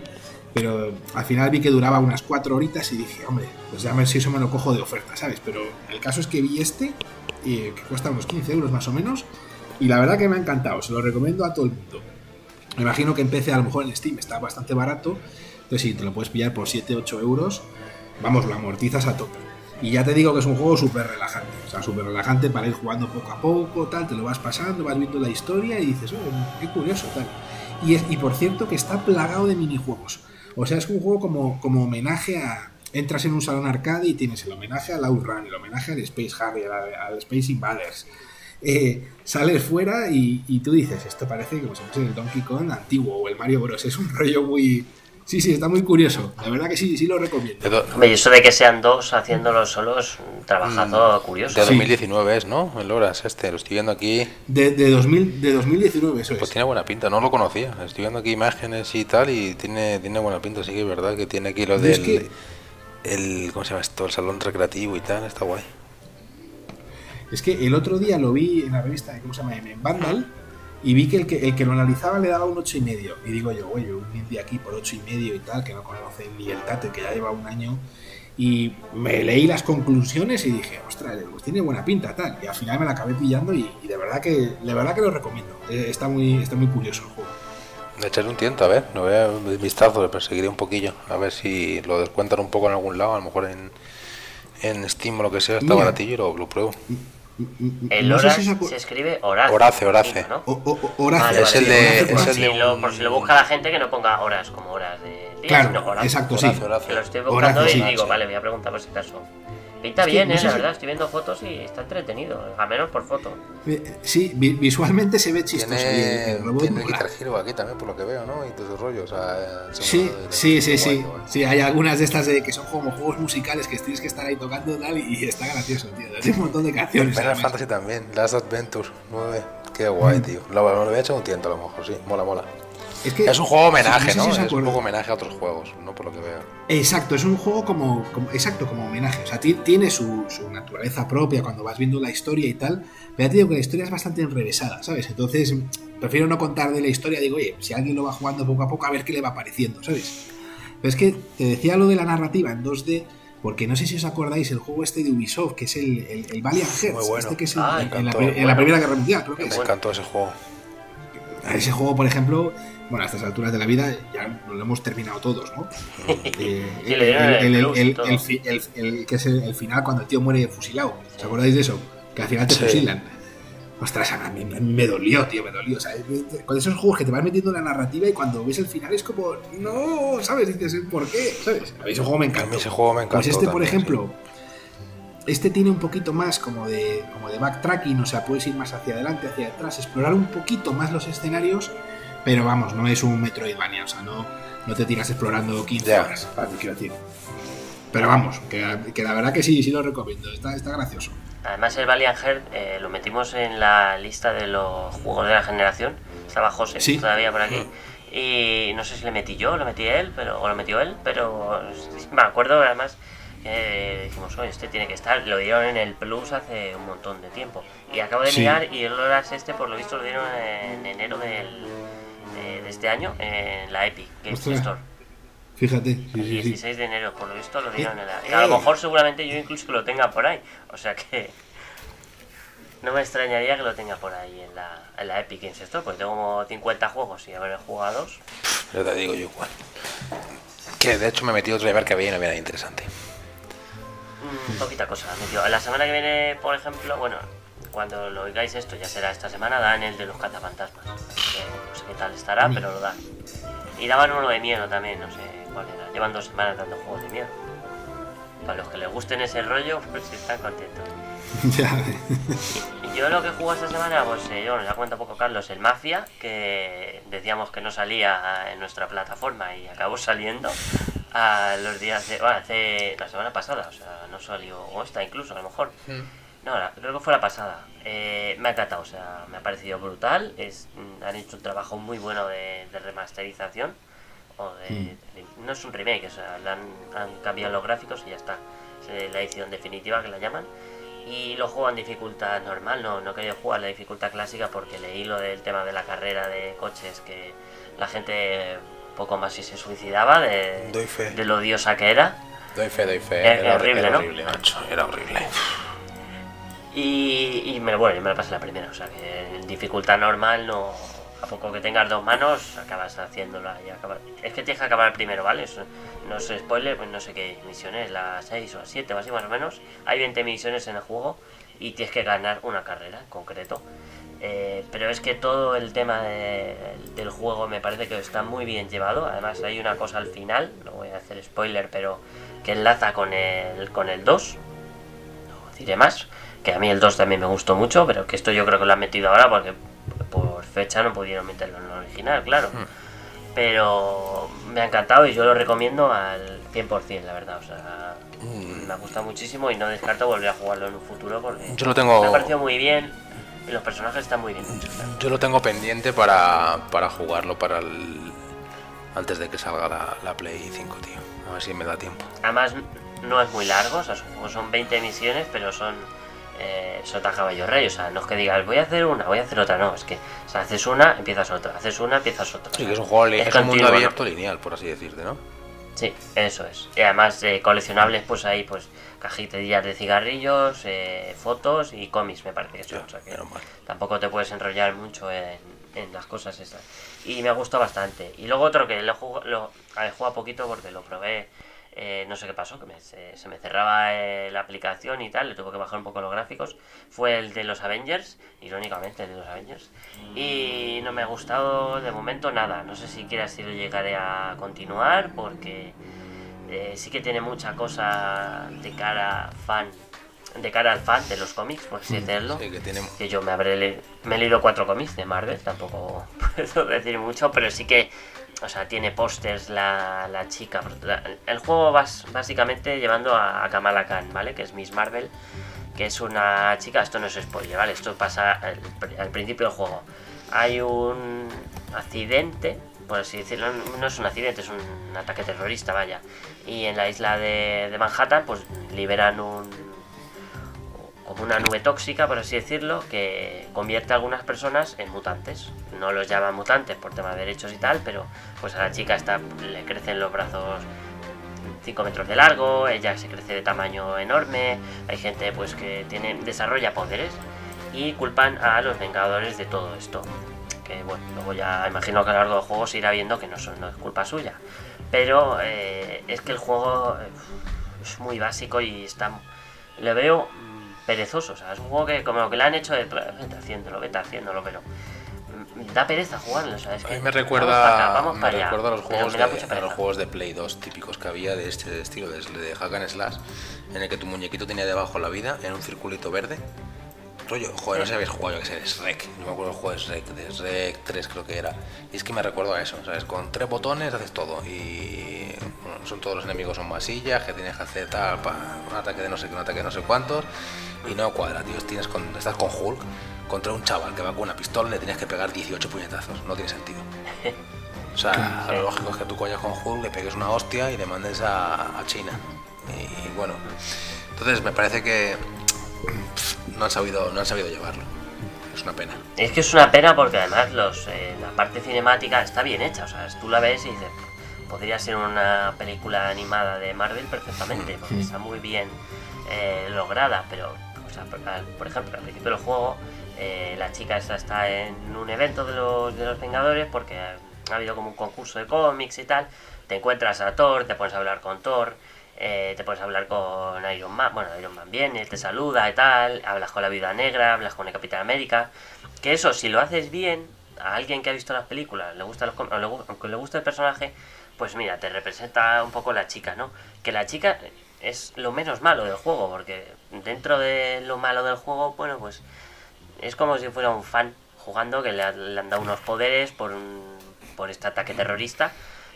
Pero al final vi que duraba unas cuatro horitas y dije, hombre, pues ya ver si eso me lo cojo de oferta, ¿sabes? Pero el caso es que vi este, eh, que cuesta unos 15 euros más o menos, y la verdad que me ha encantado, se lo recomiendo a todo el mundo. Me imagino que empecé a lo mejor en Steam, está bastante barato. Entonces, si te lo puedes pillar por 7-8 euros, vamos, lo amortizas a tope. Y ya te digo que es un juego súper relajante. O sea, súper relajante para ir jugando poco a poco, tal, te lo vas pasando, vas viendo la historia y dices, oh, qué curioso, tal. Y, es, y por cierto que está plagado de minijuegos. O sea, es un juego como, como homenaje a... Entras en un salón arcade y tienes el homenaje al Outrun, el homenaje al Space Harrier, al Space Invaders, eh, sales fuera y, tú dices, esto parece como si fuese el Donkey Kong antiguo o el Mario Bros. Es un rollo muy... Sí, sí, está muy curioso. La verdad que sí, sí lo recomiendo. Hombre, y eso de que sean dos haciéndolo solos, un trabajazo mm, curioso. De 2019 es, ¿no? El Horas este, lo estoy viendo aquí. De, de, 2000, de 2019, eso Pues tiene buena pinta, no lo conocía. Estoy viendo aquí imágenes y tal y tiene, tiene buena pinta, sí que es verdad que tiene aquí lo del... El, ¿Cómo se llama esto? El salón recreativo y tal, está guay. Es que el otro día lo vi en la revista, ¿cómo se llama? En Vandal, y vi que el que, el que lo analizaba le daba un 8 y medio. Y digo yo, oye, un indie aquí por 8 y medio y tal, que no conoce ni el Tate, que ya lleva un año. Y me leí las conclusiones y dije, ostras, pues tiene buena pinta, tal. Y al final me la acabé pillando y, de verdad que de verdad que lo recomiendo. Eh, está muy, está muy curioso el juego. De echarle un tiento, a ver, lo voy a un vistazo, le perseguiré un poquillo, a ver si lo descuentan un poco en algún lado, a lo mejor en, en Steam o lo que sea, está baratillo y lo, lo pruebo. El no Horace se, escribe Horace. Horace, Horace. ¿no? Horace. es el de. por, si lo, por si lo busca la gente que no ponga horas como horas de día, claro, sino Horace. Exacto, sí. Que lo estoy buscando y digo, vale, voy a preguntar por si acaso. Pinta bien, eh, la verdad, estoy viendo fotos y está entretenido, a menos por foto. Eh, sí, visualmente se ve chistoso. Tiene, el tiene Guitar Hero aquí también, por lo que veo, ¿no? Y todo ese rollo, o sea... Sí, sí, sí, sí. Sí, hay algunas de estas de, que son como juegos musicales que tienes que estar ahí tocando tal, y, está gracioso, tío. Hay un montón de canciones. Final Fantasy también, Last Adventure 9. Qué guay, mm. tío. Lo, lo había hecho un tiento a lo mejor, sí. Mola, mola. Es, un juego homenaje, ¿no? es un poco homenaje a otros juegos, no por lo que veo. Exacto, es un juego como, exacto, como homenaje. O sea, tiene su, naturaleza propia cuando vas viendo la historia y tal. Pero ya te digo que la historia es bastante enrevesada, ¿sabes? Entonces, prefiero no contar de la historia. Digo, oye, si alguien lo va jugando poco a poco, a ver qué le va apareciendo, ¿sabes? Pero es que te decía lo de la narrativa en 2D, porque no sé si os acordáis el juego este de Ubisoft, que es el, el, Valiant Hearts, este que es ah, en, la, Primera Guerra Mundial, creo que Me encantó ese juego. Ese juego, por ejemplo, bueno, a estas alturas de la vida ya lo hemos terminado todos, ¿no? el, que es el, final cuando el tío muere fusilado. ¿Os acordáis de eso? Que al final te fusilan. Ostras, a mí, me dolió, tío, me dolió. O sea, con esos juegos que te van metiendo la narrativa y cuando ves el final es como, no, ¿sabes? Dices, ¿por qué? ¿Sabes? A mí ese juego me encanta. Ese juego me encanta. Pues este, por ejemplo, este tiene un poquito más como de, como de backtracking, o sea, puedes ir más hacia adelante, hacia atrás, explorar un poquito más los escenarios, pero vamos, no es un Metroidvania, o sea, no, no te tiras explorando 15 horas, quiero decir. Pero vamos, que, la verdad que sí, sí lo recomiendo, está, está gracioso. Además el Valiant Heart eh, lo metimos en la lista de los juegos de la generación. Estaba José todavía por aquí. Y no sé si le metí yo, lo metí él, pero, o lo metió él, pero me acuerdo además que dijimos, oye, este tiene que estar. Lo dieron en el Plus hace un montón de tiempo. Y acabo de mirar y el Horas este, por lo visto, lo dieron en enero del, de, este año en la Epic Games Store. Fíjate, el 16 de enero, por lo visto lo dieron en la... a lo mejor seguramente yo incluso que lo tenga por ahí. O sea que... No me extrañaría que lo tenga por ahí en la, en la Epic Games Store, porque tengo como 50 juegos y haber jugado dos. Yo te digo yo igual. Que de hecho me he metido otro ver que había y no había nada interesante. Mm, poquita cosa. La semana que viene, por ejemplo, bueno, cuando lo oigáis esto, ya será esta semana, dan el de los cazafantasmas. No sé qué tal estará, pero lo dan. Y daban uno de miedo también, no sé Llevan dos semanas dando juegos de miedo. Para los que les gusten ese rollo, pues están contentos. yo lo que jugado esta semana, pues eh, yo nos da cuenta poco Carlos, el Mafia, que decíamos que no salía en nuestra plataforma y acabó saliendo a los días de. Bueno, hace la semana pasada, o sea, no salió, o esta incluso, a lo mejor. Mm. No, creo que fue la pasada. Eh, me ha encantado, o sea, me ha parecido brutal. Es, han hecho un trabajo muy bueno de remasterización Hmm. no es un remake, o sea, han, cambiado los gráficos y ya está. Es la edición definitiva que la llaman. Y lo juego en dificultad normal, no, no quería jugar la dificultad clásica porque leí lo del tema de la carrera de coches que la gente poco más si se suicidaba de, de lo odiosa que era. Doy fe, doy fe. Era, horrible, ¿no? era horrible. Y, y me, bueno, me la pasé la primera, o sea que en dificultad normal no, a poco que tengas dos manos, acabas haciéndola y acabas... Es que tienes que acabar primero, ¿vale? no es spoiler, pues no sé qué misiones, las 6 o las 7 o así más o menos. Hay 20 misiones en el juego y tienes que ganar una carrera en concreto. Eh, pero es que todo el tema del juego me parece que está muy bien llevado. Además hay una cosa al final, no voy a hacer spoiler, pero que enlaza con el, con el 2. No diré más. Que a mí el 2 también me gustó mucho, pero que esto yo creo que lo han metido ahora porque por fecha no pudieron meterlo en el original, claro. Hmm. Pero me ha encantado y yo lo recomiendo al 100%, la verdad. O sea, hmm. me ha gustado muchísimo y no descarto volver a jugarlo en un futuro porque yo lo tengo... me ha parecido muy bien y los personajes están muy bien Yo lo tengo pendiente para, para jugarlo para el... antes de que salga la, la Play 5, tío. A ver si me da tiempo. Además, no es muy largo, o sea, son 20 misiones, pero son eh, sota caballo rey. O sea, no es que digas voy a hacer una, voy a hacer otra, no. Es que haces una, empiezas otra, haces una, empiezas otra. Sí, que es un juego es, un mundo abierto lineal, por así decirte, ¿no? Sí, eso es. Y además, eh, coleccionables, pues ahí, pues cajitillas de cigarrillos, eh, fotos y cómics, me parece que son. o sea, que tampoco te puedes enrollar mucho en, en, las cosas esas. Y me gustó bastante. Y luego otro que lo, lo, he jugado poquito porque lo probé eh, no sé qué pasó, que se, me cerraba eh, la aplicación y tal, le tuve que bajar un poco los gráficos, fue el de los Avengers, irónicamente el de los Avengers, y no me ha gustado de momento nada, no sé siquiera si lo llegaré a continuar porque eh, sí que tiene mucha cosa de cara fan de cara al fan de los cómics, por así mm, decirlo. que, yo me habré me he leído cuatro cómics de Marvel, tampoco puedo decir mucho, pero sí que o sea, tiene pósters la, la, chica. el juego vas básicamente llevando a, Kamala Khan, ¿vale? Que es Miss Marvel, que es una chica, esto no es spoiler, ¿vale? Esto pasa al, principio del juego. Hay un accidente, por así decirlo, no es un accidente, es un ataque terrorista, vaya. Y en la isla de, de Manhattan, pues liberan un, como una nube tóxica, por así decirlo, que convierte a algunas personas en mutantes. No los llaman mutantes por tema de derechos y tal, pero pues a la chica está, le crecen los brazos 5 metros de largo, ella se crece de tamaño enorme, hay gente pues que tiene, desarrolla poderes y culpan a los Vengadores de todo esto. Que bueno, luego ya imagino que a lo largo del juego se irá viendo que no, es culpa suya. Pero eh, es que el juego eh, es muy básico y está... Le veo perezoso. O sea, es un juego que como lo que le han hecho de vete haciéndolo, vete haciéndolo, pero mm, da pereza jugarlo. O sea, es que a mí me recuerda, me recuerda a los, juegos de, a los juegos de Play 2 típicos que había de este estilo, de, de Hack and Slash, en el que tu muñequito tenía debajo la vida en un circulito verde rollo, joder, no sé si habéis jugado, yo que sé, es Rec, no me acuerdo el juego es Rec, de Rec 3 creo que era. Y es que me recuerdo a eso, ¿sabes? Con tres botones haces todo y son todos los enemigos son masillas, que tienes que hacer tal, para un ataque de no sé qué, un ataque de no sé cuántos y no cuadra, tío, tienes con, estás con Hulk contra un chaval que va con una pistola y le tienes que pegar 18 puñetazos, no tiene sentido. O sea, lo lógico es que tú coyas con Hulk, le pegues una hostia y le mandes a, a China. Y bueno, entonces me parece que no han sabido, no han sabido llevarlo. Es una pena. Es que es una pena porque además los, eh, la parte cinemática está bien hecha. O sea, tú la ves y dices, podría ser una película animada de Marvel perfectamente, mm, porque está muy bien eh, lograda. Pero, por, ejemplo, al principio del juego, eh, la chica esta está en un evento de los, de los Vengadores porque ha habido como un concurso de cómics y tal. Te encuentras a Thor, te pones a hablar con Thor eh, te puedes hablar con Iron Man, bueno, Iron Man viene, te saluda y tal, hablas con la Viuda Negra, hablas con el Capitán América, que eso, si lo haces bien, a alguien que ha visto las películas, le gusta los, aunque le gusta el personaje, pues mira, te representa un poco la chica, ¿no? Que la chica es lo menos malo del juego, porque dentro de lo malo del juego, bueno, pues es como si fuera un fan jugando que le, han dado unos poderes por, por este ataque terrorista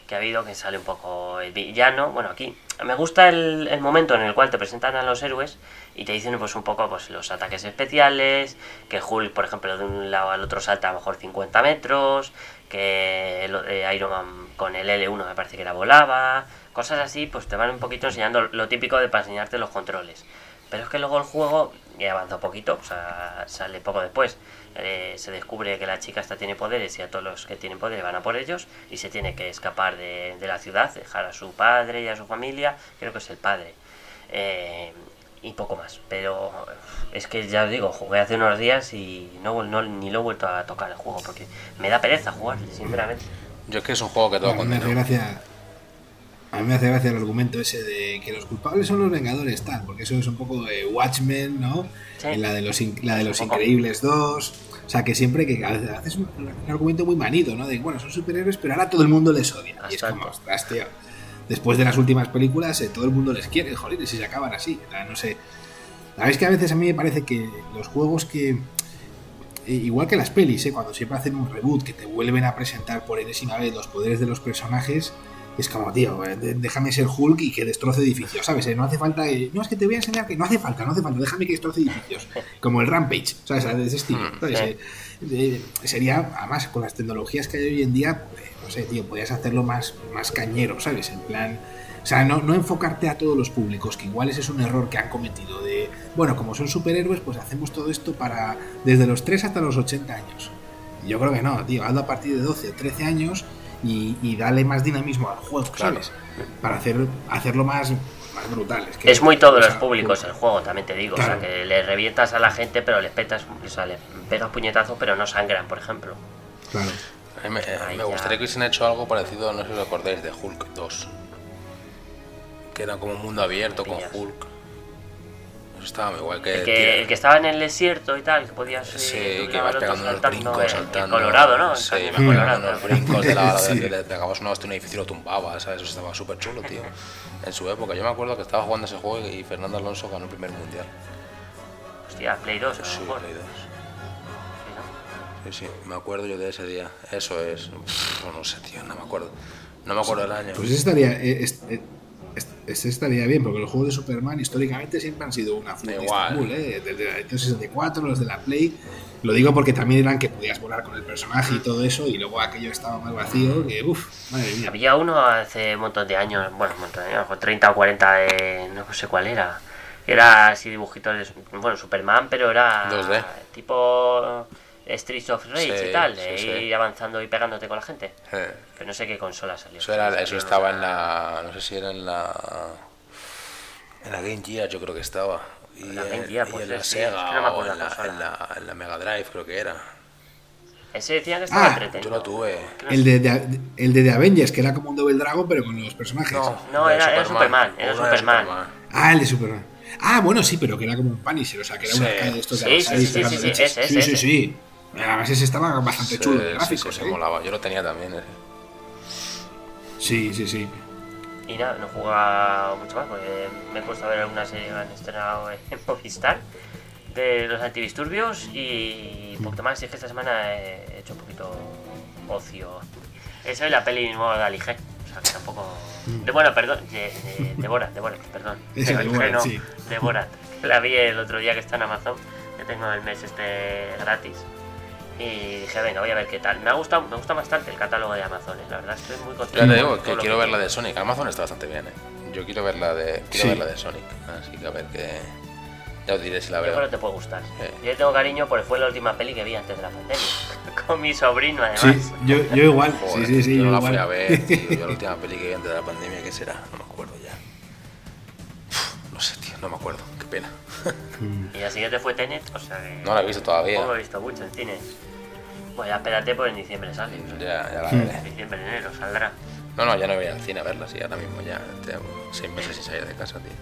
que ha habido que sale un poco el villano. Bueno, aquí me gusta el, momento en el cual te presentan a los héroes y te dicen pues un poco pues los ataques especiales, que Hulk, por ejemplo, de un lado al otro salta a lo mejor 50 metros, que eh, Iron Man con el L1 me parece que la volaba, cosas así, pues te van un poquito enseñando lo típico de para enseñarte los controles. Pero es que luego el juego ya avanza un poquito, o sea, sale poco después. Eh, se descubre que la chica esta tiene poderes y a todos los que tienen poderes van a por ellos y se tiene que escapar de, la ciudad, dejar a su padre y a su familia, creo que es el padre. Eh, y poco más, pero es que ya os digo, jugué hace unos días y no, ni lo he vuelto a tocar el juego porque me da pereza jugar, sinceramente. Yo es que es un juego que todo a mí me hace gracia el argumento ese de que los culpables son los Vengadores, tal, porque eso es un poco de Watchmen, ¿no? La de los, la de los Increíbles 2. O sea, que siempre que haces un, argumento muy manido, ¿no? De, bueno, son superhéroes, pero ahora todo el mundo les odia. Y es como, ostras, tío. Después de las últimas películas, eh, todo el mundo les quiere, joder, y si se acaban así. No sé. Sabéis que a veces a mí me parece que los juegos que. Eh, igual que las pelis, ¿eh? cuando siempre hacen un reboot, que te vuelven a presentar por enésima vez los poderes de los personajes, es como, tío, eh, déjame ser Hulk y que destroce edificios, ¿sabes? Eh, no hace falta. no, es que te voy a enseñar que no hace falta, no hace falta, déjame que destroce edificios. Como el Rampage, ¿sabes? De ese estilo. Mm, eh, sería, además, con las tecnologías que hay hoy en día, pues, no sé, tío, podrías hacerlo más, más cañero, ¿sabes? En plan. O sea, no, no enfocarte a todos los públicos, que igual ese es un error que han cometido. De, bueno, como son superhéroes, pues hacemos todo esto para desde los 3 hasta los 80 años. Yo creo que no, tío, hazlo a partir de 12 o 13 años y, y darle más dinamismo al juego, ¿sabes? Para hacer, hacerlo más, más brutal. Es, muy todos los públicos el juego, también te digo. O sea, que le revientas a la gente, pero les petas, o sea, le pegas puñetazos, pero no sangran, por ejemplo. Claro. me, me gustaría que hubiesen hecho algo parecido, no sé si os acordáis, de Hulk 2. Que era como un mundo abierto con Hulk estaba igual que. El que, el que, estaba en el desierto y tal, que podías. Sí, que ibas pegando unos brincos, saltando. Colorado, ¿no? Sí, me Colorado, los brincos de la. sí. Le pegabas una hostia un edificio lo tumbaba, ¿sabes? Eso estaba súper chulo, tío. En su época. Yo me acuerdo que estaba jugando ese juego y Fernando Alonso ganó el primer mundial. Hostia, Play 2, Sí, Play 2. Sí, sí, me acuerdo yo de ese día. Eso es. no sé, tío, no me acuerdo. No me acuerdo del año. Pues estaría. Eh, eh, este estaría bien, porque los juegos de Superman históricamente siempre han sido una fuga Igual. ¿eh? Desde la 64, los de la Play. Lo digo porque también eran que podías volar con el personaje y todo eso, y luego aquello estaba más vacío, que uff, madre mía. Había uno hace un montón de años, bueno, un montón de años, 30 o 40, de, no sé cuál era. Era así dibujitos de, bueno, Superman, pero era 2D. tipo Streets of Rage y tal, de ir avanzando y pegándote con la gente. Pero no sé qué consola salió. Eso, era, eso estaba en la. No sé si era en la. En la Game Gear, yo creo que estaba. Y, la Game Gear, pues en la Sega, o en la, en, la, Mega Drive, creo que era. Ese decía que estaba ah, entretenido. Yo lo tuve. El de, el de The Avengers, que era como un Double Dragon, pero con los personajes. No, no era, Superman, era Superman. Ah, el de Superman. Ah, bueno, sí, pero que era como un Punisher, o sea, que era de estos de sí, sí, sí, sí, sí, sí, sí, sí. Además, ese estaba bastante chulo de gráficos. Sí, sí, ¿eh? molaba. Yo lo tenía también. Ese. Sí, sí, sí. Y nada, no he jugado mucho más porque me he puesto a ver alguna serie que han estrenado en Movistar de los antidisturbios y un poquito más. Y es que esta semana he hecho un poquito ocio. Esa es la peli nueva de Alige. O sea, que tampoco. Mm. De, bueno, perdón, de, de, de Borat, de Borat, perdón. Esa de Borat, no, sí. de Borat. La vi el otro día que está en Amazon, que tengo el mes este gratis. Y dije, venga, voy a ver qué tal. Me ha gustado, me gusta bastante el catálogo de Amazon, ¿eh? la verdad estoy muy contento. Ya te digo que quiero ver la de Sonic. Amazon está bastante bien, ¿eh? Yo quiero ver la de, quiero Sí. ver la de Sonic. Así que a ver qué. Ya os diré si la Yo creo veo. que te puede gustar. Sí. Yo le tengo cariño porque fue la última peli que vi antes de la pandemia. Con mi sobrino, además. Sí, yo, yo igual. Joder, sí, sí, sí. yo no la fui igual. a ver, tío. Yo la última peli que vi antes de la pandemia, ¿qué será? No me acuerdo ya. Uf, No sé, tío, no me acuerdo. Qué pena. Y la siguiente fue Tenet, o sea que. No la he visto todavía. Tampoco he visto mucho en cines. Pues ya espérate, pues en diciembre sale. Ya, ya la veré. En diciembre, enero saldrá. No, no, ya no voy al cine a verla, sí, ahora mismo ya tengo seis meses sin salir de casa, tío.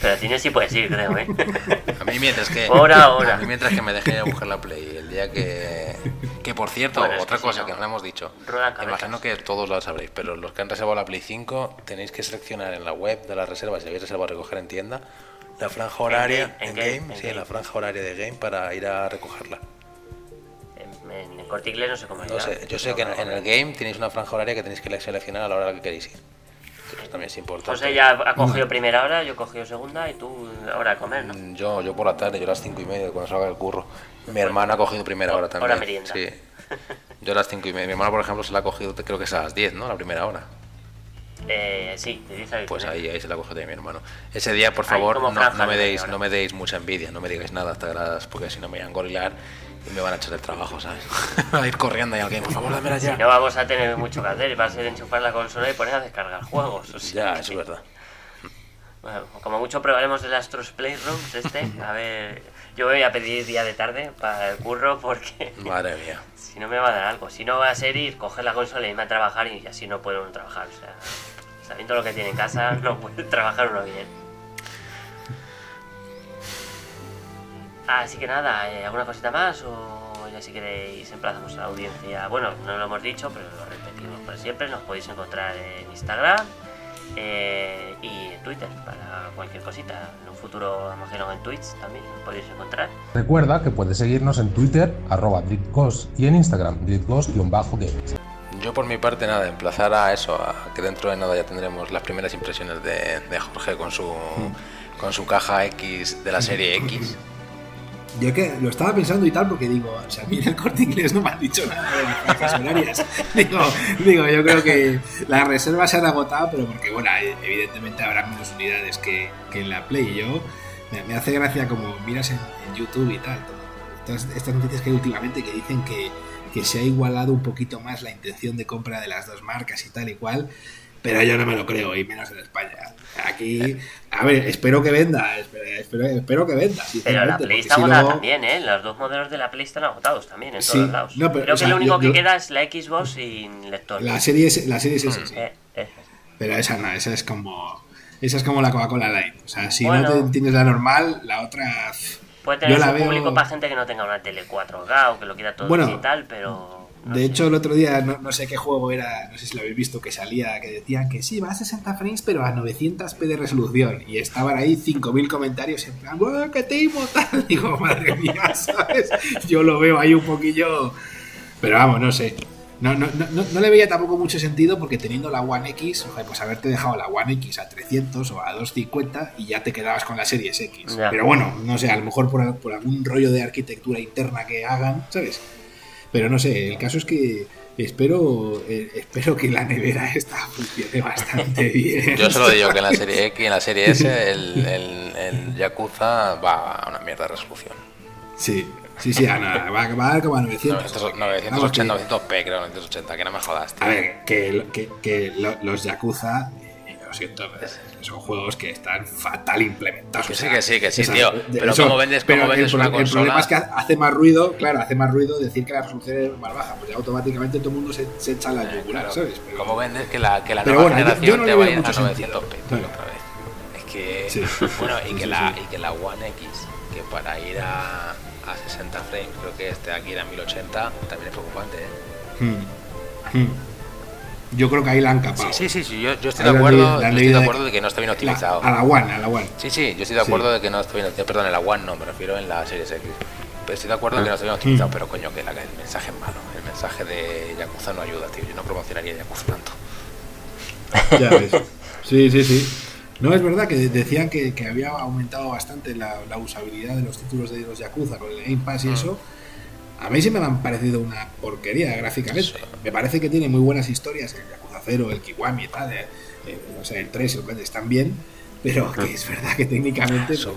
Pero al cine sí puedes ir, creo, ¿eh? A mí mientras que. Hora a hora. A mí mientras que me dejé de buscar la Play. El día que. Que por cierto, Bueno, otra que sí, cosa ¿no? que no le hemos dicho. Imagino que todos lo sabréis, pero los que han reservado la Play 5 tenéis que seleccionar en la web de las reservas, si habéis reservado a recoger en tienda, la franja horaria. game, en En game, game, en sí, game. la franja horaria de game para ir a recogerla. En, el corte inglés no sé cómo No irá, sé, yo sé que en, en el game tenéis una franja horaria que tenéis que seleccionar a la hora que queréis ir. Eso también es importante. José ya ha cogido primera hora, yo he cogido segunda y tú hora de comer, ¿no? Yo, yo por la tarde, yo a las 5 y media cuando salga el curro. Mi hermana ha cogido primera hora también. Hora merienda. Sí. Yo a las 5 y media. Mi hermana, por ejemplo, se la ha cogido, creo que es a las 10, ¿no? La primera hora. Eh, sí, te Pues ahí, ahí se la ha cogido mi hermano. Ese día, por favor, no, no me de deis, no me deis mucha envidia, no me digáis nada hasta las, porque si no me van a gorilar y me van a echar el trabajo, ¿sabes? a ir corriendo ahí al game, por favor, dámela ya. Si no vamos a tener mucho que hacer, va a ser enchufar la consola y poner a descargar juegos. o sea Ya, que- eso es verdad. Bueno, como mucho probaremos el Astros Playrooms este. A ver, yo voy a pedir día de tarde para el curro porque Madre mía. si no me va a dar algo. Si no va a ser ir, coger la consola y irme a trabajar y así no puedo uno trabajar. O sea, sabiendo lo que tiene en casa, no puede trabajar uno bien. Así que nada, ¿alguna cosita más? O ya si queréis emplazamos a la audiencia. Bueno, no lo hemos dicho, pero lo repetimos por siempre. Nos podéis encontrar en Instagram eh, y en Twitter para cualquier cosita. En un futuro, imagino en Twitch también nos podéis encontrar. Recuerda que puedes seguirnos en Twitter, arroba DritGhost, y en Instagram, DritGhost-games. Yo por mi parte nada, emplazar a eso, a que dentro de nada ya tendremos las primeras impresiones de, de Jorge con su con su caja X de la serie X. Yo que lo estaba pensando y tal porque digo, o sea, a mí en el corte inglés no me han dicho nada de las horarias. digo, digo, yo creo que las reservas se han agotado, pero porque, bueno, evidentemente habrá menos unidades que, que en la Play. Yo me, me hace gracia como miras en, en YouTube y tal, todas estas noticias que hay últimamente que dicen que, que se ha igualado un poquito más la intención de compra de las dos marcas y tal y cual. Pero yo no me lo creo, y menos en España. Aquí, a ver, espero que venda, espero, espero, que venda. Pero la Play está si agotada también, ¿eh? Los dos modelos de la Play están agotados también en Sí, todos lados. no, pero, Creo o que sea, lo único yo- que yo- queda es la Xbox sin lector. La serie es, la serie es esa, sí. Eh, eh. Pero esa no, esa es como. Esa es como la Coca-Cola Light. O sea, si Bueno. no te tienes la normal, la otra. Puede tener su veo- público para gente que no tenga una tele 4K o que lo quiera todo Bueno, digital, pero. No de hecho, el otro día, no, no sé qué juego era, no sé si lo habéis visto, que salía, que decían que sí, va a 60 frames, pero a 900p de resolución. Y estaban ahí 5.000 comentarios en plan, ¡Buah, que timo! Tal. Digo, madre mía, ¿sabes? Yo lo veo ahí un poquillo. Pero vamos, no sé. No, no, no, no- no le veía tampoco mucho sentido porque teniendo la One X, pues haberte dejado la One X a 300 o a 250 y ya te quedabas con la Series X. Ya. Pero bueno, no sé, a lo mejor por, por algún rollo de arquitectura interna que hagan, ¿sabes? Pero no sé, el caso es que espero eh, espero que la nevera esta funcione bastante bien. Yo solo digo que en la serie X y en la serie S el, el, el Yakuza va a una mierda de resolución. Sí, sí, sí, Ana, va, va a dar como a 900. 900, Vamos, que- 980, 900p creo, 980, que no me jodas. tío. A ver, que, que, que lo- los Yakuza, eh, lo siento, pero son juegos que están fatal implementados. Que sí, que sí, que sí, tío. Pero ¿cómo vendes- pero cómo el vendes pro- una El problema consola? es que hace más ruido, claro, hace más ruido decir que la resolución es más baja, pues ya automáticamente todo el mundo se, se echa la yugular, Claro, ¿sabes? Pero- ¿Cómo vendes que la, que la Pero nueva bueno, generación yo no te le va a veo ir a mucho 900p sentido. tío, Bueno. otra vez? Es que bueno y que la y que la One X que para ir a, a 60 frames creo que este aquí era 1080 también es preocupante ¿eh? Hmm. Hmm. Yo creo que ahí la han capado. Sí, sí, sí, yo, estoy, de acuerdo, yo estoy de acuerdo de que no está bien optimizado. a la One, a la One. Sí, sí, yo estoy de acuerdo de que no está bien optimizado. Perdón, en la One no, me refiero en la Series X. Pero estoy de acuerdo de que no está bien optimizado, mm. pero coño, que el mensaje es malo. El mensaje de Yakuza no ayuda, tío. Yo no promocionaría Yakuza tanto. Ya ves. Sí, sí, sí. No, es verdad que decían que, que había aumentado bastante la, la, usabilidad de los títulos de los Yakuza con el Game Pass y mm. eso a mí sí me han parecido una porquería gráficamente. Me parece que tiene muy buenas historias, el Yakuza 0, el Kiwami y tal, eh, eh, o sea, el 3 el 4 están bien, pero que es verdad que técnicamente son,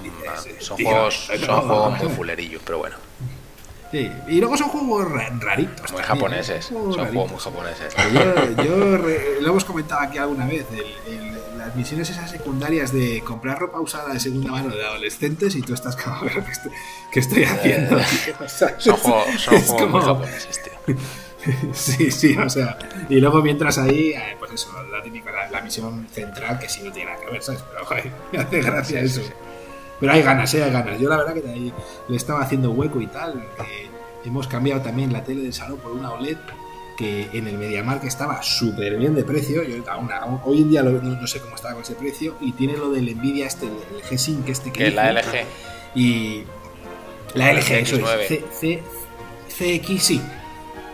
son juegos, son juegos muy fulerillos, pero bueno. Sí, y luego son juegos raritos. Muy japoneses, son juegos muy japoneses. Yo, yo lo hemos comentado aquí alguna vez, el las misiones esas secundarias de comprar ropa usada de segunda mano de adolescentes y tú estás como, ¿qué estoy, haciendo? son juegos, muy japoneses, tío. Sí, sí, o sea, y luego mientras ahí, eh, pues eso, la típica, la, misión central que sí no tiene nada que ver, ¿sabes? Pero joder, me hace gracia eso. Pero hay ganas, ¿eh? Hay ganas. Yo la verdad que ahí le estaba haciendo hueco y tal. hemos cambiado también la tele del salón por una OLED que en el MediaMarkt estaba súper bien de precio. Yo, hoy en día no, sé cómo estaba con ese precio. Y tiene lo del Nvidia, este, el G-Sync, este que. la LG. Y. La LG, eso es. CX, sí.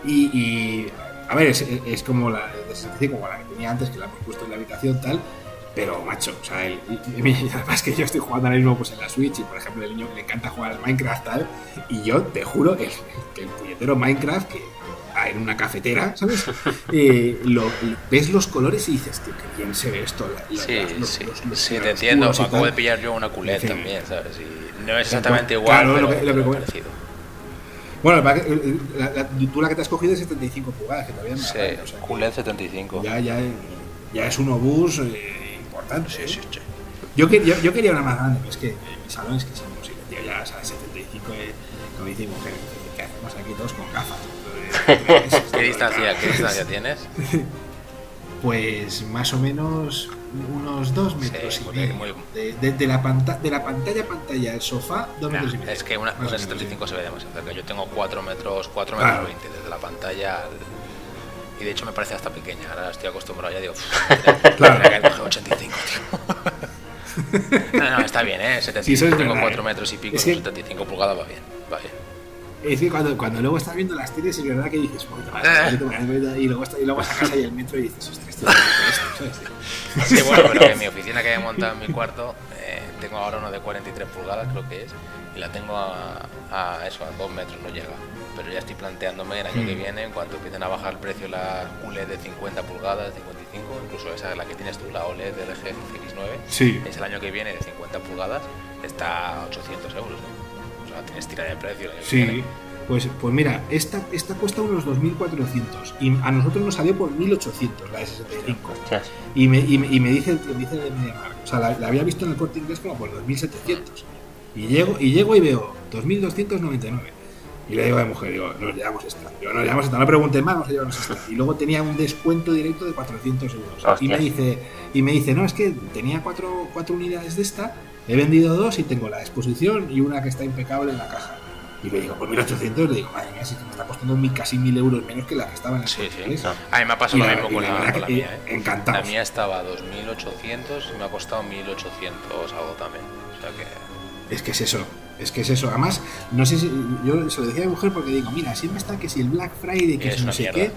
Y, a ver, es, como la de como la que tenía antes, que la hemos puesto en la habitación, tal. Pero, macho, o sea, el, además que yo estoy jugando ahora mismo pues, en la Switch y, por ejemplo, el niño le encanta jugar al Minecraft, tal. Y yo te juro que el, puñetero Minecraft, que en una cafetera, ¿sabes? Eh, lo, ves los colores y dices, tío, qué bien se ve esto. sí, sí, sí, te entiendo. Acabo de pillar yo una culeta también, ¿sabes? Y no es exactamente igual, claro, pero lo que, parecido. Bueno, tú la que te has cogido es 75 pulgadas, que todavía no Sí, o sea, QLED 75. Ya, ya, ya es un obús eh, importante. Sí, sí, sí. Yo, yo, yo, quería una más grande, pero es que en mi salón es que es imposible, tío. Ya, ¿sabes? 75, eh, como dice mujer, ¿qué hacemos aquí todos con gafas? ¿Qué distancia, ¿Qué distancia tienes? Pues más o menos unos dos metros y medio. De, la pantalla de la pantalla a pantalla al sofá, dos metros y medio. Es que una, una 75 se ve demasiado cerca. Yo tengo 4 metros, 4 metros 20 desde la pantalla al... Y de hecho me parece hasta pequeña. Ahora estoy acostumbrado ya, digo, claro. que coger 85, tío. no, no, está bien, ¿eh? 75, tengo 4 metros y pico, 75 pulgadas va bien, va bien. Es que cuando, cuando luego estás viendo las tires, es verdad que dices, y luego, y luego sacas ahí el metro y dices, ostras, esto es Sí, bueno, pero en mi oficina que he montado en mi cuarto, eh, tengo ahora uno de 43 pulgadas, creo que es, y la tengo a, a eso, a 2 metros, no llega. Pero ya estoy planteándome el año que hmm. viene, en cuanto empiecen a bajar el precio la QLED de 50 pulgadas, 55, incluso esa es la que tienes tú, la OLED de LG X9, sí. es el año que viene de 50 pulgadas, está a 800 euros, ¿no? tienes tira de precio. Sí, pues, pues mira, esta, esta cuesta unos 2.400 y a nosotros nos salió por 1.800 la de 65. Y me, y, me, y me dice, me dice de o sea, la, había visto en el corte inglés como por 2.700. Y llego, y llego y veo 2.299. Y le digo a la mujer, digo, nos llevamos esta. Digo, nos llevamos esta, no pregunten más, nos llevamos esta. Y luego tenía un descuento directo de 400 euros. Y me dice, y me dice, no, es que tenía cuatro, cuatro unidades de esta He vendido dos y tengo la exposición y una que está impecable en la caja. Y le digo, por 1800, le digo, madre mía, si me está costando casi 1000 euros menos que la que estaba en el Sí, sí. A mí me ha pasado lo mismo con la, mía. ¿eh? Encantado. La mía estaba a 2800 y me ha costado 1800 algo también. O sea que. Es que es eso. Es que es eso. Además, no sé si. Yo se lo decía a mi mujer porque digo, mira, siempre está que si el Black Friday, que es no sé qué.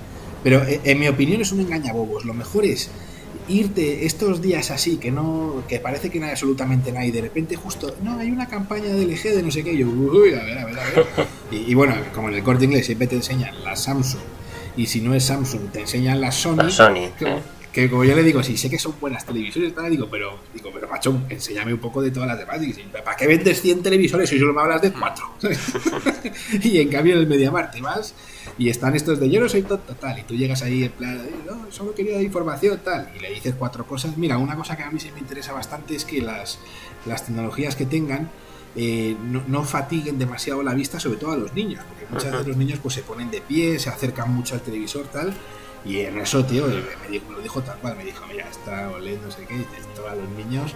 Pero eh, en mi opinión es un engañabobos. Lo mejor es irte estos días así, que no que parece que no hay absolutamente nada, y de repente justo, no, hay una campaña de LG de no sé qué, y yo, uy, a ver, a ver, a ver. Y, bueno, como en el corte inglés siempre te enseñan la Samsung, y si no es Samsung, te enseñan la Sony. Sony. Que, como yo le digo, sí sé que son buenas televisores, tal, digo, pero, digo, pero macho, enséñame un poco de todas las demás. ¿Para qué vendes 100 televisores si solo me hablas de 4? y en cambio en el MediaMarkt te vas y están estos de yo no soy tonto, tal, y tú llegas ahí en plan, no, solo quería información, tal, y le dices cuatro cosas. Mira, una cosa que a mí sí me interesa bastante es que las, las tecnologías que tengan eh, no, fatiguen demasiado la vista, sobre todo a los niños, porque muchas veces los niños pues se ponen de pie, se acercan mucho al televisor, tal, Y en eso, tío, me, dijo, me lo dijo tal cual, me dijo, mira, está OLED, no sé qué, esto a los niños,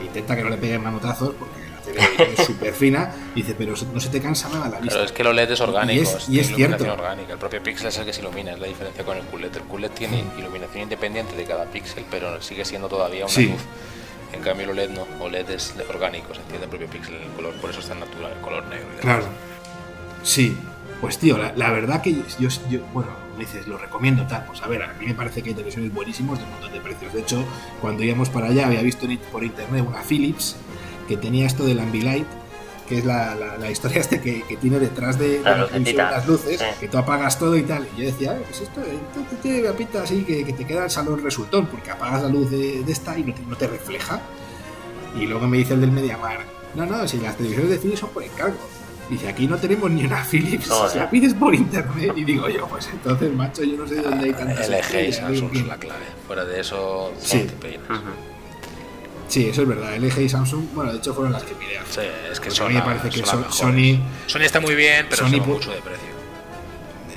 e intenta que no le peguen manotazos porque la tele es súper fina, y dice, pero no se te cansa nada la vista. Pero es que el OLED es orgánico, Y es- y es cierto. orgánica. El propio píxel es el que se ilumina, es la diferencia con el QLED. El QLED tiene iluminación independiente de cada píxel, pero sigue siendo todavía una Sí. luz. En cambio el OLED no, OLED es orgánico, se entiende el propio píxel, el color, por eso es tan natural, el color negro. y. Claro. Sí. Pues tío, la, la verdad que yo, yo- bueno, me dices, lo recomiendo tal. Pues a ver, a mí me parece que hay televisores buenísimos de un montón de precios. De hecho, cuando íbamos para allá había visto por internet una Philips que tenía esto del Ambilight, que es la, la- la historia este que, que tiene detrás de, La las luces, sí. que tú apagas todo y tal. Y yo decía, "Ah, pues esto, esto tiene una pinta así que, que te queda el salón resultón, porque apagas la luz de, de esta y no te, no te refleja. Y luego me dice el del Mediamar, no, no, si las televisiones de Philips son por encargo. Dice, aquí no tenemos ni una Philips, si la pides por internet. Y digo yo, pues entonces, macho, yo no sé de dónde hay tantas LG y Samsung son la clave. Fuera de eso, Sí. no te peinas. Ujú. Sí, eso es verdad, LG y Samsung, bueno, de hecho fueron las que miré. Sí, es que son a mí me la- parece que son. Sony- Sony está muy bien, pero Sony mucho de precio.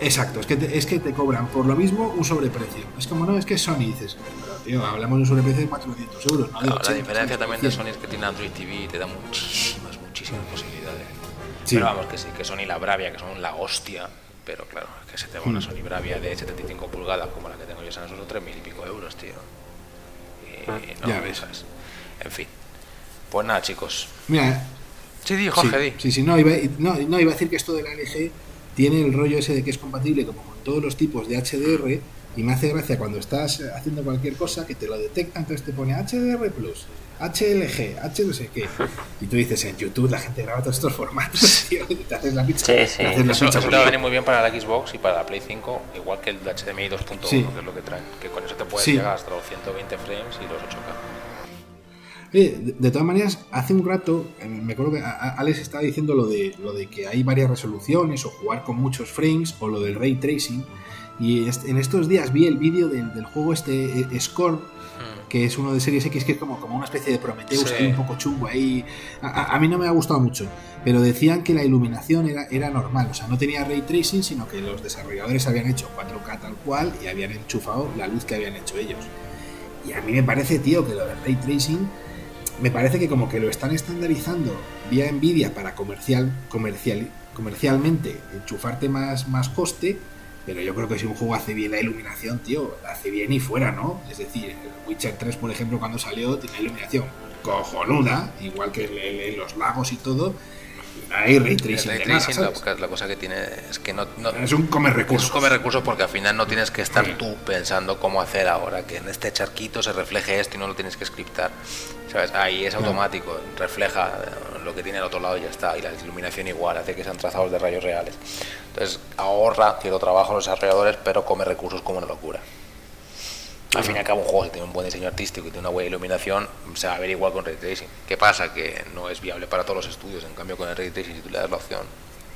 Exacto, es que, te, es que te cobran por lo mismo un sobreprecio. Es como, no, es que Sony, dices, pero tío, hablamos de un sobreprecio de 400 euros, ¿no? De Claro, la 80, diferencia también de 100. Sony es que tiene Android TV y te da muchísimas, muchísimas posibilidades. Sí. Pero vamos, que sí, que Sony la Bravia, que son la hostia, pero claro, es que se te va una Mm. Sony Bravia de 75 pulgadas como la que tengo yo son 3.000 y pico euros, tío. Y, Ah, no, ya ves. ¿sabes? En fin. Pues nada, chicos. Mira, Sí, di, Jorge, sí, di. sí, sí, no iba, no, no, iba a decir que esto de la LG tiene el rollo ese de que es compatible como con todos los tipos de HDR y me hace gracia cuando estás haciendo cualquier cosa que te lo detecta, entonces te pone HDR Plus, HLG, H no sé qué. Y tú dices, en YouTube la gente graba todos estos formatos, tío, y te haces la pizza. Sí, sí. te haces la Eso, pizza eso te va a venir muy bien para la Xbox y para la Play 5, igual que el HDMI 2.1, Sí. que es lo que traen. Que con eso te puedes Sí. llegar hasta los 120 frames y los 8K. Oye, de, de todas maneras, hace un rato, eh, me acuerdo que Alex estaba diciendo lo de, lo de que hay varias resoluciones o jugar con muchos frames o lo del ray tracing. Y en estos días vi el vídeo del, del juego este eh, Scorn, que es uno de Series X, que es como, como una especie de Prometheus, Sí. un poco chungo ahí. A mí no me ha gustado mucho, pero decían que la iluminación era, era normal, o sea, no tenía ray tracing, sino que los desarrolladores habían hecho 4K tal cual y habían enchufado la luz que habían hecho ellos. Y a mí me parece, tío, que lo del ray tracing me parece que como que lo están estandarizando vía Nvidia para comercial, comercial, comercialmente enchufarte más, más coste, pero yo creo que si un juego hace bien la iluminación, tío, la hace bien y fuera, ¿no? Es decir, el Witcher 3, por ejemplo, cuando salió, tiene iluminación cojonuda, igual que el- los lagos y todo. Hay ray tracing ray nada, tracing, ¿sabes? la, la cosa que tiene es que no, no- Es un comer es recursos. un come recursos porque al final no tienes que estar Sí. tú pensando cómo hacer ahora que en este charquito se refleje esto y no lo tienes que scriptar. ¿Sabes? Ahí es automático, refleja lo que tiene al otro lado y ya está. Y la iluminación igual, hace que sean trazados de rayos reales. Entonces ahorra cierto trabajo los desarrolladores, pero come recursos como una locura. Al fin y al cabo, un juego que tiene un buen diseño artístico y tiene una buena iluminación, se va a ver igual con Ray Tracing. ¿Qué pasa? Que no es viable para todos los estudios. En cambio, con el Ray Tracing, si tú le das la opción,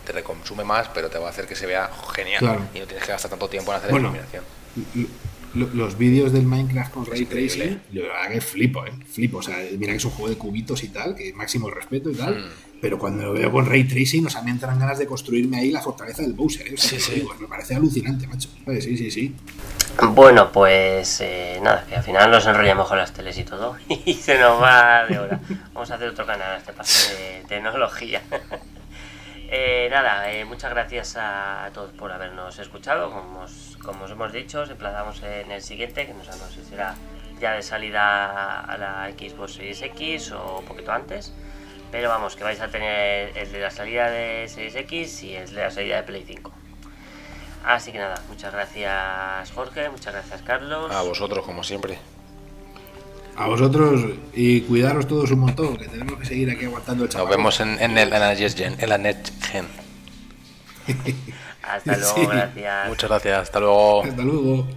te reconsume más, pero te va a hacer que se vea genial. Claro. Y no tienes que gastar tanto tiempo en hacer Bueno, iluminación. Lo- los vídeos del Minecraft con Ray. Tracing, yo la verdad que flipo, ¿eh? Flipo. O sea, mira que es un juego de cubitos y tal, que máximo respeto y tal. Mm. Pero cuando lo veo con Ray Tracing, o sea, me entran ganas de construirme ahí la fortaleza del Bowser, ¿eh? O sea, Sí, sí. digo, me parece alucinante, macho. ¿Sabes? Sí, sí, sí. Bueno, pues eh, nada, que al final nos enrollamos con las teles y todo. Y se nos va de hora. Vamos a hacer otro canal a este paso de tecnología. Eh, nada, eh, muchas gracias a todos por habernos escuchado. Como os, como os hemos dicho, os emplazamos en el siguiente, que no sabemos si será ya de salida a la Xbox Series X o un poquito antes. Pero vamos, que vais a tener el de la salida de Series X y el de la salida de Play 5. Así que nada, muchas gracias Jorge, muchas gracias Carlos. A vosotros, como siempre. A vosotros y cuidaros todos un montón, que tenemos que seguir aquí aguantando el chaval. Nos vemos en, en el Gen, en la NetGen. hasta luego, gracias. Muchas gracias, hasta luego. Hasta luego.